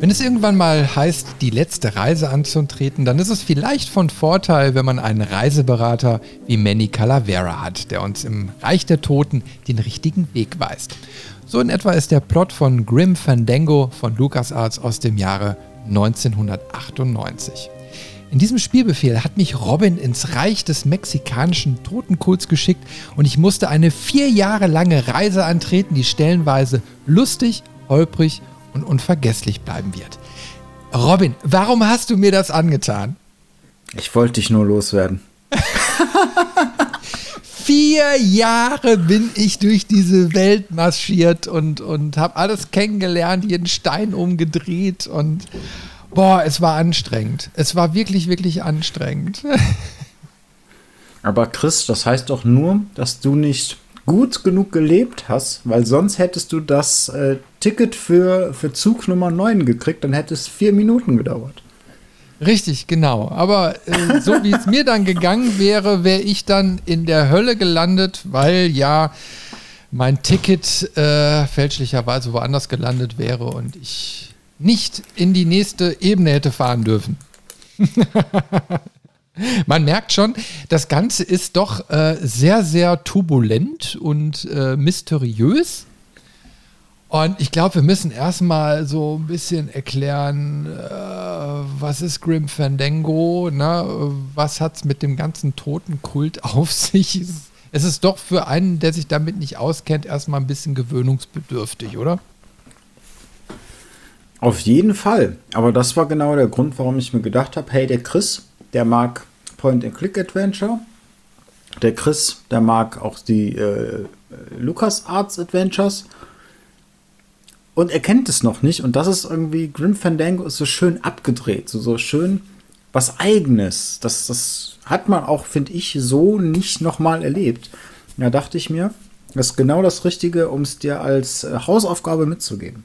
Wenn es irgendwann mal heißt, die letzte Reise anzutreten, dann ist es vielleicht von Vorteil, wenn man einen Reiseberater wie Manny Calavera hat, der uns im Reich der Toten den richtigen Weg weist. So in etwa ist der Plot von Grim Fandango von LucasArts aus dem Jahre 1998. In diesem Spielbefehl hat mich Robin ins Reich des mexikanischen Totenkults geschickt und ich musste eine vier Jahre lange Reise antreten, die stellenweise lustig, holprig und unvergesslich bleiben wird. Robin, warum hast du mir das angetan? Ich wollte dich nur loswerden. Vier Jahre bin ich durch diese Welt marschiert und, und habe alles kennengelernt, jeden Stein umgedreht und boah, es war anstrengend. Es war wirklich, wirklich anstrengend. Aber Chris, das heißt doch nur, dass du nicht gut genug gelebt hast, weil sonst hättest du das äh, Ticket für, für Zug Nummer 9 gekriegt, dann hätte es vier Minuten gedauert. Richtig, genau. Aber äh, so wie es mir dann gegangen wäre, wäre ich dann in der Hölle gelandet, weil ja mein Ticket äh, fälschlicherweise woanders gelandet wäre und ich nicht in die nächste Ebene hätte fahren dürfen. Man merkt schon, das Ganze ist doch äh, sehr, sehr turbulent und äh, mysteriös. Und ich glaube, wir müssen erstmal so ein bisschen erklären, äh, was ist Grim Fandango, ne? was hat es mit dem ganzen Totenkult auf sich. Es ist doch für einen, der sich damit nicht auskennt, erstmal ein bisschen gewöhnungsbedürftig, oder? Auf jeden Fall. Aber das war genau der Grund, warum ich mir gedacht habe, hey, der Chris, der mag Point-and-Click-Adventure. Der Chris, der mag auch die äh, LucasArts Adventures. Und er kennt es noch nicht. Und das ist irgendwie, Grim Fandango ist so schön abgedreht. So, so schön was Eigenes. Das, das hat man auch, finde ich, so nicht nochmal erlebt. Da dachte ich mir, das ist genau das Richtige, um es dir als äh, Hausaufgabe mitzugeben.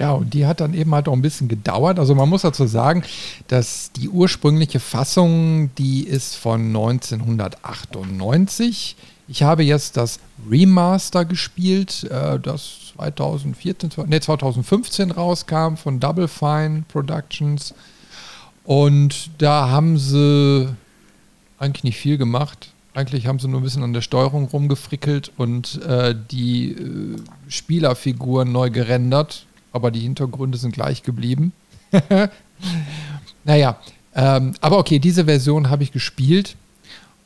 Ja, und die hat dann eben halt auch ein bisschen gedauert. Also man muss dazu sagen, dass die ursprüngliche Fassung, die ist von 1998. Ich habe jetzt das Remaster gespielt, äh, das 2014, nee, 2015 rauskam von Double Fine Productions. Und da haben sie eigentlich nicht viel gemacht. Eigentlich haben sie nur ein bisschen an der Steuerung rumgefrickelt und äh, die äh, Spielerfiguren neu gerendert aber die Hintergründe sind gleich geblieben. naja, ähm, aber okay, diese Version habe ich gespielt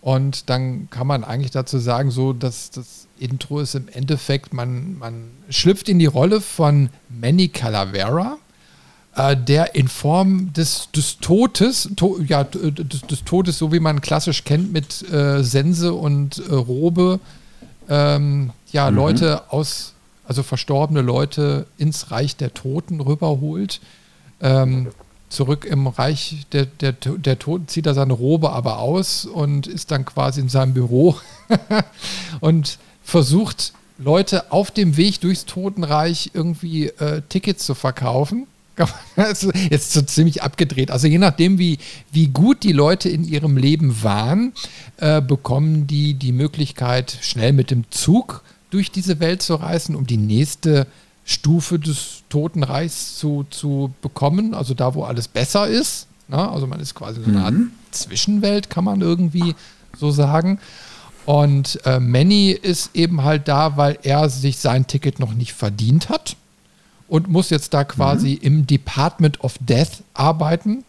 und dann kann man eigentlich dazu sagen, so dass das Intro ist im Endeffekt, man, man schlüpft in die Rolle von Manny Calavera, äh, der in Form des, des Todes, to, ja, des, des, Todes, so wie man klassisch kennt, mit äh, Sense und äh, Robe, ähm, ja, mhm. Leute aus also verstorbene Leute ins Reich der Toten rüberholt. Ähm, zurück im Reich der, der, der Toten zieht er seine Robe aber aus und ist dann quasi in seinem Büro und versucht Leute auf dem Weg durchs Totenreich irgendwie äh, Tickets zu verkaufen. Jetzt so ziemlich abgedreht. Also je nachdem, wie, wie gut die Leute in ihrem Leben waren, äh, bekommen die die Möglichkeit, schnell mit dem Zug durch diese Welt zu reisen, um die nächste Stufe des Totenreichs zu, zu bekommen, also da, wo alles besser ist. Ne? also man ist quasi so eine Art mhm. Zwischenwelt, kann man irgendwie so sagen. Und äh, Manny ist eben halt da, weil er sich sein Ticket noch nicht verdient hat und muss jetzt da quasi mhm. im Department of Death arbeiten,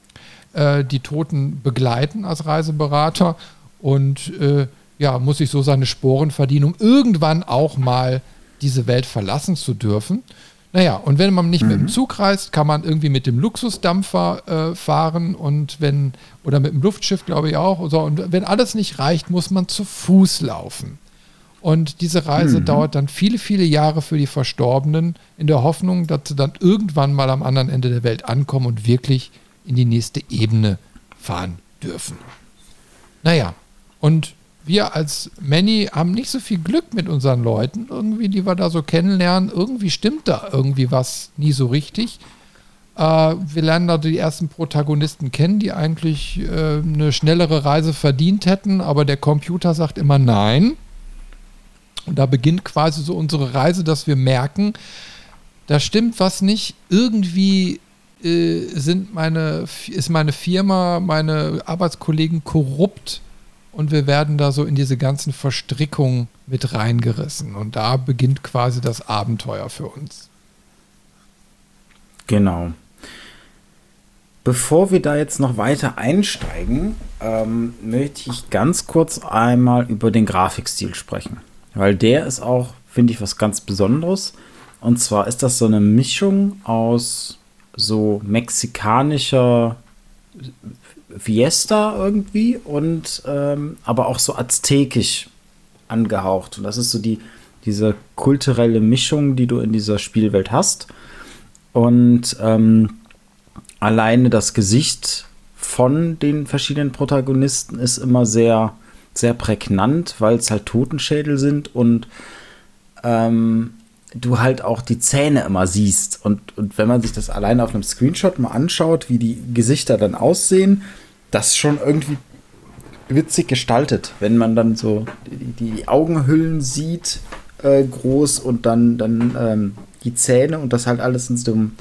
äh, die Toten begleiten als Reiseberater und äh, ja, muss sich so seine Sporen verdienen, um irgendwann auch mal diese Welt verlassen zu dürfen. Naja, und wenn man nicht mhm. mit dem mhm. Zug reist, kann man irgendwie mit dem Luxusdampfer äh, fahren und wenn, oder mit dem Luftschiff, glaube ich auch. So, und wenn alles nicht reicht, muss man zu Fuß laufen. Und diese Reise mhm. dauert dann viele, viele Jahre für die Verstorbenen, in der Hoffnung, dass sie dann irgendwann mal am anderen Ende der Welt ankommen und wirklich in die nächste Ebene fahren dürfen. Naja, und wir als Manny haben nicht so viel Glück mit unseren Leuten, irgendwie, die wir da so kennenlernen. Irgendwie stimmt da irgendwie was nie so richtig. Äh, wir lernen da die ersten Protagonisten kennen, die eigentlich äh, eine schnellere Reise verdient hätten, aber der Computer sagt immer nein. Und da beginnt quasi so unsere Reise, dass wir merken, da stimmt was nicht. Irgendwie äh, sind meine, ist meine Firma, meine Arbeitskollegen korrupt und wir werden da so in diese ganzen Verstrickungen mit reingerissen. Und da beginnt quasi das Abenteuer für uns. Genau. Bevor wir da jetzt noch weiter einsteigen, ähm, möchte ich ganz kurz einmal über den Grafikstil sprechen. Weil der ist auch, finde ich, was ganz Besonderes. Und zwar ist das so eine Mischung aus so mexikanischer Fiesta irgendwie und ähm, aber auch so aztekisch angehaucht. Und das ist so die, diese kulturelle Mischung, die du in dieser Spielwelt hast. Und ähm, alleine das Gesicht von den verschiedenen Protagonisten ist immer sehr, sehr prägnant, weil es halt Totenschädel sind und ähm, du halt auch die Zähne immer siehst. Und, und wenn man sich das alleine auf einem Screenshot mal anschaut, wie die Gesichter dann aussehen, das ist schon irgendwie witzig gestaltet, wenn man dann so die, die Augenhüllen sieht, äh, groß und dann, dann ähm, die Zähne und das halt alles in so einem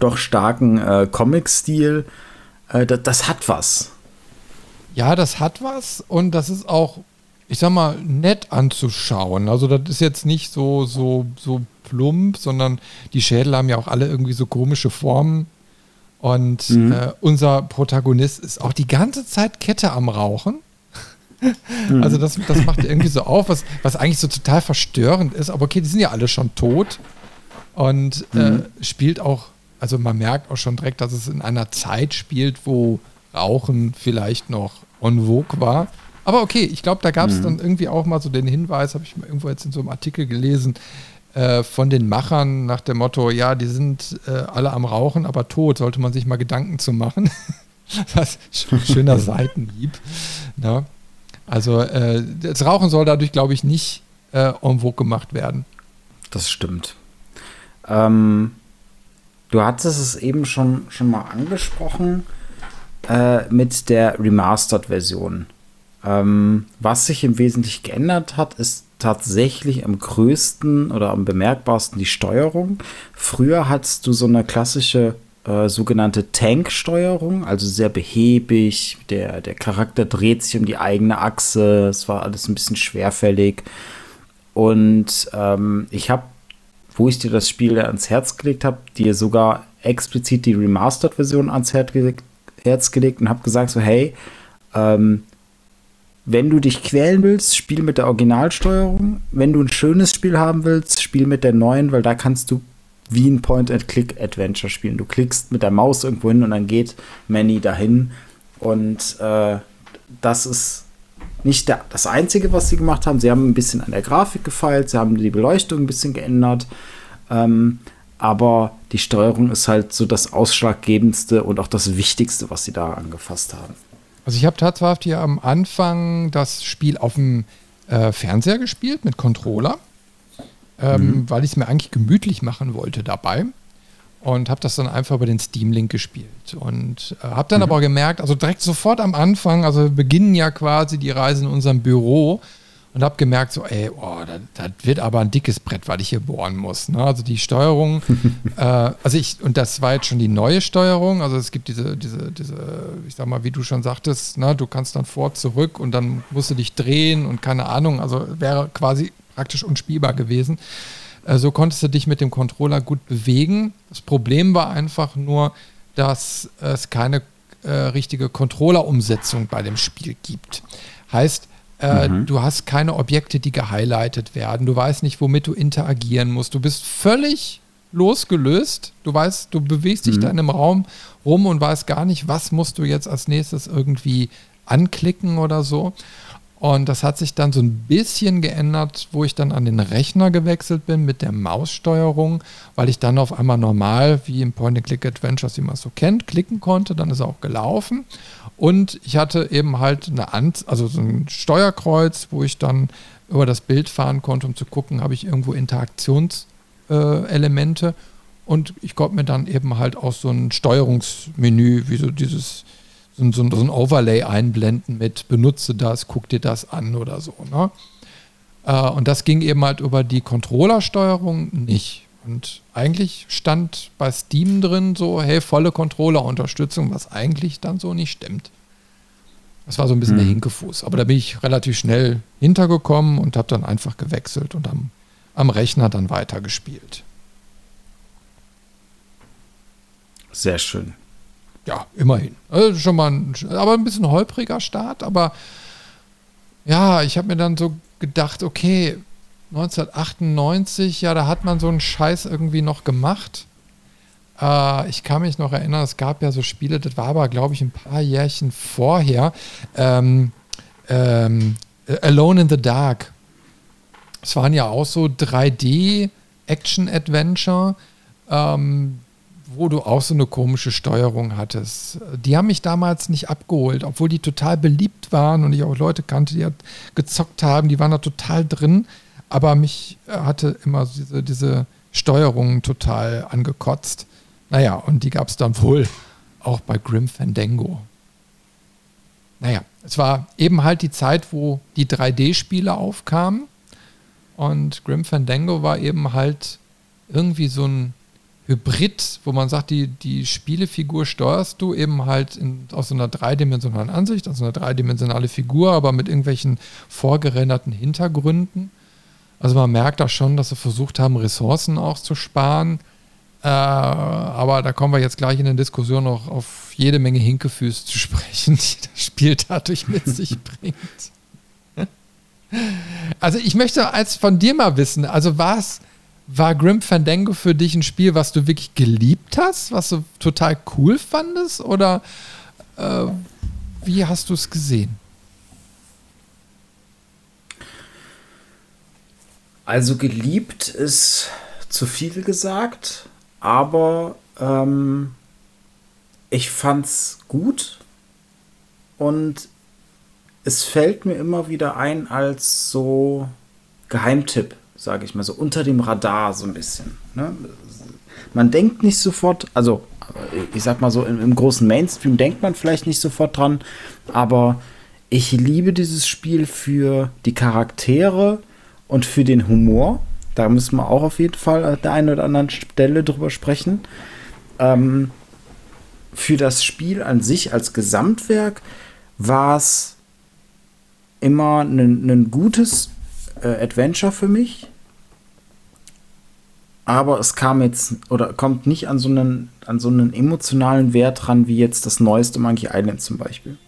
doch starken äh, Comic-Stil. Äh, das, das hat was. Ja, das hat was und das ist auch ich sag mal, nett anzuschauen. Also das ist jetzt nicht so, so, so plump, sondern die Schädel haben ja auch alle irgendwie so komische Formen. Und mhm. äh, unser Protagonist ist auch die ganze Zeit Kette am Rauchen. mhm. Also das, das macht irgendwie so auf, was, was eigentlich so total verstörend ist. Aber okay, die sind ja alle schon tot. Und äh, mhm. äh, spielt auch, also man merkt auch schon direkt, dass es in einer Zeit spielt, wo Rauchen vielleicht noch en vogue war. Aber okay, ich glaube, da gab es mhm. dann irgendwie auch mal so den Hinweis, habe ich mal irgendwo jetzt in so einem Artikel gelesen, äh, von den Machern nach dem Motto, ja, die sind äh, alle am Rauchen, aber tot, sollte man sich mal Gedanken zu machen. das schöner Seitenhieb. Ja. Ne? Also äh, das Rauchen soll dadurch, glaube ich, nicht äh, en vogue gemacht werden. Das stimmt. Ähm, du hattest es eben schon, schon mal angesprochen äh, mit der Remastered-Version. Ähm, was sich im Wesentlichen geändert hat, ist tatsächlich am größten oder am bemerkbarsten die Steuerung. Früher hattest du so eine klassische äh, sogenannte Tank-Steuerung, also sehr behäbig. Der, der Charakter dreht sich um die eigene Achse. Es war alles ein bisschen schwerfällig. Und ähm, ich habe, wo ich dir das Spiel ans Herz gelegt habe, dir sogar explizit die Remastered-Version ans Herz gelegt, Herz gelegt und habe gesagt so, hey, ähm, wenn du dich quälen willst, spiel mit der Originalsteuerung. Wenn du ein schönes Spiel haben willst, spiel mit der neuen, weil da kannst du wie ein Point-and-Click-Adventure spielen. Du klickst mit der Maus irgendwo hin und dann geht Manny dahin. Und äh, das ist nicht der, das Einzige, was sie gemacht haben. Sie haben ein bisschen an der Grafik gefeilt, sie haben die Beleuchtung ein bisschen geändert. Ähm, aber die Steuerung ist halt so das Ausschlaggebendste und auch das Wichtigste, was sie da angefasst haben. Also ich habe tatsächlich am Anfang das Spiel auf dem äh, Fernseher gespielt mit Controller, ähm, mhm. weil ich es mir eigentlich gemütlich machen wollte dabei und habe das dann einfach über den Steam Link gespielt und äh, habe dann mhm. aber gemerkt, also direkt sofort am Anfang, also wir beginnen ja quasi die Reise in unserem Büro und habe gemerkt, so, ey, oh, das, das, wird aber ein dickes Brett, weil ich hier bohren muss. Ne? Also die Steuerung, äh, also ich, und das war jetzt schon die neue Steuerung, also es gibt diese, diese, diese, ich sag mal, wie du schon sagtest, ne, du kannst dann vor, zurück und dann musst du dich drehen und keine Ahnung, also wäre quasi praktisch unspielbar gewesen. Äh, so konntest du dich mit dem Controller gut bewegen. Das Problem war einfach nur, dass es keine äh, richtige Controller-Umsetzung bei dem Spiel gibt. Heißt, äh, mhm. Du hast keine Objekte, die gehighlightet werden. Du weißt nicht, womit du interagieren musst. Du bist völlig losgelöst. Du weißt, du bewegst dich mhm. da in einem Raum rum und weißt gar nicht, was musst du jetzt als nächstes irgendwie anklicken oder so. Und das hat sich dann so ein bisschen geändert, wo ich dann an den Rechner gewechselt bin mit der Maussteuerung, weil ich dann auf einmal normal, wie im Point-and-Click-Adventures, wie man es so kennt, klicken konnte. Dann ist er auch gelaufen. Und ich hatte eben halt eine Ant also so ein Steuerkreuz, wo ich dann über das Bild fahren konnte, um zu gucken, habe ich irgendwo Interaktionselemente. Äh, und ich konnte mir dann eben halt auch so ein Steuerungsmenü, wie so dieses so, so, so ein Overlay einblenden mit benutze das, guck dir das an oder so. Ne? Äh, und das ging eben halt über die Controllersteuerung nicht. Und eigentlich stand bei Steam drin so, hey, volle Controller-Unterstützung, was eigentlich dann so nicht stimmt. Das war so ein bisschen hm. der Hinkefuß. Aber da bin ich relativ schnell hintergekommen und habe dann einfach gewechselt und am, am Rechner dann weitergespielt. Sehr schön ja, immerhin. Also schon mal ein, aber ein bisschen holpriger Start, aber ja, ich habe mir dann so gedacht, okay, 1998, ja, da hat man so einen Scheiß irgendwie noch gemacht. Äh, ich kann mich noch erinnern, es gab ja so Spiele, das war aber, glaube ich, ein paar Jährchen vorher. Ähm, ähm, Alone in the Dark. Es waren ja auch so 3D-Action-Adventure. Ähm, wo du auch so eine komische Steuerung hattest. Die haben mich damals nicht abgeholt, obwohl die total beliebt waren und ich auch Leute kannte, die gezockt haben, die waren da total drin. Aber mich äh, hatte immer diese, diese Steuerung total angekotzt. Naja, und die gab es dann wohl auch bei Grim Fandango. Naja, es war eben halt die Zeit, wo die 3D-Spiele aufkamen. Und Grim Fandango war eben halt irgendwie so ein Hybrid, wo man sagt, die, die Spielefigur steuerst du eben halt in, aus so einer dreidimensionalen Ansicht, also eine dreidimensionale Figur, aber mit irgendwelchen vorgerenderten Hintergründen. Also man merkt da schon, dass sie versucht haben, Ressourcen auch zu sparen. Äh, aber da kommen wir jetzt gleich in der Diskussion noch auf jede Menge Hinkefüße zu sprechen, die das Spiel dadurch mit sich bringt. Also ich möchte als von dir mal wissen, also war es war Grim Fandango für dich ein Spiel, was du wirklich geliebt hast, was du total cool fandest? Oder äh, wie hast du es gesehen? Also geliebt ist zu viel gesagt, aber ähm, ich fand's gut und es fällt mir immer wieder ein als so Geheimtipp sage ich mal so, unter dem Radar so ein bisschen. Ne? Man denkt nicht sofort, also ich sag mal so, im, im, großen Mainstream denkt man vielleicht nicht sofort dran, aber ich liebe dieses Spiel für die Charaktere und für den Humor. Da müssen wir auch auf jeden Fall an der einen oder anderen Stelle drüber sprechen. Ähm, für das Spiel an sich als Gesamtwerk war es immer ein gutes äh, Adventure für mich aber es kam jetzt oder kommt nicht an so einen, an so einen emotionalen Wert ran, wie jetzt das neueste Monkey Island zum Beispiel.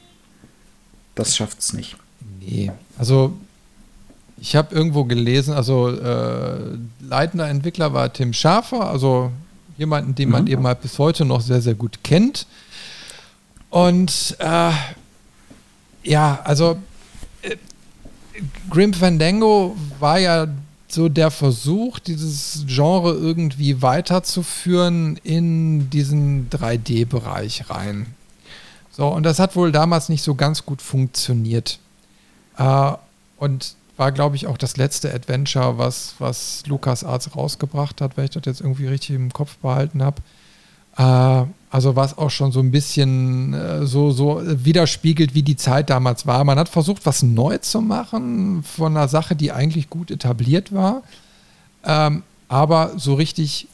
Das schafft es nicht. Nee, also ich habe irgendwo gelesen, also äh, leitender Entwickler war Tim Schafer, also jemanden, den man mhm. eben halt bis heute noch sehr, sehr gut kennt. Und äh, ja, also äh, Grim Fandango war ja so der Versuch, dieses Genre irgendwie weiterzuführen in diesen 3D-Bereich rein. So, und das hat wohl damals nicht so ganz gut funktioniert. Äh, und war, glaube ich, auch das letzte Adventure, was, was LucasArts rausgebracht hat, wenn ich das jetzt irgendwie richtig im Kopf behalten habe. Äh, also was auch schon so ein bisschen äh, so, so widerspiegelt, wie die Zeit damals war. Man hat versucht, was neu zu machen von einer Sache, die eigentlich gut etabliert war. Ähm, aber so richtig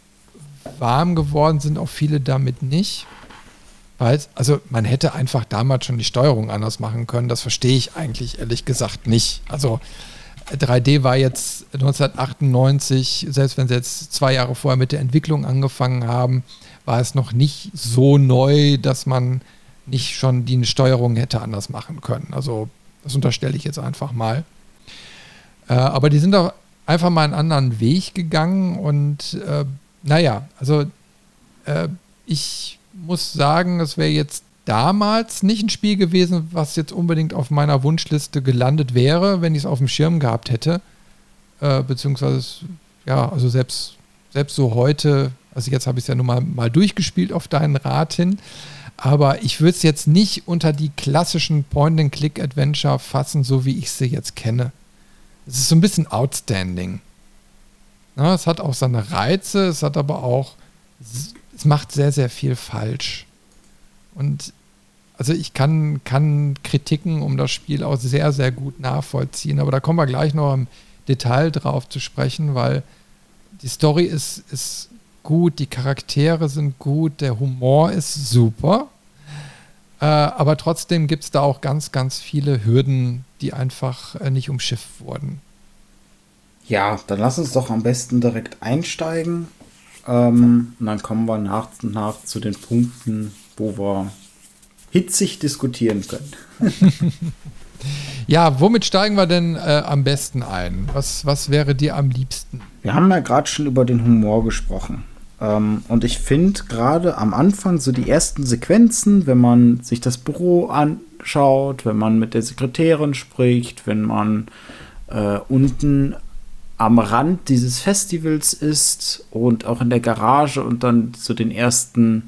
warm geworden sind auch viele damit nicht. Weil, also man hätte einfach damals schon die Steuerung anders machen können. Das verstehe ich eigentlich ehrlich gesagt nicht. Also 3D war jetzt 1998, selbst wenn sie jetzt zwei Jahre vorher mit der Entwicklung angefangen haben, war es noch nicht so neu, dass man nicht schon die Steuerung hätte anders machen können. Also das unterstelle ich jetzt einfach mal. Äh, aber die sind auch einfach mal einen anderen Weg gegangen und äh, naja, also äh, ich muss sagen, es wäre jetzt damals nicht ein Spiel gewesen, was jetzt unbedingt auf meiner Wunschliste gelandet wäre, wenn ich es auf dem Schirm gehabt hätte. Äh, beziehungsweise, ja, also selbst, selbst so heute, also jetzt habe ich es ja nun mal, mal durchgespielt auf deinen Rat hin. Aber ich würde es jetzt nicht unter die klassischen Point-and-Click-Adventure fassen, so wie ich sie jetzt kenne. Es ist so ein bisschen outstanding. Ja, es hat auch seine Reize, es hat aber auch, es macht sehr, sehr viel falsch. Und also ich kann, kann Kritiken um das Spiel auch sehr, sehr gut nachvollziehen, aber da kommen wir gleich noch im Detail drauf zu sprechen, weil die Story ist, ist gut, die Charaktere sind gut, der Humor ist super. Äh, aber trotzdem gibt es da auch ganz, ganz viele Hürden, die einfach äh, nicht umschifft wurden. Ja, dann lass uns doch am besten direkt einsteigen. Ähm, und dann kommen wir nach und nach zu den Punkten, wo wir hitzig diskutieren können. ja, womit steigen wir denn äh, am besten ein? Was, was wäre dir am liebsten? Wir haben ja gerade schon über den Humor gesprochen. Ähm, und ich finde gerade am Anfang so die ersten Sequenzen, wenn man sich das Büro anschaut, wenn man mit der Sekretärin spricht, wenn man äh, unten am Rand dieses Festivals ist und auch in der Garage und dann so den ersten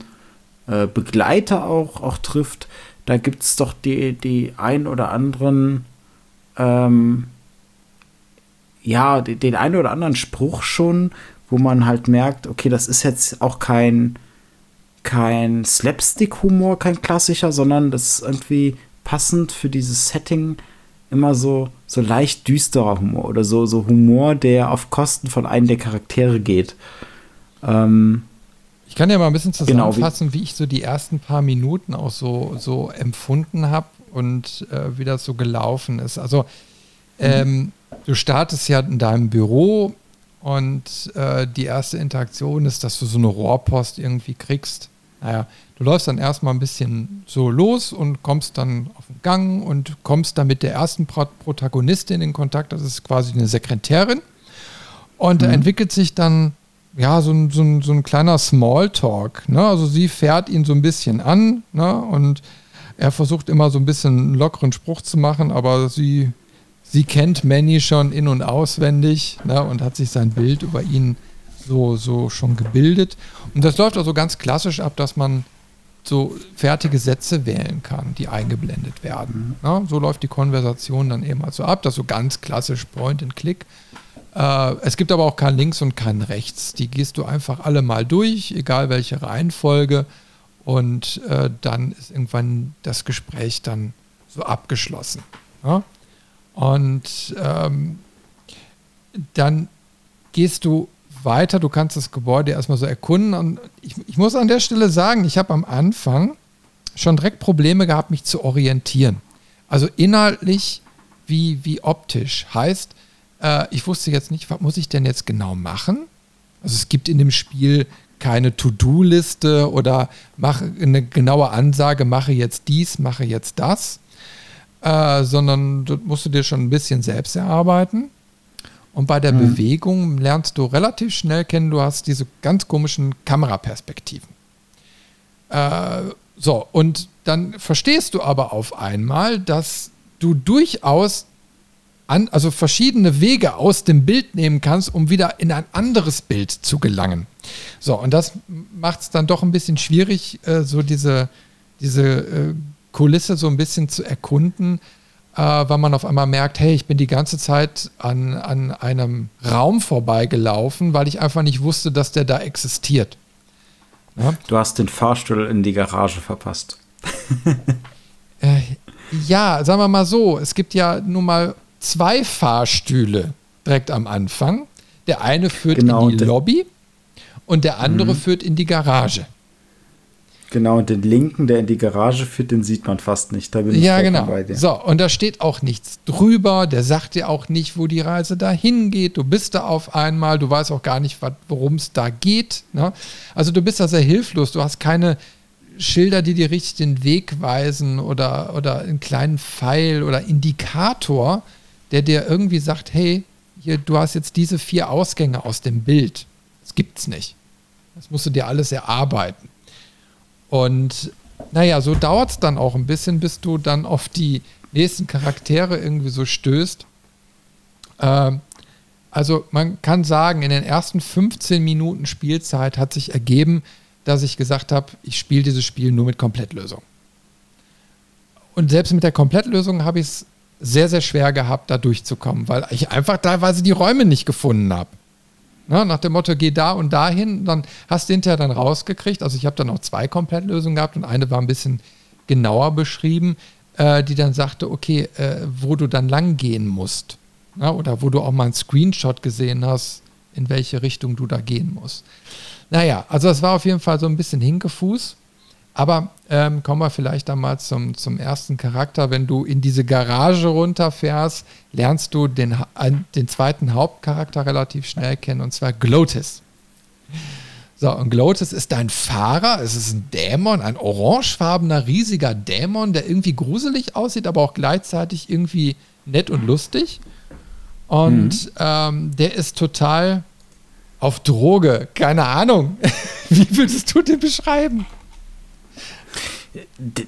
äh, Begleiter auch, auch trifft, da gibt es doch die, die ein oder anderen, ähm, ja, den, den einen oder anderen Spruch schon, wo man halt merkt, okay, das ist jetzt auch kein, kein Slapstick-Humor, kein klassischer, sondern das ist irgendwie passend für dieses Setting immer so, so leicht düsterer Humor oder so, so Humor, der auf Kosten von einem der Charaktere geht. Ähm, ich kann ja mal ein bisschen zusammenfassen, genau, wie, wie, ich so die ersten paar Minuten auch so, so empfunden habe und äh, wie das so gelaufen ist. Also, ähm, du startest ja in deinem Büro und äh, die erste Interaktion ist, dass du so eine Rohrpost irgendwie kriegst. Naja, du läufst dann erstmal ein bisschen so los und kommst dann auf den Gang und kommst dann mit der ersten Pro Protagonistin in Kontakt. Das ist quasi eine Sekretärin. Und mhm. da entwickelt sich dann ja so ein, so ein, so ein kleiner Smalltalk. Ne? Also sie fährt ihn so ein bisschen an ne? und er versucht immer so ein bisschen einen lockeren Spruch zu machen, aber sie sie kennt Manny schon in- und auswendig ne, und hat sich sein Bild über ihn so, so schon gebildet. Und das läuft also ganz klassisch ab, dass man so fertige Sätze wählen kann, die eingeblendet werden. Mhm. Ne? So läuft die Konversation dann eben halt so ab, das ist so ganz klassisch Point and Click. Äh, es gibt aber auch kein Links und kein Rechts. Die gehst du einfach alle mal durch, egal welche Reihenfolge. Und äh, dann ist irgendwann das Gespräch dann so abgeschlossen. Ja? Und ähm, dann gehst du weiter, du kannst das Gebäude erstmal so erkunden. Und ich, ich muss an der Stelle sagen, ich habe am Anfang schon direkt Probleme gehabt, mich zu orientieren. Also inhaltlich wie, wie optisch. Heißt, äh, ich wusste jetzt nicht, was muss ich denn jetzt genau machen? Also es gibt in dem Spiel keine To-Do-Liste oder mache eine genaue Ansage, mache jetzt dies, mache jetzt das, äh, sondern das musst du dir schon ein bisschen selbst erarbeiten. Und bei der mhm. Bewegung lernst du relativ schnell kennen, du hast diese ganz komischen Kameraperspektiven. Äh, so, und dann verstehst du aber auf einmal, dass du durchaus an, also verschiedene Wege aus dem Bild nehmen kannst, um wieder in ein anderes Bild zu gelangen. So, und das macht es dann doch ein bisschen schwierig, äh, so diese, diese äh, Kulisse so ein bisschen zu erkunden, äh, weil man auf einmal merkt, hey, ich bin die ganze Zeit an, an einem Raum vorbeigelaufen, weil ich einfach nicht wusste, dass der da existiert. Ja? Du hast den Fahrstuhl in die Garage verpasst. äh, ja, sagen wir mal so, es gibt ja nun mal zwei Fahrstühle direkt am Anfang. Der eine führt genau, in die Lobby und der andere mhm. führt in die Garage. Genau, und den linken, der in die Garage führt, den sieht man fast nicht. Da bin ich ja, genau. bei dir. So, und da steht auch nichts drüber. Der sagt dir auch nicht, wo die Reise dahin geht. Du bist da auf einmal, du weißt auch gar nicht, worum es da geht. Ne? Also du bist da sehr hilflos. Du hast keine Schilder, die dir richtig den Weg weisen oder, oder einen kleinen Pfeil oder Indikator, der dir irgendwie sagt, hey, hier, du hast jetzt diese vier Ausgänge aus dem Bild. Das gibt's nicht. Das musst du dir alles erarbeiten. Und naja, so dauert es dann auch ein bisschen, bis du dann auf die nächsten Charaktere irgendwie so stößt. Ähm, also man kann sagen, in den ersten 15 Minuten Spielzeit hat sich ergeben, dass ich gesagt habe, ich spiele dieses Spiel nur mit Komplettlösung. Und selbst mit der Komplettlösung habe ich es sehr, sehr schwer gehabt, da durchzukommen, weil ich einfach teilweise die Räume nicht gefunden habe. Na, nach dem Motto, geh da und dahin, dann hast du hinterher dann rausgekriegt. Also ich habe dann auch zwei Komplettlösungen gehabt und eine war ein bisschen genauer beschrieben, äh, die dann sagte, okay, äh, wo du dann lang gehen musst. Na, oder wo du auch mal einen Screenshot gesehen hast, in welche Richtung du da gehen musst. Naja, also das war auf jeden Fall so ein bisschen Hinkefuß. Aber ähm, kommen wir vielleicht dann mal zum, zum ersten Charakter. Wenn du in diese Garage runterfährst, lernst du den, den zweiten Hauptcharakter relativ schnell kennen, und zwar Glotis. So, und Glotis ist dein Fahrer. Es ist ein Dämon, ein orangefarbener, riesiger Dämon, der irgendwie gruselig aussieht, aber auch gleichzeitig irgendwie nett und lustig. Und mhm. ähm, der ist total auf Droge. Keine Ahnung. Wie würdest du den beschreiben?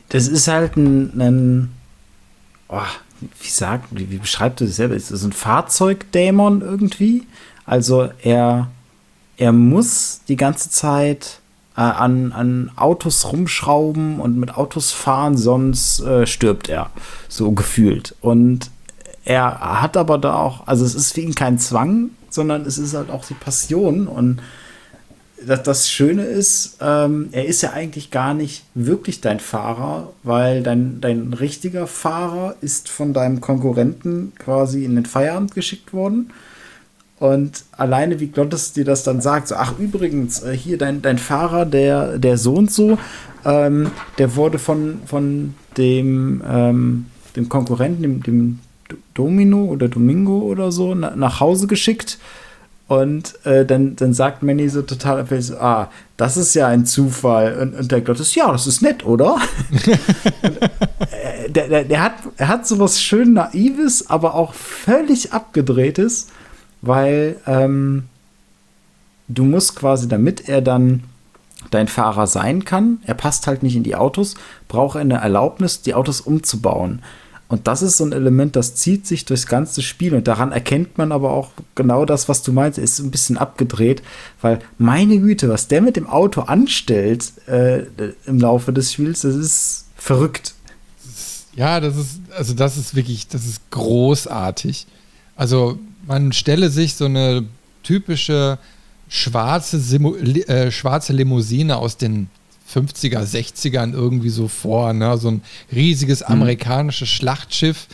Das ist halt ein, ein oh, wie sagt, wie, wie beschreibt du das selber? Ist das ein Fahrzeugdämon irgendwie? Also er, er muss die ganze Zeit äh, an, an Autos rumschrauben und mit Autos fahren, sonst äh, stirbt er. So gefühlt. Und er hat aber da auch, also es ist für ihn kein Zwang, sondern es ist halt auch die Passion und das, das Schöne ist, ähm, er ist ja eigentlich gar nicht wirklich dein Fahrer, weil dein, dein richtiger Fahrer ist von deinem Konkurrenten quasi in den Feierabend geschickt worden. Und alleine wie Glottes dir das dann sagt, so, ach übrigens, äh, hier dein, dein Fahrer, der, der so und so, ähm, der wurde von, von dem, ähm, dem Konkurrenten, dem, dem Domino oder Domingo oder so, na, nach Hause geschickt und äh, dann, dann sagt Manny so total so, ah, das ist ja ein Zufall. Und, und der Gott ist, ja, das ist nett, oder? und, äh, der, der, der, hat, er hat sowas schön Naives, aber auch völlig Abgedrehtes, weil ähm, du musst quasi, damit er dann dein Fahrer sein kann, er passt halt nicht in die Autos, braucht er eine Erlaubnis, die Autos umzubauen. Und das ist so ein Element, das zieht sich durchs ganze Spiel und daran erkennt man aber auch genau das, was du meinst, ist ein bisschen abgedreht, weil meine Güte, was der mit dem Auto anstellt äh, im Laufe des Spiels, das ist verrückt. Ja, das ist, also das ist wirklich, das ist großartig. Also man stelle sich so eine typische schwarze, Simu äh, schwarze Limousine aus den 50er, 60ern irgendwie so vor. Ne? So ein riesiges mhm. amerikanisches. Schlachtschiff.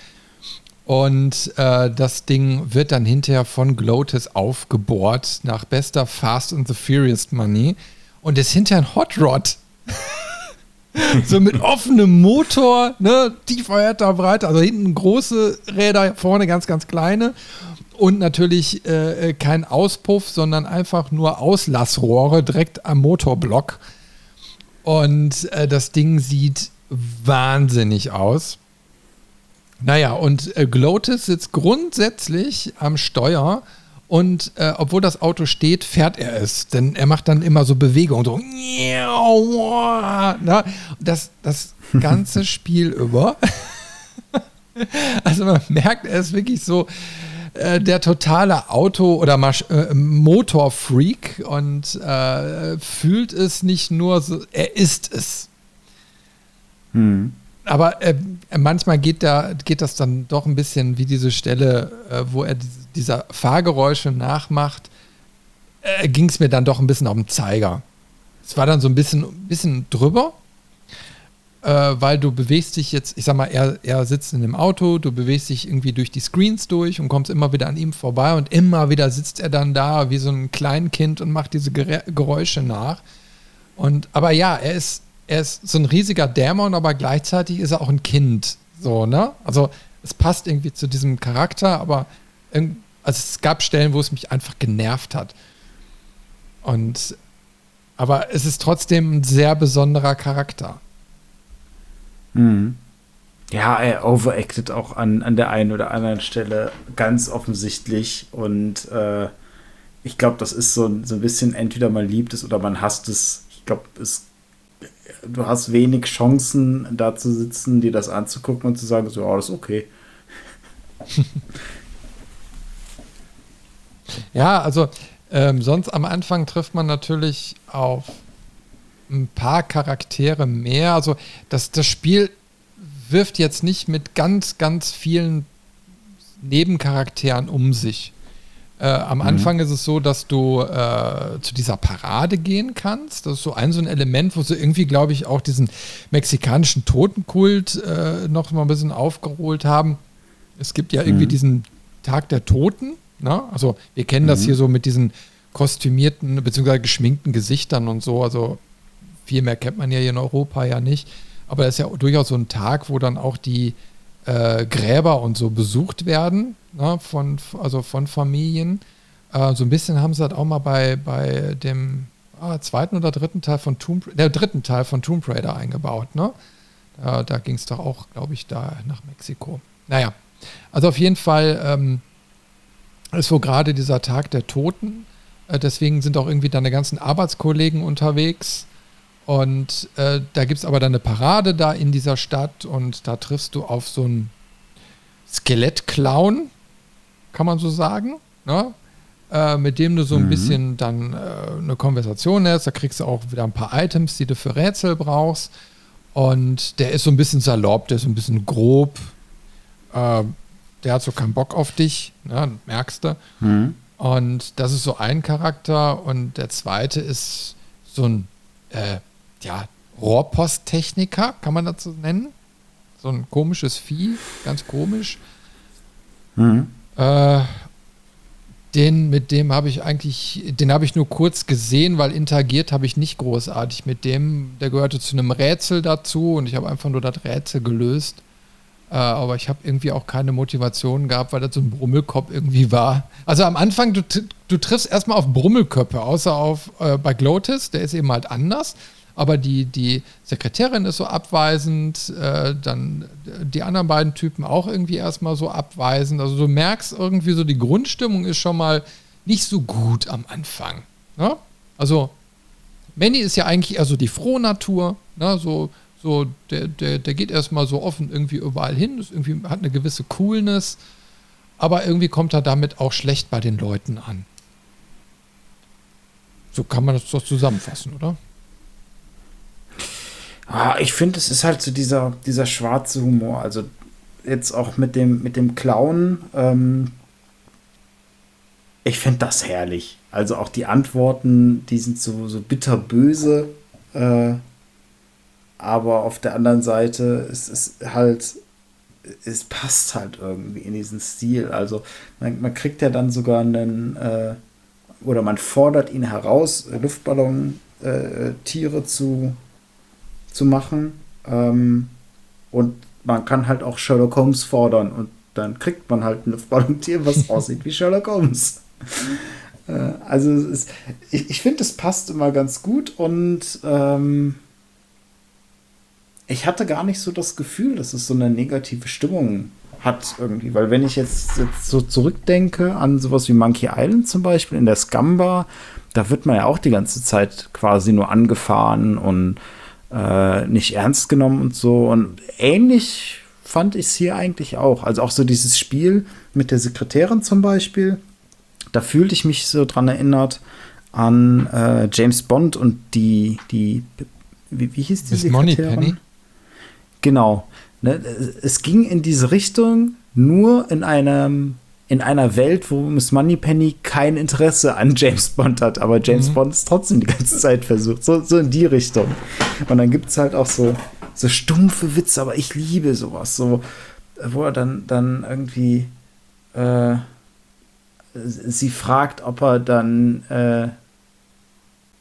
Und äh, das Ding wird dann hinterher von Glotis aufgebohrt nach bester Fast and the Furious Money und ist hinterher ein Hot Rod. so mit offenem Motor, ne, tieferter Breite, also hinten große Räder, vorne ganz, ganz kleine. Und natürlich äh, kein Auspuff, sondern einfach nur Auslassrohre direkt am Motorblock. Und äh, das Ding sieht wahnsinnig aus. Naja, und äh, Glotis sitzt grundsätzlich am Steuer und äh, obwohl das Auto steht, fährt er es. Denn er macht dann immer so Bewegungen, so. Na, das, das ganze Spiel über. also man merkt, er ist wirklich so äh, der totale Auto- oder Masch äh, Motorfreak und äh, fühlt es nicht nur so, er ist es. Hm. Aber äh, manchmal geht, da, geht das dann doch ein bisschen wie diese Stelle, äh, wo er dieser Fahrgeräusche nachmacht, ging es mir dann doch ein bisschen auf den Zeiger. Es war dann so ein bisschen, bisschen drüber, äh, weil du bewegst dich jetzt, ich sag mal, er, er sitzt in dem Auto, du bewegst dich irgendwie durch die Screens durch und kommst immer wieder an ihm vorbei und immer wieder sitzt er dann da wie so ein Kleinkind und macht diese Geräusche nach. Und, aber ja, er ist, er ist so ein riesiger Dämon, aber gleichzeitig ist er auch ein Kind. So, ne? Also es passt irgendwie zu diesem Charakter, aber also es gab Stellen, wo es mich einfach genervt hat. Und aber es ist trotzdem ein sehr besonderer Charakter. Mhm. Ja, er overacted auch an, an der einen oder anderen Stelle ganz offensichtlich. Und äh, ich glaube, das ist so, so ein bisschen entweder man liebt es oder man hasst es. Ich glaube, es du hast wenig Chancen, da zu sitzen, dir das anzugucken und zu sagen, so, oh, das ist okay. ja, also ähm, sonst am Anfang trifft man natürlich auf ein paar Charaktere mehr. Also das, das Spiel wirft jetzt nicht mit ganz, ganz vielen Nebencharakteren um sich. Äh, am mhm. Anfang ist es so, dass du äh, zu dieser Parade gehen kannst. Das ist so ein so ein Element, wo sie irgendwie, glaube ich, auch diesen mexikanischen Totenkult äh, noch mal ein bisschen aufgeholt haben. Es gibt ja irgendwie mhm. diesen Tag der Toten. Ne? Also wir kennen mhm. das hier so mit diesen kostümierten bzw. geschminkten Gesichtern und so. Also viel mehr kennt man ja hier in Europa ja nicht. Aber das ist ja durchaus so ein Tag, wo dann auch die äh, Gräber und so besucht werden, ne, von, also von Familien. Äh, so ein bisschen haben sie das auch mal bei, bei dem ah, zweiten oder dritten Teil von Tomb der dritten Teil von Tomb Raider eingebaut, ne? Äh, da ging es doch auch, glaube ich, da nach Mexiko. Naja, also auf jeden Fall ähm, ist wo gerade dieser Tag der Toten. Äh, deswegen sind auch irgendwie deine ganzen Arbeitskollegen unterwegs. Und äh, da gibt es aber dann eine Parade da in dieser Stadt und da triffst du auf so einen Skelettclown, kann man so sagen, ne? äh, mit dem du so ein mhm. bisschen dann äh, eine Konversation hast. Da kriegst du auch wieder ein paar Items, die du für Rätsel brauchst. Und der ist so ein bisschen salopp, der ist so ein bisschen grob. Äh, der hat so keinen Bock auf dich, ne? merkst du. Mhm. Und das ist so ein Charakter. Und der zweite ist so ein äh, ja, Rohrposttechniker, kann man dazu nennen. So ein komisches Vieh, ganz komisch. Mhm. Äh, den, mit dem habe ich eigentlich, den habe ich nur kurz gesehen, weil interagiert habe ich nicht großartig mit dem. Der gehörte zu einem Rätsel dazu und ich habe einfach nur das Rätsel gelöst. Äh, aber ich habe irgendwie auch keine Motivation gehabt, weil das so ein Brummelkopf irgendwie war. Also am Anfang, du, du triffst erstmal auf Brummelköpfe, außer auf äh, bei Glotis, der ist eben halt anders aber die, die Sekretärin ist so abweisend, äh, dann die anderen beiden Typen auch irgendwie erstmal so abweisend. Also du merkst irgendwie so, die Grundstimmung ist schon mal nicht so gut am Anfang. Ne? Also Manny ist ja eigentlich eher so die Frohnatur, ne? so, so der, der, der geht erstmal so offen irgendwie überall hin, ist irgendwie, hat eine gewisse Coolness, aber irgendwie kommt er damit auch schlecht bei den Leuten an. So kann man das doch zusammenfassen, oder? Ah, ich finde, es ist halt so dieser, dieser schwarze Humor. Also jetzt auch mit dem, mit dem Clown. Ähm, ich finde das herrlich. Also auch die Antworten, die sind so, so bitterböse. Äh, aber auf der anderen Seite ist es halt, es passt halt irgendwie in diesen Stil. Also man, man kriegt ja dann sogar einen, äh, oder man fordert ihn heraus, Luftballon-Tiere äh, zu zu machen. Ähm, und man kann halt auch Sherlock Holmes fordern und dann kriegt man halt ein Luftballontier, was aussieht wie Sherlock Holmes. äh, also ist, ich, ich finde, es passt immer ganz gut und ähm, ich hatte gar nicht so das Gefühl, dass es so eine negative Stimmung hat irgendwie, weil wenn ich jetzt, jetzt so zurückdenke an sowas wie Monkey Island zum Beispiel in der Scamba, da wird man ja auch die ganze Zeit quasi nur angefahren und äh, nicht ernst genommen und so. Und ähnlich fand ich es hier eigentlich auch. Also auch so dieses Spiel mit der Sekretärin zum Beispiel, da fühlte ich mich so dran erinnert an äh, James Bond und die, die wie, wie hieß die Miss Sekretärin? Genau. Ne, es ging in diese Richtung, nur in einem in einer Welt, wo Miss Moneypenny kein Interesse an James Bond hat, aber James mhm. Bond ist trotzdem die ganze Zeit versucht. So, so in die Richtung. Und dann gibt es halt auch so, so stumpfe Witze, aber ich liebe sowas. So, wo er dann, dann irgendwie äh, sie fragt, ob er dann äh,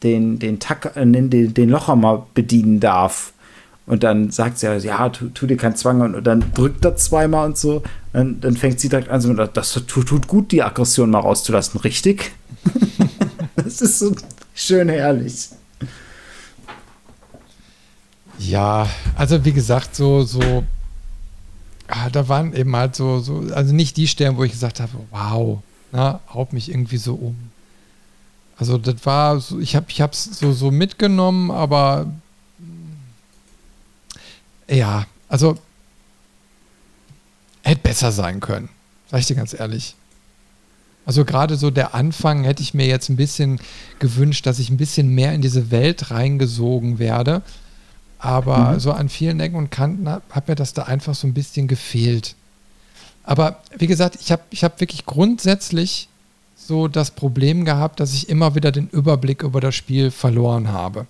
den, den, Tack, äh, den, den Locher mal bedienen darf. Und dann sagt sie ja, tu, tu dir keinen Zwang und, dann drückt er zweimal und so. Und dann fängt sie direkt an, so, das tut, tut gut, die Aggression mal rauszulassen, richtig? das ist so schön herrlich. Ja, also wie gesagt, so, so, ah, da waren eben halt so, so, also nicht die Stellen, wo ich gesagt habe, wow, na, haut mich irgendwie so um. Also das war, so, ich habe, ich habe es so, so mitgenommen, aber ja, also hätte besser sein können. Sag ich dir ganz ehrlich. Also gerade so der Anfang hätte ich mir jetzt ein bisschen gewünscht, dass ich ein bisschen mehr in diese Welt reingesogen werde. Aber mhm. so an vielen Ecken und Kanten hat, hat, mir das da einfach so ein bisschen gefehlt. Aber wie gesagt, ich habe ich hab wirklich grundsätzlich so das Problem gehabt, dass ich immer wieder den Überblick über das Spiel verloren habe.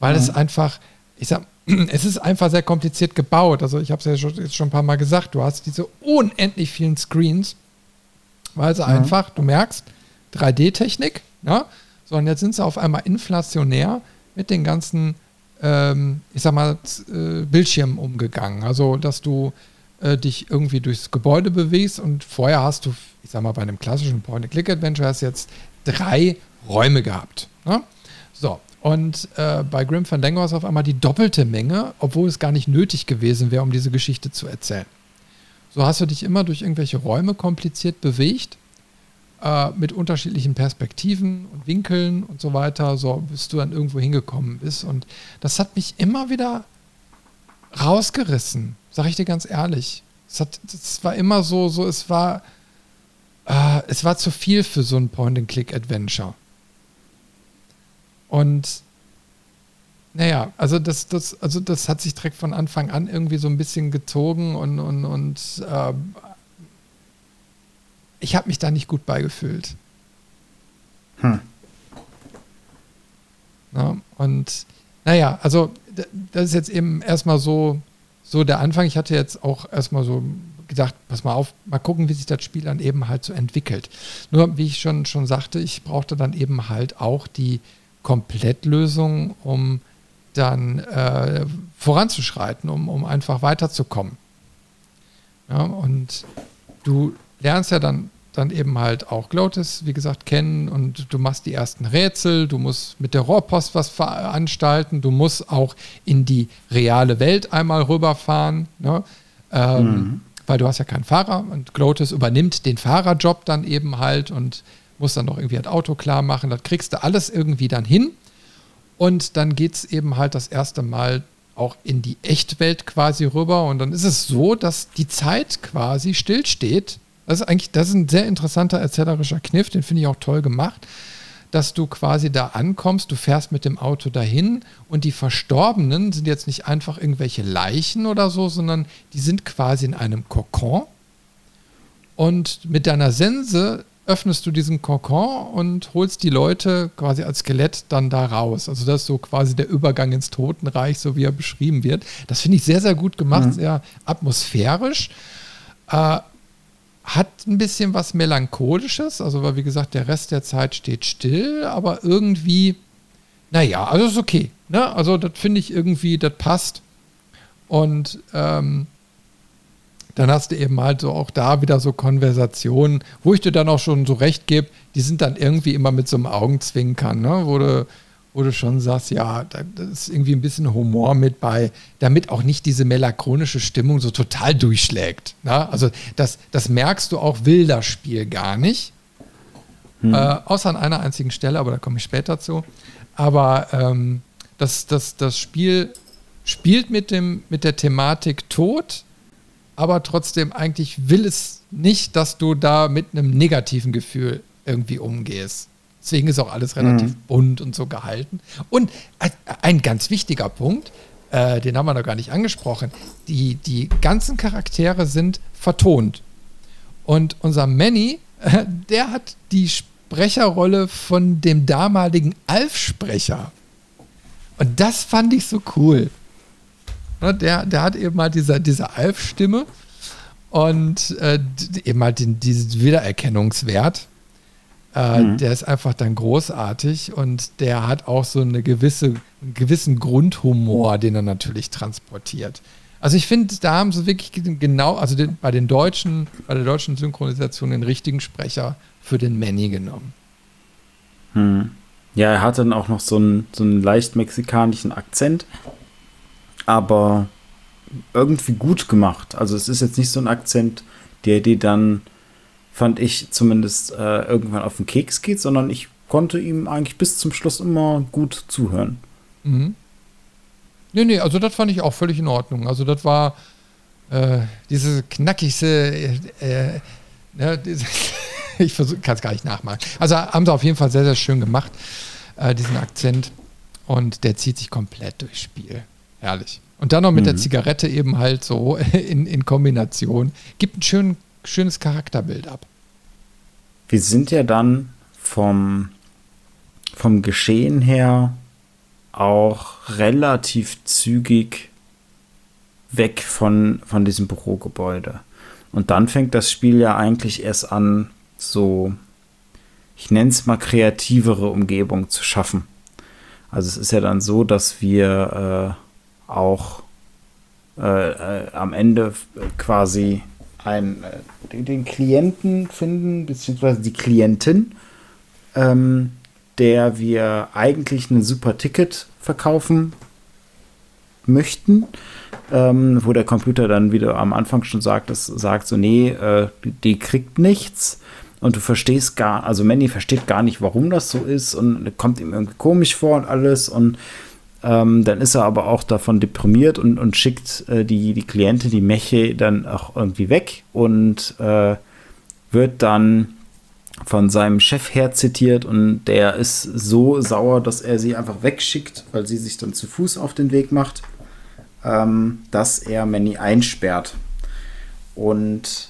Weil mhm. es einfach, ich sag, es ist einfach sehr kompliziert gebaut. Also ich habe es ja schon, jetzt schon ein paar Mal gesagt, du hast diese unendlich vielen Screens weil sie mhm. einfach, du merkst, 3D-Technik, ja, so und jetzt sind sie auf einmal inflationär mit den ganzen, ähm, ich sag mal, äh, Bildschirmen umgegangen. Also, dass du äh, dich irgendwie durchs Gebäude bewegst und vorher hast du, ich sag mal, bei einem klassischen Point-and-Click-Adventure hast du jetzt drei Räume gehabt. Ne? So, und äh, bei Grim Fandango ist auf einmal die doppelte Menge, obwohl es gar nicht nötig gewesen wäre, um diese Geschichte zu erzählen. So hast du dich immer durch irgendwelche Räume kompliziert bewegt, äh, mit unterschiedlichen Perspektiven und Winkeln und so weiter, so bis du dann irgendwo hingekommen bist. Und das hat mich immer wieder rausgerissen, sag ich dir ganz ehrlich. Es, hat, es war immer so, so es war, äh, es war zu viel für so ein Point-and-Click-Adventure. Und naja, also das, das, also das hat sich direkt von Anfang an irgendwie so ein bisschen gezogen und, und, und äh, ich habe mich da nicht gut beigefühlt. Hm. Na, und naja, also das ist jetzt eben erstmal so, so der Anfang. Ich hatte jetzt auch erstmal so gedacht, pass mal auf, mal gucken, wie sich das Spiel dann eben halt so entwickelt. Nur, wie ich schon, schon sagte, ich brauchte dann eben halt auch die Komplettlösung, um dann äh, voranzuschreiten, um, um einfach weiterzukommen. Ja, und du lernst ja dann, dann eben halt auch Glotis, wie gesagt, kennen und du machst die ersten Rätsel, du musst mit der Rohrpost was veranstalten, du musst auch in die reale Welt einmal rüberfahren, ne? ähm, mhm. weil du hast ja keinen Fahrer und Glotis übernimmt den Fahrerjob dann eben halt und muss dann noch irgendwie das Auto klar machen, das kriegst du alles irgendwie dann hin. Und dann geht es eben halt das erste Mal auch in die Echtwelt quasi rüber. Und dann ist es so, dass die Zeit quasi stillsteht. Das ist eigentlich, das ist ein sehr interessanter erzählerischer Kniff, den finde ich auch toll gemacht, dass du quasi da ankommst, du fährst mit dem Auto dahin und die Verstorbenen sind jetzt nicht einfach irgendwelche Leichen oder so, sondern die sind quasi in einem Kokon. Und mit deiner Sense öffnest du diesen Kokon und holst die Leute quasi als Skelett dann da raus. Also das ist so quasi der Übergang ins Totenreich, so wie er beschrieben wird. Das finde ich sehr, sehr gut gemacht, mhm. sehr atmosphärisch. Äh, hat ein bisschen was Melancholisches, also weil wie gesagt, der Rest der Zeit steht still, aber irgendwie, naja, also ist okay. Ne? Also das finde ich irgendwie, das passt. Und ähm, dann hast du eben halt so auch da wieder so Konversationen, wo ich dir dann auch schon so recht gebe, die sind dann irgendwie immer mit so einem Augenzwinkern, ne? wo, du, wo du schon sagst, ja, da ist irgendwie ein bisschen Humor mit bei, damit auch nicht diese melancholische Stimmung so total durchschlägt. Ne? Also das, das merkst du auch, will das Spiel gar nicht. Hm. Äh, außer an einer einzigen Stelle, aber da komme ich später zu. Aber ähm, das, das, das Spiel spielt mit, dem, mit der Thematik Tod, aber trotzdem eigentlich will es nicht, dass du da mit einem negativen Gefühl irgendwie umgehst. Deswegen ist auch alles relativ mhm. bunt und so gehalten. Und ein ganz wichtiger Punkt, äh, den haben wir noch gar nicht angesprochen, die, die ganzen Charaktere sind vertont. Und unser Manny, äh, der hat die Sprecherrolle von dem damaligen Alf-Sprecher. Und das fand ich so cool. Ne, der, der hat eben halt diese, diese Alf-Stimme und äh, eben halt den, diesen Wiedererkennungswert. Äh, mhm. Der ist einfach dann großartig und der hat auch so eine gewisse, einen gewissen Grundhumor, den er natürlich transportiert. Also ich finde, da haben sie wirklich genau, also den, bei den deutschen, bei der deutschen Synchronisation den richtigen Sprecher für den Manny genommen. Hm. Ja, er hat dann auch noch so einen, so einen leicht mexikanischen Akzent aber irgendwie gut gemacht. Also es ist jetzt nicht so ein Akzent, der dir dann, fand ich zumindest, äh, irgendwann auf den Keks geht, sondern ich konnte ihm eigentlich bis zum Schluss immer gut zuhören. Mhm. Nee, nee, also das fand ich auch völlig in Ordnung. Also das war äh, diese knackigste, äh, äh, ne, ich kann es gar nicht nachmachen. Also haben sie auf jeden Fall sehr, sehr schön gemacht, äh, diesen Akzent. Und der zieht sich komplett durchs Spiel. Herrlich. Und dann noch mit mhm. der Zigarette eben halt so in, in Kombination. Gibt ein schön, schönes Charakterbild ab. Wir sind ja dann vom, vom Geschehen her auch relativ zügig weg von, von diesem Bürogebäude. Und dann fängt das Spiel ja eigentlich erst an, so, ich nenne es mal kreativere Umgebung zu schaffen. Also es ist ja dann so, dass wir äh, auch äh, äh, am Ende quasi ein, äh, den Klienten finden, beziehungsweise die Klientin, ähm, der wir eigentlich ein super Ticket verkaufen möchten, ähm, wo der Computer dann wieder am Anfang schon sagt, das sagt so, nee, äh, die, die, kriegt nichts. Und du verstehst gar, also Manny versteht gar nicht, warum das so ist und kommt ihm irgendwie komisch vor und alles und ähm, dann ist er aber auch davon deprimiert und, und schickt äh, die, die Klientin, die Meche, dann auch irgendwie weg und äh, wird dann von seinem Chef her zitiert und der ist so sauer, dass er sie einfach wegschickt, weil sie sich dann zu Fuß auf den Weg macht, ähm, dass er Manny einsperrt. Und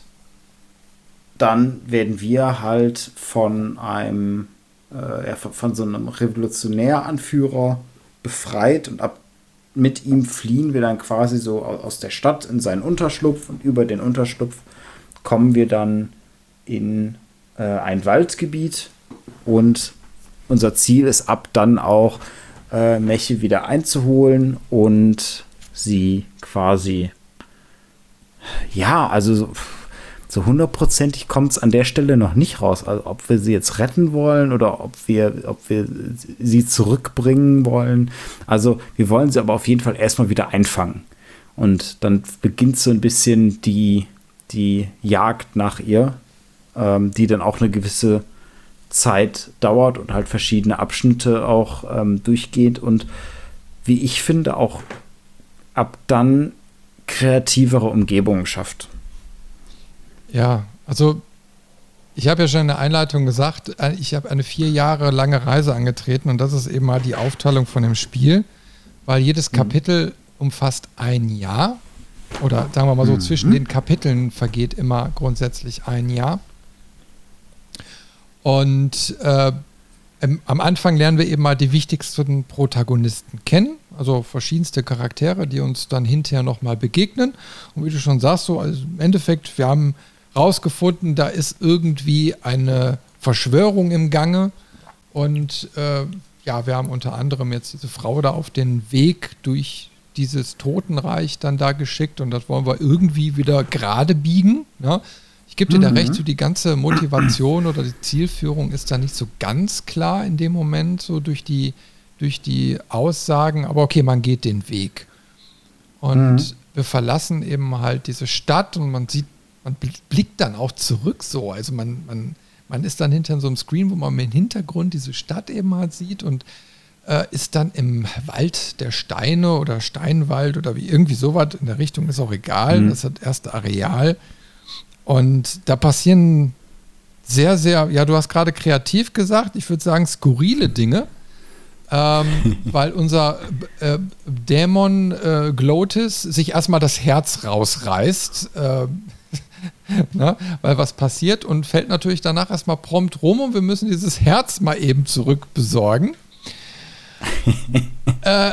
dann werden wir halt von einem, äh, von so einem Revolutionäranführer befreit und ab mit ihm fliehen wir dann quasi so aus der Stadt in seinen Unterschlupf und über den Unterschlupf kommen wir dann in äh, ein Waldgebiet und unser Ziel ist ab dann auch äh, Meche wieder einzuholen und sie quasi ja, also so, hundertprozentig kommt es an der Stelle noch nicht raus. Also ob wir sie jetzt retten wollen oder ob wir, ob wir sie zurückbringen wollen. Also wir wollen sie aber auf jeden Fall erstmal wieder einfangen. Und dann beginnt so ein bisschen die, die Jagd nach ihr ähm, die dann auch eine gewisse Zeit dauert und halt verschiedene Abschnitte auch ähm, durchgeht und wie ich finde auch ab dann kreativere Umgebungen schafft. Ja, also ich habe ja schon in der Einleitung gesagt, äh, ich habe eine vier Jahre lange Reise angetreten und das ist eben mal die Aufteilung von dem Spiel, weil jedes mhm. Kapitel mhm. umfasst ein Jahr oder sagen wir mal so, mhm. zwischen den Kapiteln vergeht immer grundsätzlich ein Jahr. Und äh, am Anfang lernen wir eben mal die wichtigsten Protagonisten kennen, also verschiedenste Charaktere, die uns dann hinterher nochmal begegnen. Und wie du schon sagst, so also im Endeffekt, wir haben rausgefunden, da ist irgendwie eine Verschwörung im Gange. Und äh, ja, wir haben unter anderem jetzt diese Frau da auf den Weg durch dieses Totenreich dann da geschickt und das wollen wir irgendwie wieder gerade biegen. Ja? Ich gebe dir mhm. da recht, so die ganze Motivation oder die Zielführung ist da nicht so ganz klar in dem Moment, so durch die, durch die Aussagen, aber okay, man geht den Weg. Und mhm. wir verlassen eben halt diese Stadt und man sieht, man blickt dann auch zurück so. Also man, man, man ist dann hinter so einem Screen, wo man im Hintergrund diese Stadt eben halt sieht und äh, ist dann im Wald der Steine oder Steinwald oder wie irgendwie sowas in der Richtung, ist auch egal. Mhm. Das ist das erste Areal. Und da passieren sehr, sehr, ja, du hast gerade kreativ gesagt, ich würde sagen skurrile Dinge, ähm, weil unser äh, Dämon äh, Glotis sich erstmal das Herz rausreißt, äh, ne, weil was passiert und fällt natürlich danach erstmal prompt rum und wir müssen dieses Herz mal eben zurückbesorgen. äh,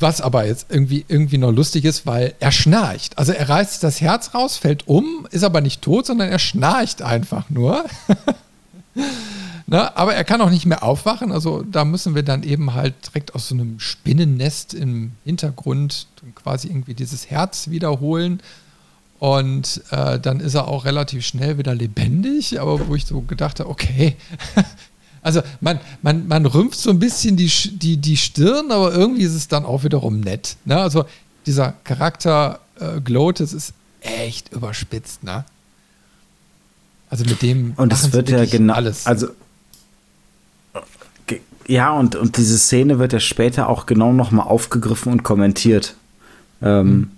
was aber jetzt irgendwie, irgendwie noch lustig ist, weil er schnarcht. Also er reißt das Herz raus, fällt um, ist aber nicht tot, sondern er schnarcht einfach nur. Na, ne? aber er kann auch nicht mehr aufwachen. Also da müssen wir dann eben halt direkt aus so einem Spinnennest im Hintergrund quasi irgendwie dieses Herz wiederholen. Und äh, dann ist er auch relativ schnell wieder lebendig, aber wo ich so gedacht habe, okay, also man, man, man rümpft so ein bisschen die, die, die Stirn, aber irgendwie ist es dann auch wiederum nett. Ne? Also dieser Charakter äh, Glotes ist echt überspitzt, ne? Also mit dem und es wird ja genau alles. Also Ja, und, und diese Szene wird ja später auch genau nochmal aufgegriffen und kommentiert. Ähm, mhm.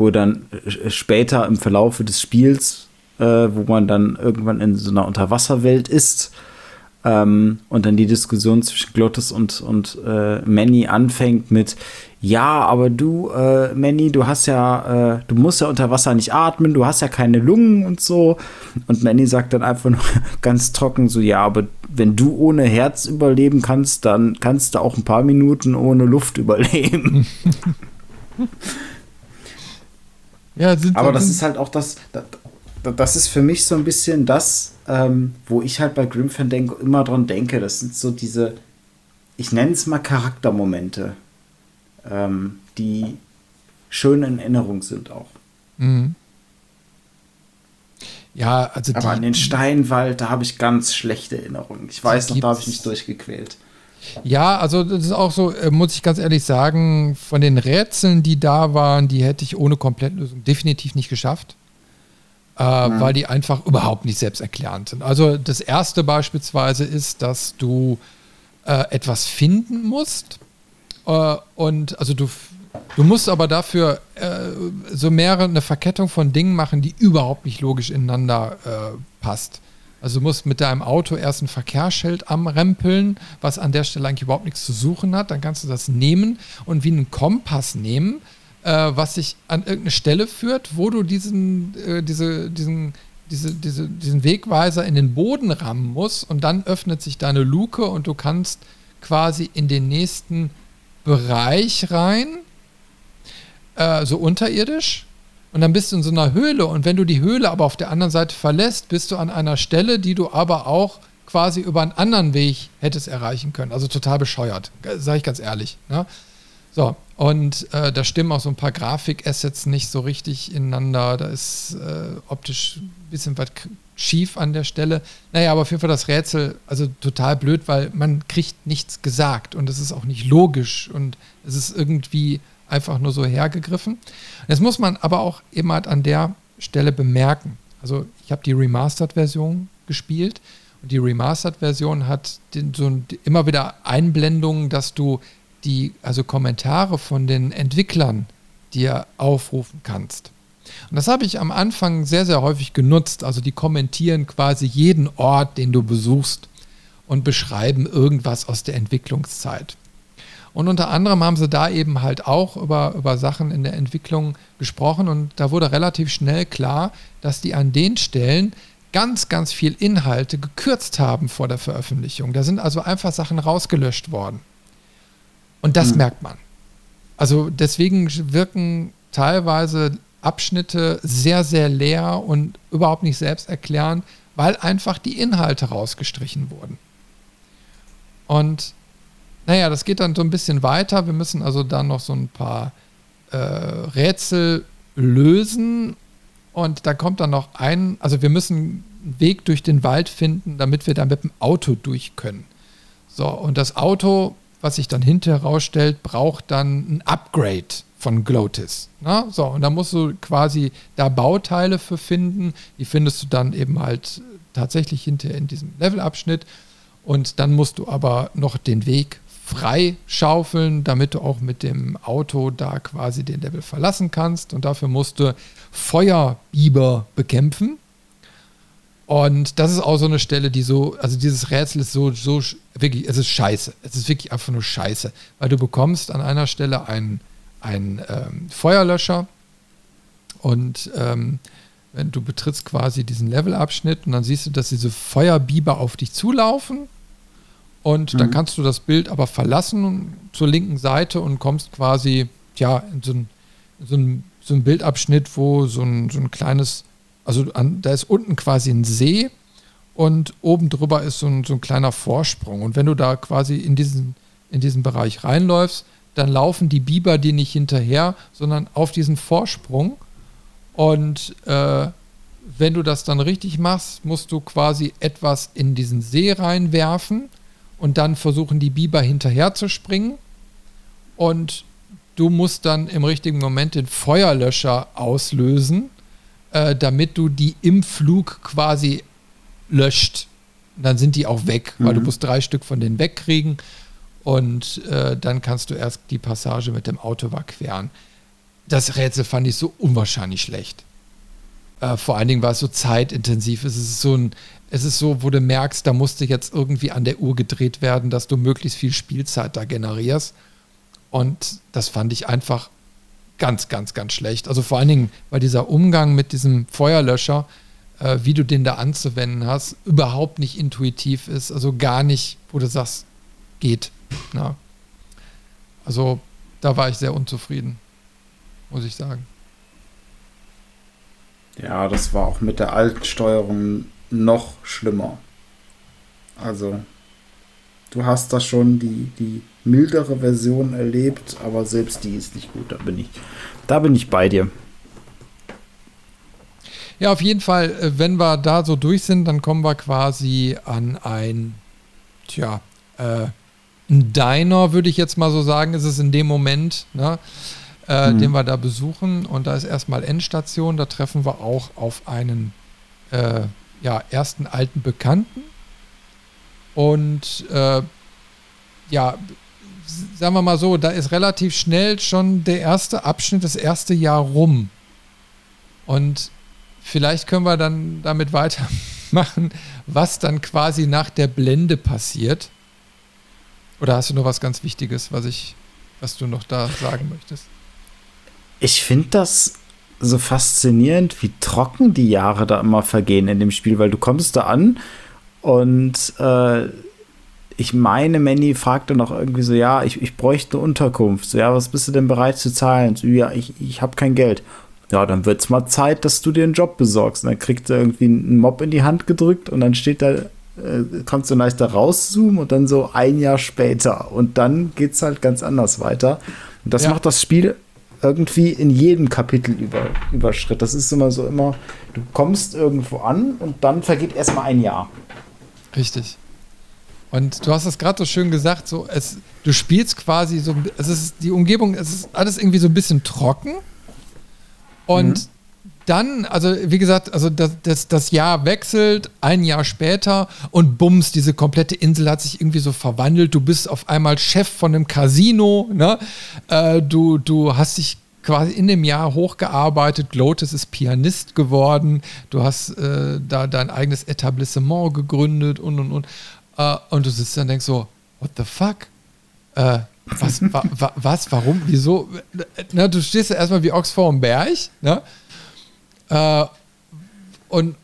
Wo dann äh, später im Verlaufe des Spiels, äh, wo man dann irgendwann in so einer Unterwasserwelt ist, ähm, und dann die Diskussion zwischen Glottis und, und äh, Manny anfängt mit, ja, aber du, äh, Manny, du hast ja, äh, du musst ja unter Wasser nicht atmen, du hast ja keine Lungen und so. Und Manny sagt dann einfach nur ganz trocken so, ja, aber wenn du ohne Herz überleben kannst, dann kannst du auch ein paar Minuten ohne Luft überleben. ja, sind, aber das ist halt auch das, das, das ist für mich so ein bisschen das, ähm, wo ich halt bei Grimfan denke, immer dran denke. Das sind so diese, ich nenne es mal Charaktermomente ähm, die schön in Erinnerung sind auch. Mhm. Ja, also. Aber an den Steinwald, da habe ich ganz schlechte Erinnerungen. Ich weiß noch, da habe ich mich durchgequält. Ja, also das ist auch so, äh, muss ich ganz ehrlich sagen, von den Rätseln, die da waren, die hätte ich ohne Komplettlösung definitiv nicht geschafft. Äh, mhm. Weil die einfach überhaupt nicht selbsterklärend sind. Also das erste beispielsweise ist, dass du äh, etwas finden musst äh, und also du, du musst aber dafür äh, so mehrere eine Verkettung von Dingen machen, die überhaupt nicht logisch ineinander äh, passt. Also du musst mit deinem Auto erst ein Verkehrsschild amrempeln, was an der Stelle eigentlich überhaupt nichts zu suchen hat. Dann kannst du das nehmen und wie einen Kompass nehmen, äh, was sich an irgendeine Stelle führt, wo du diesen, äh, diese, diesen, diese, diese, diesen Wegweiser in den Boden rammen musst und dann öffnet sich deine Luke und du kannst quasi in den nächsten Bereich rein, äh, so unterirdisch. Und dann bist du in so einer Höhle. Und wenn du die Höhle aber auf der anderen Seite verlässt, bist du an einer Stelle, die du aber auch quasi über einen anderen Weg hättest erreichen können. Also total bescheuert, sage ich ganz ehrlich. Ne? So, und äh, da stimmen auch so ein paar Grafik-Assets nicht so richtig ineinander. Da ist äh, optisch ein bisschen was schief an der Stelle. Naja, aber auf jeden Fall das Rätsel, also total blöd, weil man kriegt nichts gesagt und es ist auch nicht logisch und es ist irgendwie einfach nur so hergegriffen. Das muss man aber auch eben halt an der Stelle bemerken. Also ich habe die Remastered-Version gespielt und die Remastered-Version hat den, so immer wieder Einblendungen, dass du die, also Kommentare von den Entwicklern dir aufrufen kannst. Und das habe ich am Anfang sehr, sehr häufig genutzt. Also die kommentieren quasi jeden Ort, den du besuchst und beschreiben irgendwas aus der Entwicklungszeit. Und unter anderem haben sie da eben halt auch über, über Sachen in der Entwicklung gesprochen und da wurde relativ schnell klar, dass die an den Stellen ganz, ganz viel Inhalte gekürzt haben vor der Veröffentlichung. Da sind also einfach Sachen rausgelöscht worden. Und das mhm. merkt man. Also deswegen wirken teilweise Abschnitte sehr, sehr leer und überhaupt nicht selbsterklärend, weil einfach die Inhalte rausgestrichen wurden. Und naja, das geht dann so ein bisschen weiter. Wir müssen also dann noch so ein paar äh, Rätsel lösen. Und da kommt dann noch ein, also wir müssen einen Weg durch den Wald finden, damit wir da mit dem Auto durch können. So, und das Auto, was sich dann hinterher herausstellt, braucht dann ein Upgrade von Glotis. Na? So, und da musst du quasi da Bauteile für finden. Die findest du dann eben halt tatsächlich hinterher in diesem Levelabschnitt. Und dann musst du aber noch den Weg frei schaufeln, damit du auch mit dem Auto da quasi den Level verlassen kannst. Und dafür musst du Feuerbiber bekämpfen. Und das ist auch so eine Stelle, die so, also dieses Rätsel ist so, so wirklich, es ist scheiße. Es ist wirklich einfach nur scheiße. Weil du bekommst an einer Stelle einen ein ähm, Feuerlöscher und ähm, wenn du betrittst quasi diesen Levelabschnitt und dann siehst du, dass diese Feuerbiber auf dich zulaufen und mhm. dann kannst du das Bild aber verlassen zur linken Seite und kommst quasi ja in so ein, so ein, so ein Bildabschnitt, wo so ein, so ein kleines, also an, da ist unten quasi ein See und oben drüber ist so ein, so ein kleiner Vorsprung und wenn du da quasi in diesen, in diesen Bereich reinläufst, dann laufen die Biber dir nicht hinterher, sondern auf diesen Vorsprung. Und äh, wenn du das dann richtig machst, musst du quasi etwas in diesen See reinwerfen und dann versuchen die Biber hinterher zu springen. Und du musst dann im richtigen Moment den Feuerlöscher auslösen, äh, damit du die im Flug quasi löscht. dann sind die auch weg, mhm. weil du mhm. musst drei Stück von denen wegkriegen. und äh, dann kannst du erst die Passage mit dem Auto überqueren. Das Rätsel fand ich so unwahrscheinlich schlecht. Äh, vor allen Dingen war es so zeitintensiv. Es ist so ein, es ist so, wo du merkst, da musste jetzt irgendwie an der Uhr gedreht werden, dass du möglichst viel Spielzeit da generierst. Und das fand ich einfach ganz, ganz, ganz schlecht. Also vor allen Dingen, weil dieser Umgang mit diesem Feuerlöscher, äh, wie du den da anzuwenden hast, überhaupt nicht intuitiv ist. Also gar nicht, wo du sagst, geht. Na. Also da war ich sehr unzufrieden, muss ich sagen. Ja, das war auch mit der alten Steuerung noch schlimmer. Also, du hast da schon die, die mildere Version erlebt, aber selbst die ist nicht gut. Da bin ich, da bin ich bei dir. Ja, auf jeden Fall, äh, wenn wir da so durch sind, dann kommen wir quasi an ein, tja, äh, ein Diner, würde ich jetzt mal so sagen, ist es in dem Moment, ne, äh, mhm. den wir da besuchen. Und da ist erstmal Endstation, da treffen wir auch auf einen äh, ja, ersten alten Bekannten. Und äh, ja, sagen wir mal so, da ist relativ schnell schon der erste Abschnitt, das erste Jahr rum. Und vielleicht können wir dann damit weitermachen, was dann quasi nach der Blende passiert. Oder hast du noch was ganz Wichtiges, was ich, was du noch da sagen möchtest? Ich finde das so faszinierend, wie trocken die Jahre da immer vergehen in dem Spiel, weil du kommst da an und äh, ich meine, Manny fragte noch irgendwie so, ja, ich, ich bräuchte eine Unterkunft. So, ja, was bist du denn bereit zu zahlen? So, ja, ich, ich habe kein Geld. Ja, dann wird es mal Zeit, dass du dir einen Job besorgst. Und dann kriegt er irgendwie einen Mob in die Hand gedrückt und dann steht da, äh, kannst du leicht da rauszoomen und dann so ein Jahr später. Und dann geht es halt ganz anders weiter. Und das ja. macht das Spiel irgendwie in jedem Kapitel über, Überschritt. Das ist immer so immer, du kommst irgendwo an und dann vergeht erstmal ein Jahr. Richtig. Und du hast es gerade so schön gesagt, so es, du spielst quasi so, es ist die Umgebung, es ist alles irgendwie so ein bisschen trocken. Und mhm. Dann, also wie gesagt, also das, das, das Jahr wechselt, ein Jahr später und bums, diese komplette Insel hat sich irgendwie so verwandelt. Du bist auf einmal Chef von einem Casino, ne? Äh, du, du hast dich quasi in dem Jahr hochgearbeitet. Glotis ist Pianist geworden. Du hast äh, da dein eigenes Etablissement gegründet und und und. Äh, und du sitzt dann und denkst so, what the fuck? Äh, was, wa, wa, was, warum, wieso? Na, du stehst ja erstmal wie Ochs vor dem Berg, ne? Äh, und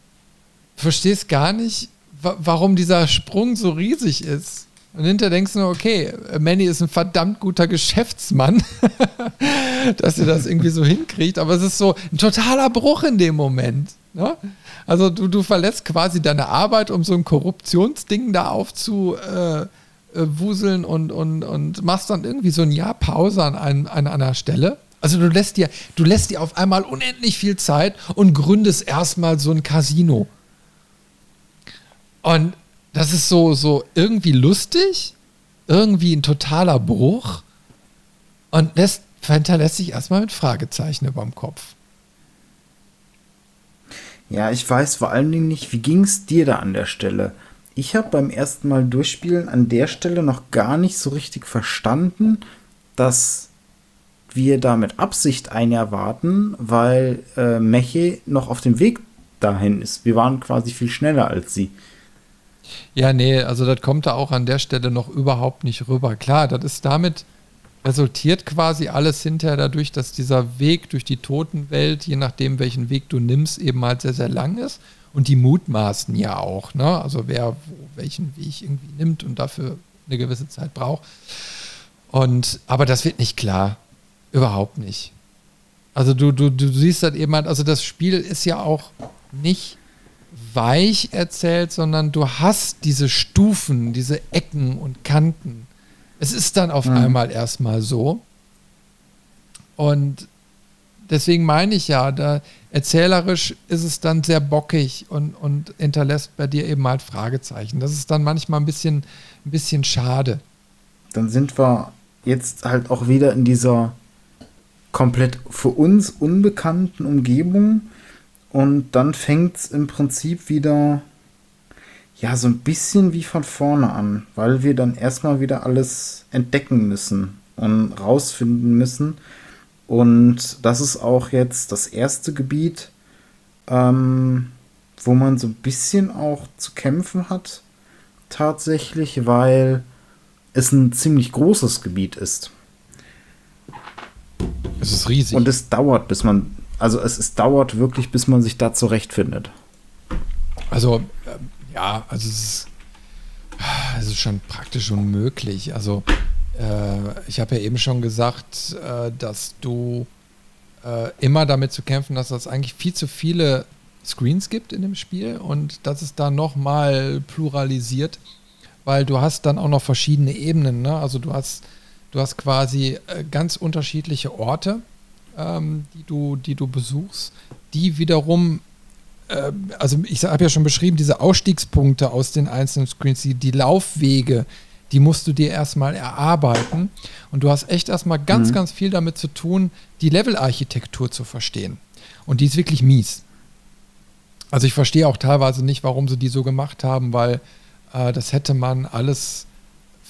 verstehst gar nicht, wa warum dieser Sprung so riesig ist. Und hinterher denkst du nur, okay, Manny ist ein verdammt guter Geschäftsmann, dass er das irgendwie so hinkriegt, aber es ist so ein totaler Bruch in dem Moment. Ne? Also du, du verlässt quasi deine Arbeit, um so ein Korruptionsding da aufzuwuseln äh, und, und, und machst dann irgendwie so ein Jahr Pause an, einem, an einer Stelle. Also du lässt dir, du lässt dir auf einmal unendlich viel Zeit und gründest erstmal so ein Casino. Und das ist so, so irgendwie lustig, irgendwie ein totaler Bruch und lässt, hinterlässt sich erstmal mit Fragezeichen über dem Kopf. Ja, ich weiß vor allen Dingen nicht, wie ging es dir da an der Stelle? Ich habe beim ersten Mal durchspielen an der Stelle noch gar nicht so richtig verstanden, dass wir da mit Absicht ein Jahr warten, weil äh, Meche noch auf dem Weg dahin ist. Wir waren quasi viel schneller als sie. Ja, nee, also das kommt da auch an der Stelle noch überhaupt nicht rüber. Klar, das ist damit resultiert quasi alles hinterher dadurch, dass dieser Weg durch die Totenwelt, je nachdem, welchen Weg du nimmst, eben halt sehr, sehr lang ist. Und die mutmaßen ja auch, ne? Also wer wo, welchen Weg irgendwie nimmt und dafür eine gewisse Zeit braucht. Und, aber das wird nicht klar. Überhaupt nicht. Also du, du, du siehst halt eben halt, also das Spiel ist ja auch nicht weich erzählt, sondern du hast diese Stufen, diese Ecken und Kanten. Es ist dann auf mhm. einmal erstmal so. Und deswegen meine ich ja, da erzählerisch ist es dann sehr bockig und, und hinterlässt bei dir eben halt Fragezeichen. Das ist dann manchmal ein bisschen, ein bisschen schade. Dann sind wir jetzt halt auch wieder in dieser komplett für uns unbekannten Umgebung und dann fängt es im Prinzip wieder ja so ein bisschen wie von vorne an, weil wir dann erstmal wieder alles entdecken müssen und rausfinden müssen. Und das ist auch jetzt das erste Gebiet, ähm, wo man so ein bisschen auch zu kämpfen hat, tatsächlich, weil es ein ziemlich großes Gebiet ist. Es ist riesig. Und es dauert, bis man, also es, es dauert wirklich, bis man sich da zurechtfindet. Also, äh, ja, also es ist, es ist schon praktisch unmöglich. Also, äh, ich habe ja eben schon gesagt, äh, dass du äh, immer damit zu kämpfen hast, dass es eigentlich viel zu viele Screens gibt in dem Spiel und dass es da nochmal pluralisiert, weil du hast dann auch noch verschiedene Ebenen. Ne? Also du hast, du hast quasi äh, ganz unterschiedliche Orte, ähm, die, du, die du besuchst, die wiederum äh, also ich habe ja schon beschrieben, diese Ausstiegspunkte aus den einzelnen Screens, die, die Laufwege, die musst du dir erstmal erarbeiten. Und du hast echt erstmal ganz, mhm. ganz viel damit zu tun, die Levelarchitektur zu verstehen. Und die ist wirklich mies. Also ich verstehe auch teilweise nicht, warum sie die so gemacht haben, weil äh, das hätte man alles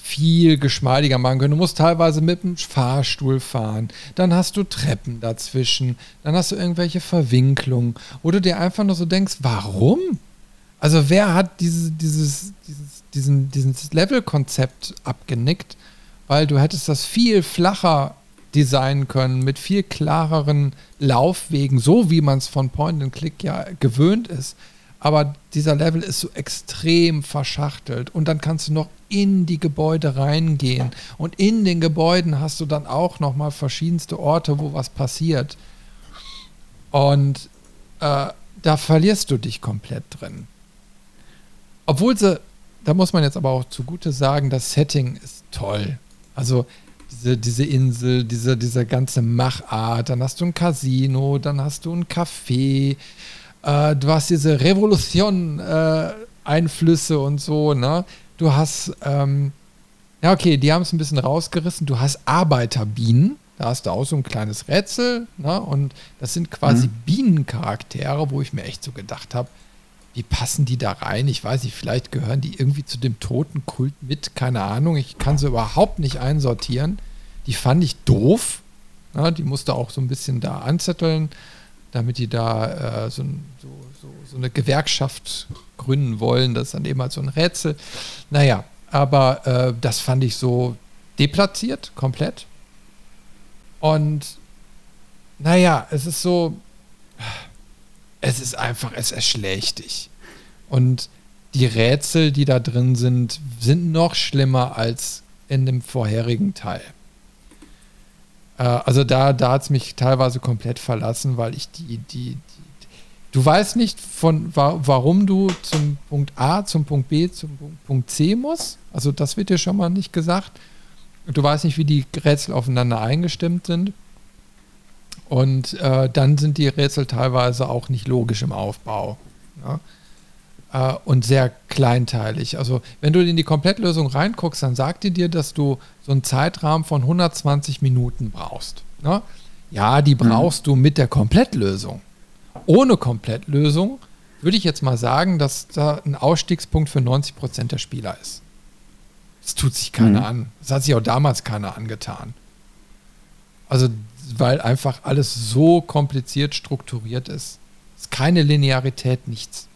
viel geschmeidiger machen können. Du musst teilweise mit dem Fahrstuhl fahren, dann hast du Treppen dazwischen, dann hast du irgendwelche Verwinklungen, wo du dir einfach nur so denkst, warum? Also wer hat diese, dieses, dieses, diesen, dieses Level-Konzept abgenickt? Weil du hättest das viel flacher designen können, mit viel klareren Laufwegen, so wie man es von Point and Click ja gewöhnt ist. Aber dieser Level ist so extrem verschachtelt und dann kannst du noch in die Gebäude reingehen und in den Gebäuden hast du dann auch noch mal verschiedenste Orte, wo was passiert. Und äh, da verlierst du dich komplett drin. Obwohl sie, da muss man jetzt aber auch zugute sagen, das Setting ist toll. Also diese, diese Insel, diese, diese ganze Machart, dann hast du ein Casino, dann hast du ein Café, äh, du hast diese Revolution-Einflüsse äh, und so, ne? Du hast, ähm, ja, okay, die haben es ein bisschen rausgerissen. Du hast Arbeiterbienen. Da hast du auch so ein kleines Rätsel, ne? Und das sind quasi mhm. Bienencharaktere, wo ich mir echt so gedacht habe, wie passen die da rein? Ich weiß nicht, vielleicht gehören die irgendwie zu dem Totenkult mit, keine Ahnung. Ich kann sie überhaupt nicht einsortieren. Die fand ich doof. Ne? Die musste auch so ein bisschen da anzetteln damit die da äh, so, so, so, so, eine Gewerkschaft gründen wollen. Das ist dann eben halt so ein Rätsel. Naja, aber äh, das fand ich so deplatziert, komplett. Und naja, es ist so, es ist einfach, es erschlägt dich. Und die Rätsel, die da drin sind, sind noch schlimmer als in dem vorherigen Teil. Äh, also da, da hat es mich teilweise komplett verlassen, weil ich die, die, die du weißt nicht, von wa warum du zum Punkt A, zum Punkt B, zum Punkt C musst. Also das wird dir schon mal nicht gesagt. Du weißt nicht, wie die Rätsel aufeinander eingestimmt sind. Und äh, dann sind die Rätsel teilweise auch nicht logisch im Aufbau. Ja? Äh, und sehr kleinteilig. Also wenn du in die Komplettlösung reinguckst, dann sagt die dir, dass du so einen Zeitrahmen von 120 Minuten brauchst. Ne? Ja, die mhm. brauchst mhm. du mit der Komplettlösung. Ohne Komplettlösung würde ich jetzt mal sagen, dass da ein Ausstiegspunkt für 90 Prozent der Spieler ist. Das tut sich keiner mhm. an. Das hat sich auch damals keiner angetan. Also, weil einfach alles so kompliziert strukturiert ist. Es ist keine Linearität, nichts.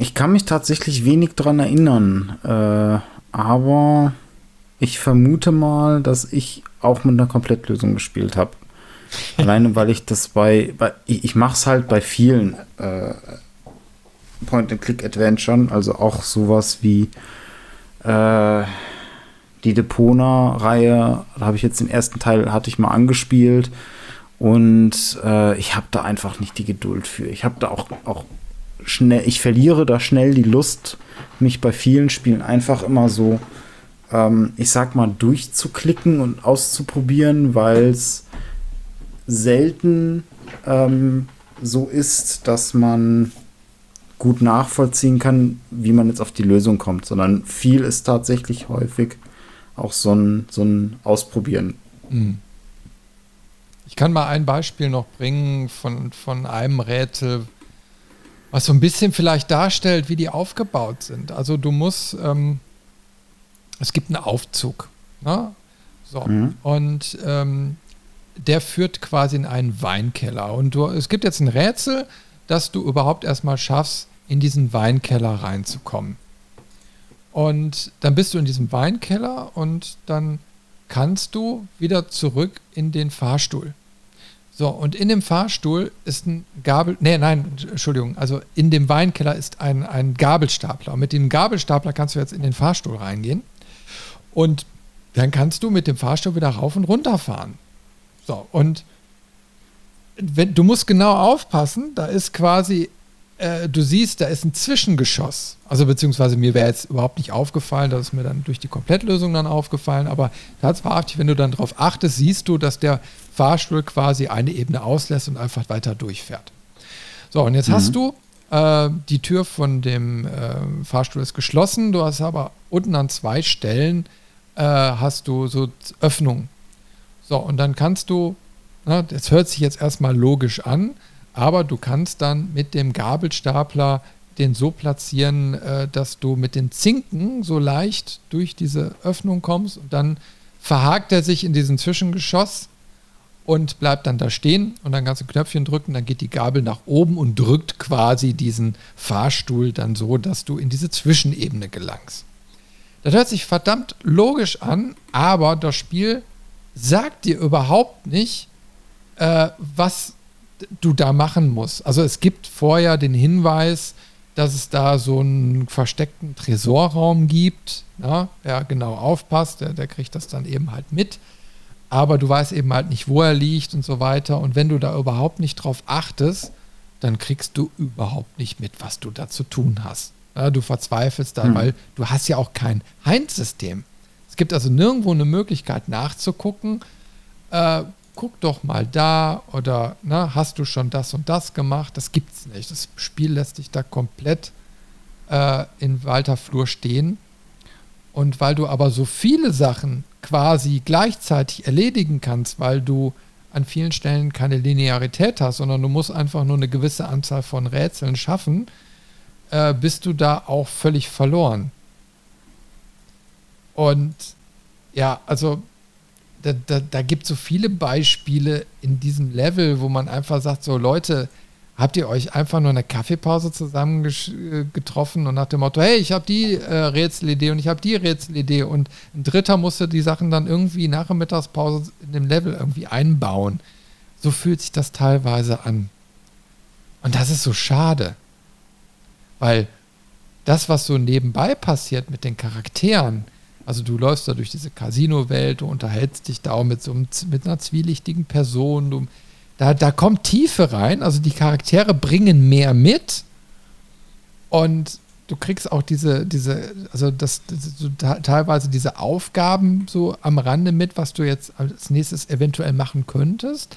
Ich kann mich tatsächlich wenig dran erinnern, äh, aber ich vermute mal, dass ich auch mit einer Komplettlösung gespielt habe. Alleine, weil ich das bei, bei ich, ich mache es halt bei vielen äh, Point-and-Click-Adventuren, also auch sowas wie äh, die Depona-Reihe, da habe ich jetzt den ersten Teil, hatte ich mal angespielt und äh, ich habe da einfach nicht die Geduld für. Ich habe da auch, auch schnell, ich verliere da schnell die Lust, mich bei vielen Spielen einfach immer so, ähm, ich sag mal, durchzuklicken und auszuprobieren, weil es selten ähm, so ist, dass man gut nachvollziehen kann, wie man jetzt auf die Lösung kommt, sondern viel ist tatsächlich häufig auch so ein, so ein Ausprobieren. Mhm. Ich kann mal ein Beispiel noch bringen von, von einem Rätsel, Was so ein bisschen vielleicht darstellt, wie die aufgebaut sind. Also du musst, ähm, es gibt einen Aufzug. Ne? So. Mhm. Und ähm, der führt quasi in einen Weinkeller. Und du, es gibt jetzt ein Rätsel, dass du überhaupt erstmal schaffst, in diesen Weinkeller reinzukommen. Und dann bist du in diesem Weinkeller und dann kannst du wieder zurück in den Fahrstuhl. So, und in dem Fahrstuhl ist ein Gabel, nee, nein, Entschuldigung, also in dem Weinkeller ist ein, ein Gabelstapler. Und mit dem Gabelstapler kannst du jetzt in den Fahrstuhl reingehen. Und dann kannst du mit dem Fahrstuhl wieder rauf und runter fahren. So, und wenn, du musst genau aufpassen, da ist quasi, äh, du siehst, da ist ein Zwischengeschoss. Also beziehungsweise mir wäre jetzt überhaupt nicht aufgefallen, das ist mir dann durch die Komplettlösung dann aufgefallen, aber tatsächlich, wenn du dann darauf achtest, siehst du, dass der Fahrstuhl quasi eine Ebene auslässt und einfach weiter durchfährt. So, und jetzt mhm. hast du äh, die Tür von dem äh, Fahrstuhl ist geschlossen, du hast aber unten an zwei Stellen äh, hast du so Öffnungen so, und dann kannst du, na, das hört sich jetzt erstmal logisch an, aber du kannst dann mit dem Gabelstapler den so platzieren, äh, dass du mit den Zinken so leicht durch diese Öffnung kommst und dann verhakt er sich in diesen Zwischengeschoss und bleibt dann da stehen und dann kannst du Knöpfchen drücken, dann geht die Gabel nach oben und drückt quasi diesen Fahrstuhl dann so, dass du in diese Zwischenebene gelangst. Das hört sich verdammt logisch an, aber das Spiel sagt dir überhaupt nicht, äh, was du da machen musst. Also es gibt vorher den Hinweis, dass es da so einen versteckten Tresorraum gibt. Na, wer genau aufpasst, der, der kriegt das dann eben halt mit. Aber du weißt eben halt nicht, wo er liegt und so weiter. Und wenn du da überhaupt nicht drauf achtest, dann kriegst du überhaupt nicht mit, was du da zu tun hast. Ja, du verzweifelst da, hm. weil du hast ja auch kein Heinz-System gibt also nirgendwo eine Möglichkeit nachzugucken, äh, guck doch mal da oder na, hast du schon das und das gemacht? Das gibt es nicht. Das Spiel lässt dich da komplett äh, in Walter Flur stehen. Und weil du aber so viele Sachen quasi gleichzeitig erledigen kannst, weil du an vielen Stellen keine Linearität hast, sondern du musst einfach nur eine gewisse Anzahl von Rätseln schaffen, äh, bist du da auch völlig verloren. Und ja, also da, da, da gibt es so viele Beispiele in diesem Level, wo man einfach sagt, so Leute, habt ihr euch einfach nur eine Kaffeepause zusammen getroffen und nach dem Motto, hey, ich habe die äh, Rätselidee und ich habe die Rätselidee und ein Dritter musste die Sachen dann irgendwie nach der Mittagspause in dem Level irgendwie einbauen. So fühlt sich das teilweise an. Und das ist so schade. Weil das, was so nebenbei passiert mit den Charakteren, also du läufst da durch diese Casino-Welt, du unterhältst dich da auch mit so einem, mit einer zwielichtigen Person. Du, da, da kommt Tiefe rein. Also die Charaktere bringen mehr mit. Und du kriegst auch diese, diese, also das, so teilweise diese Aufgaben so am Rande mit, was du jetzt als nächstes eventuell machen könntest.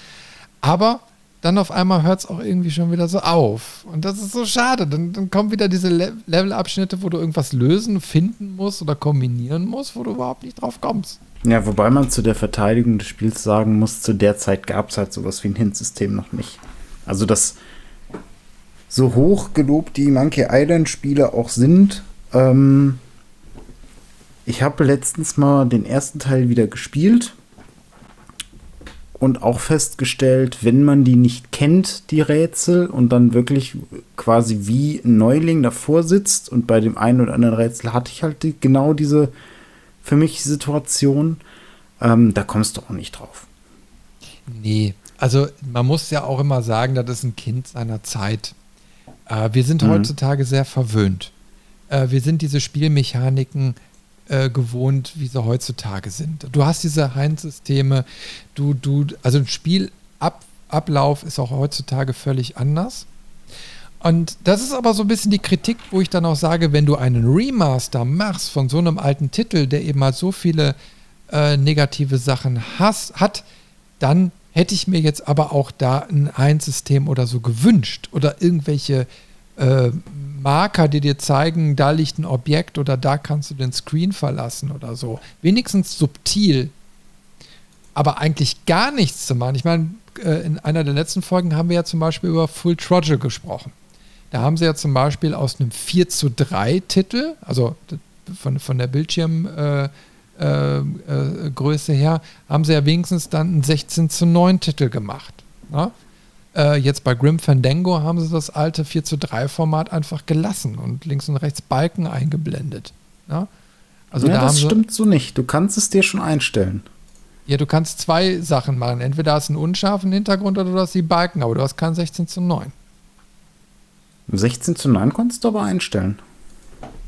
Aber dann auf einmal hört es auch irgendwie schon wieder so auf. Und das ist so schade. Dann, dann kommen wieder diese Le Levelabschnitte, wo du irgendwas lösen, finden musst oder kombinieren musst, wo du überhaupt nicht drauf kommst. Ja, wobei man zu der Verteidigung des Spiels sagen muss, zu der Zeit gab es halt sowas wie ein Hint-System noch nicht. Also das so hoch gelobt die Monkey Island-Spiele auch sind, ähm, ich habe letztens mal den ersten Teil wieder gespielt und auch festgestellt, wenn man die nicht kennt, die Rätsel, und dann wirklich quasi wie ein Neuling davor sitzt, und bei dem einen oder anderen Rätsel hatte ich halt die, genau diese für mich Situation, ähm, da kommst du auch nicht drauf. Nee, also man muss ja auch immer sagen, das ist ein Kind seiner Zeit. Äh, wir sind mhm. heutzutage sehr verwöhnt. Äh, wir sind diese Spielmechaniken äh, gewohnt, wie sie heutzutage sind. Du hast diese Heinz-Systeme, du, du, also ein Spielablauf ist auch heutzutage völlig anders. Und das ist aber so ein bisschen die Kritik, wo ich dann auch sage, wenn du einen Remaster machst von so einem alten Titel, der eben halt so viele äh, negative Sachen has, hat, dann hätte ich mir jetzt aber auch da ein Heinz-System oder so gewünscht oder irgendwelche äh, Marker, die dir zeigen, da liegt ein Objekt oder da kannst du den Screen verlassen oder so. Wenigstens subtil. Aber eigentlich gar nichts zu machen. Ich meine, äh, in einer der letzten Folgen haben wir ja zum Beispiel über Full Throttle gesprochen. Da haben sie ja zum Beispiel aus einem 4 zu 3 Titel, also von, von der Bildschirmgröße äh, äh, her, haben sie ja wenigstens dann einen 16 zu 9 Titel gemacht. Ja? Äh, jetzt bei Grim Fandango haben sie das alte 4 zu 3 Format einfach gelassen und links und rechts Balken eingeblendet. Ja? Also ja, da das stimmt so nicht. Du kannst es dir schon einstellen. Ja, du kannst zwei Sachen machen. Entweder hast du einen unscharfen Hintergrund oder du hast die Balken, aber du hast keinen 16 zu 9. 16 zu 9 konntest du aber einstellen.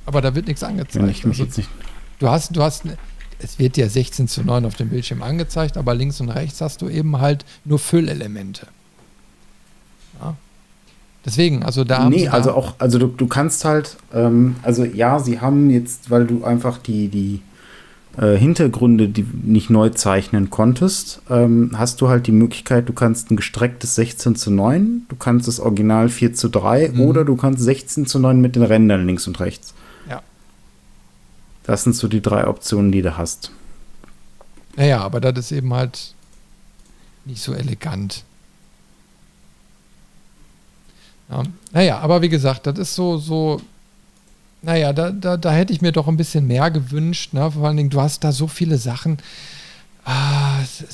Aber da wird nichts angezeigt. Ich mich also, jetzt nicht du hast, du hast, es wird ja 16 zu 9 auf dem Bildschirm angezeigt, aber links und rechts hast du eben halt nur Füllelemente. Ja. Deswegen, also da. Nee, also auch, also du, du kannst halt, ähm, also ja, sie haben jetzt, weil du einfach die, die äh, Hintergründe, die nicht neu zeichnen konntest, ähm, hast du halt die Möglichkeit, du kannst ein gestrecktes 16 zu 9, du kannst das Original 4 zu 3 mhm. oder du kannst 16 zu 9 mit den Rändern links und rechts. Ja. Das sind so die drei Optionen, die du hast. Naja, aber das ist eben halt nicht so elegant. Ja. Naja, aber wie gesagt, das ist so, so naja, da, da, da hätte ich mir doch ein bisschen mehr gewünscht. Ne? Vor allen Dingen, du hast da so viele Sachen. Ah, es ist,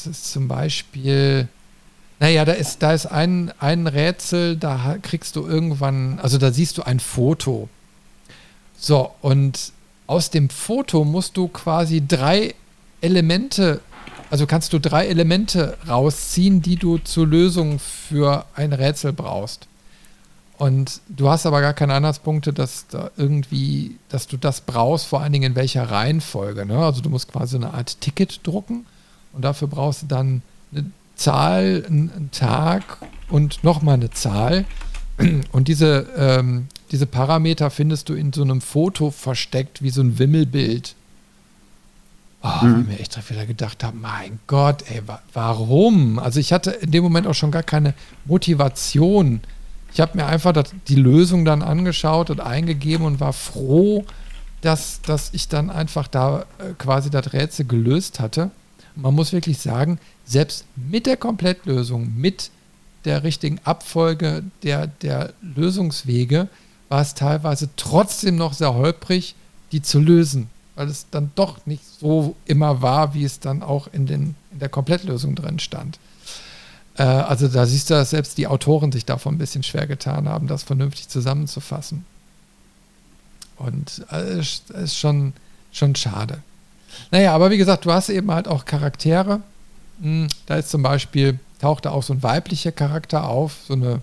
es ist zum Beispiel. Naja, da ist, da ist ein, ein Rätsel, da kriegst du irgendwann, also da siehst du ein Foto. So, und aus dem Foto musst du quasi drei Elemente, also kannst du drei Elemente rausziehen, die du zur Lösung für ein Rätsel brauchst. Und du hast aber gar keine Anhaltspunkte, dass da irgendwie, dass du das brauchst, vor allen Dingen in welcher Reihenfolge. Ne? Also du musst quasi eine Art Ticket drucken und dafür brauchst du dann eine Zahl, einen Tag und nochmal eine Zahl. Und diese, ähm, diese Parameter findest du in so einem Foto versteckt, wie so ein Wimmelbild. Oh, mhm. ich mir echt wieder gedacht habe, mein Gott, ey, wa warum? Also ich hatte in dem Moment auch schon gar keine Motivation, ich habe mir einfach das, die Lösung dann angeschaut und eingegeben und war froh, dass, dass ich dann einfach da äh, quasi das Rätsel gelöst hatte. Man muss wirklich sagen, selbst mit der Komplettlösung, mit der richtigen Abfolge der, der Lösungswege, war es teilweise trotzdem noch sehr holprig, die zu lösen, weil es dann doch nicht so immer war, wie es dann auch in, den, in der Komplettlösung drin stand. Äh, also da siehst du, dass selbst die Autoren sich davon ein bisschen schwer getan haben, das vernünftig zusammenzufassen. Und äh, ist schon, schon schade. Naja, aber wie gesagt, du hast eben halt auch Charaktere. Hm, da ist zum Beispiel, taucht da auch so ein weiblicher Charakter auf, so eine,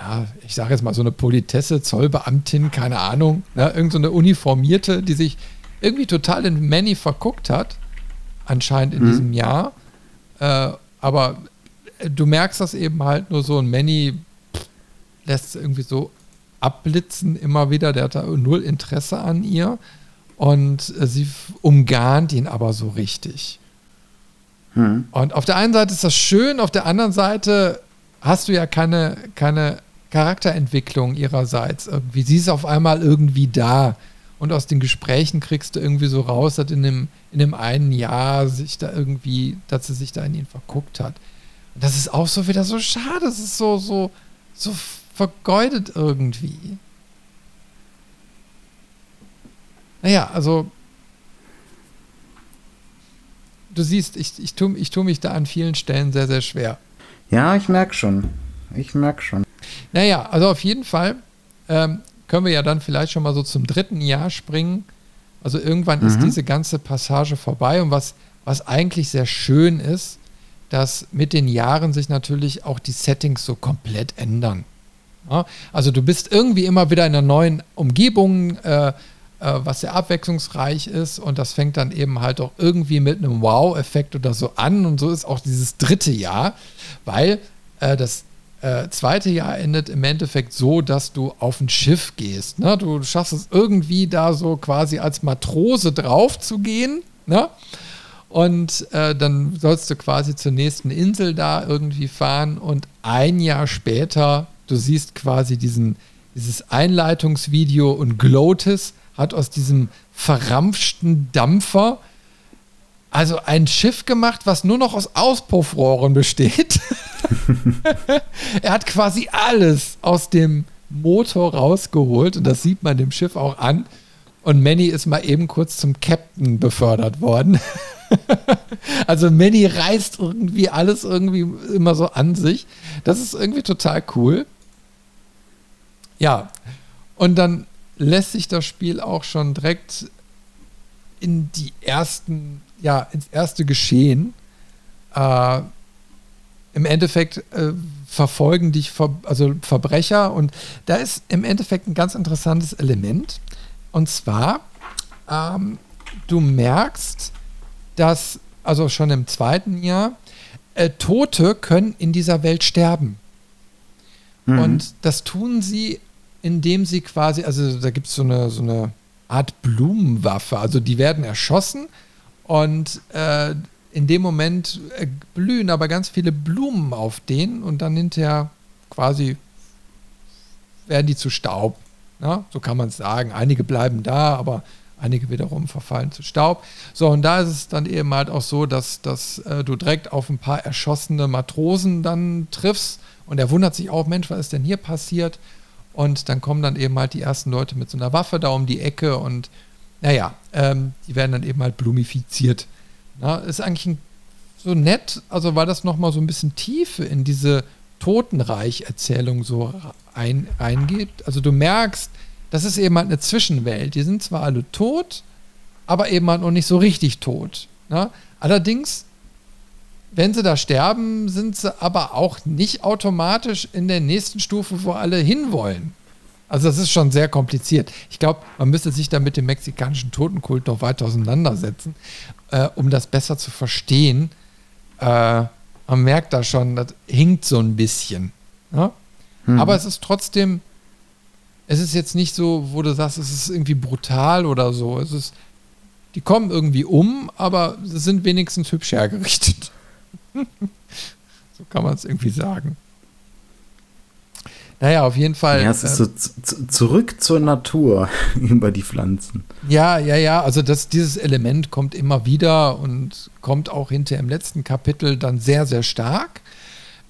ja, ich sage jetzt mal so eine Politesse, Zollbeamtin, keine Ahnung, ne, irgend so eine Uniformierte, die sich irgendwie total in Manny verguckt hat, anscheinend in mhm. diesem Jahr. Äh, aber du merkst das eben halt nur so, ein Manny lässt irgendwie so abblitzen immer wieder, der hat da null Interesse an ihr und äh, sie umgarnt ihn aber so richtig. Hm. Und auf der einen Seite ist das schön, auf der anderen Seite hast du ja keine, keine Charakterentwicklung ihrerseits. Irgendwie. Sie ist auf einmal irgendwie da. Und aus den Gesprächen kriegst du irgendwie so raus, dass in dem, in dem einen Jahr sich da irgendwie, dass sie sich da in ihn verguckt hat. Und das ist auch so wieder so schade. Das ist so, so, so vergeudet irgendwie. Naja, also du siehst, ich, ich tue ich tu mich da an vielen Stellen sehr, sehr schwer. Ja, ich merke schon. Ich merke schon. Naja, also auf jeden Fall ähm, können wir ja dann vielleicht schon mal so zum dritten Jahr springen. Also irgendwann mhm. ist diese ganze Passage vorbei und was, was eigentlich sehr schön ist, dass mit den Jahren sich natürlich auch die Settings so komplett ändern. Ja? Also du bist irgendwie immer wieder in einer neuen Umgebung, äh, äh, was sehr abwechslungsreich ist und das fängt dann eben halt auch irgendwie mit einem Wow-Effekt oder so an und so ist auch dieses dritte Jahr, weil äh, das äh, zweite Jahr endet im Endeffekt so, dass du auf ein Schiff gehst. Ne? Du schaffst es irgendwie da so quasi als Matrose drauf zu gehen. Ne? Und äh, dann sollst du quasi zur nächsten Insel da irgendwie fahren und ein Jahr später, du siehst quasi diesen, dieses Einleitungsvideo und Glotis hat aus diesem verrampften Dampfer also ein Schiff gemacht, was nur noch aus Auspuffrohren besteht. er hat quasi alles aus dem Motor rausgeholt und das sieht man dem Schiff auch an. Und Manny ist mal eben kurz zum Captain befördert worden. also Manny reißt irgendwie alles irgendwie immer so an sich. Das ist irgendwie total cool. Ja, und dann lässt sich das Spiel auch schon direkt in die ersten, ja, ins erste Geschehen. Äh, Im Endeffekt äh, verfolgen dich Ver also Verbrecher und da ist im Endeffekt ein ganz interessantes Element. Und zwar, ähm, du merkst, dass, also schon im zweiten Jahr, äh, Tote können in dieser Welt sterben. Mhm. Und das tun sie, indem sie quasi, also da gibt es so eine, so eine Art Blumenwaffe. Also die werden erschossen und äh, in dem Moment äh, blühen aber ganz viele Blumen auf denen und dann hinterher quasi werden die zu Staub. Ja, so kann man es sagen. Einige bleiben da, aber einige wiederum verfallen zu Staub. So, und da ist es dann eben halt auch so, dass, dass äh, du direkt auf ein paar erschossene Matrosen dann triffst und er wundert sich auch, Mensch, was ist denn hier passiert? Und dann kommen dann eben halt die ersten Leute mit so einer Waffe da um die Ecke und naja, ähm, die werden dann eben halt blumifiziert. Na, ist eigentlich ein, so nett, also weil das nochmal so ein bisschen Tiefe in diese Totenreich-Erzählung so ein, reingeht. Also du merkst, das ist eben halt eine Zwischenwelt. Die sind zwar alle tot, aber eben halt noch nicht so richtig tot. Na? Allerdings wenn sie da sterben, sind sie aber auch nicht automatisch in der nächsten Stufe, wo alle hinwollen. Also das ist schon sehr kompliziert. Ich glaube, man müsste sich da mit dem mexikanischen Totenkult noch weiter auseinandersetzen, äh, um das besser zu verstehen. Äh, man merkt da schon, das hinkt so ein bisschen. Ja? Mhm. Aber es ist trotzdem, es ist jetzt nicht so, wo du sagst, es ist irgendwie brutal oder so. Es ist, die kommen irgendwie um, aber sie sind wenigstens hübsch hergerichtet. so kann man es irgendwie sagen. Naja, auf jeden Fall. Ja, es ist äh, so zurück zur Natur über die Pflanzen. Ja, ja, ja. Also das, dieses Element kommt immer wieder und kommt auch hinter im letzten Kapitel dann sehr, sehr stark.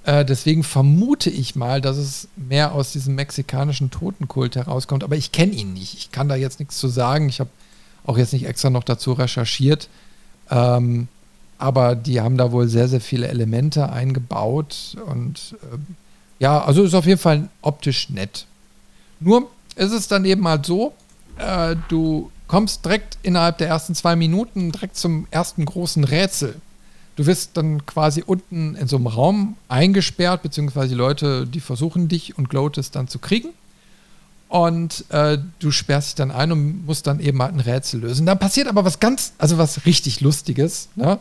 Äh, deswegen vermute ich mal, dass es mehr aus diesem mexikanischen Totenkult herauskommt. Aber ich kenne ihn nicht. Ich kann da jetzt nichts zu sagen. Ich habe auch jetzt nicht extra noch dazu recherchiert. Ähm, aber die haben da wohl sehr, sehr viele Elemente eingebaut und äh, ja, also ist auf jeden Fall optisch nett. Nur ist es dann eben halt so, äh, du kommst direkt innerhalb der ersten zwei Minuten direkt zum ersten großen Rätsel. Du wirst dann quasi unten in so einem Raum eingesperrt, beziehungsweise die Leute, die versuchen dich und Gloatis dann zu kriegen. Und äh, du sperrst dich dann ein und musst dann eben halt ein Rätsel lösen. Dann passiert aber was ganz, also was richtig Lustiges. Ne?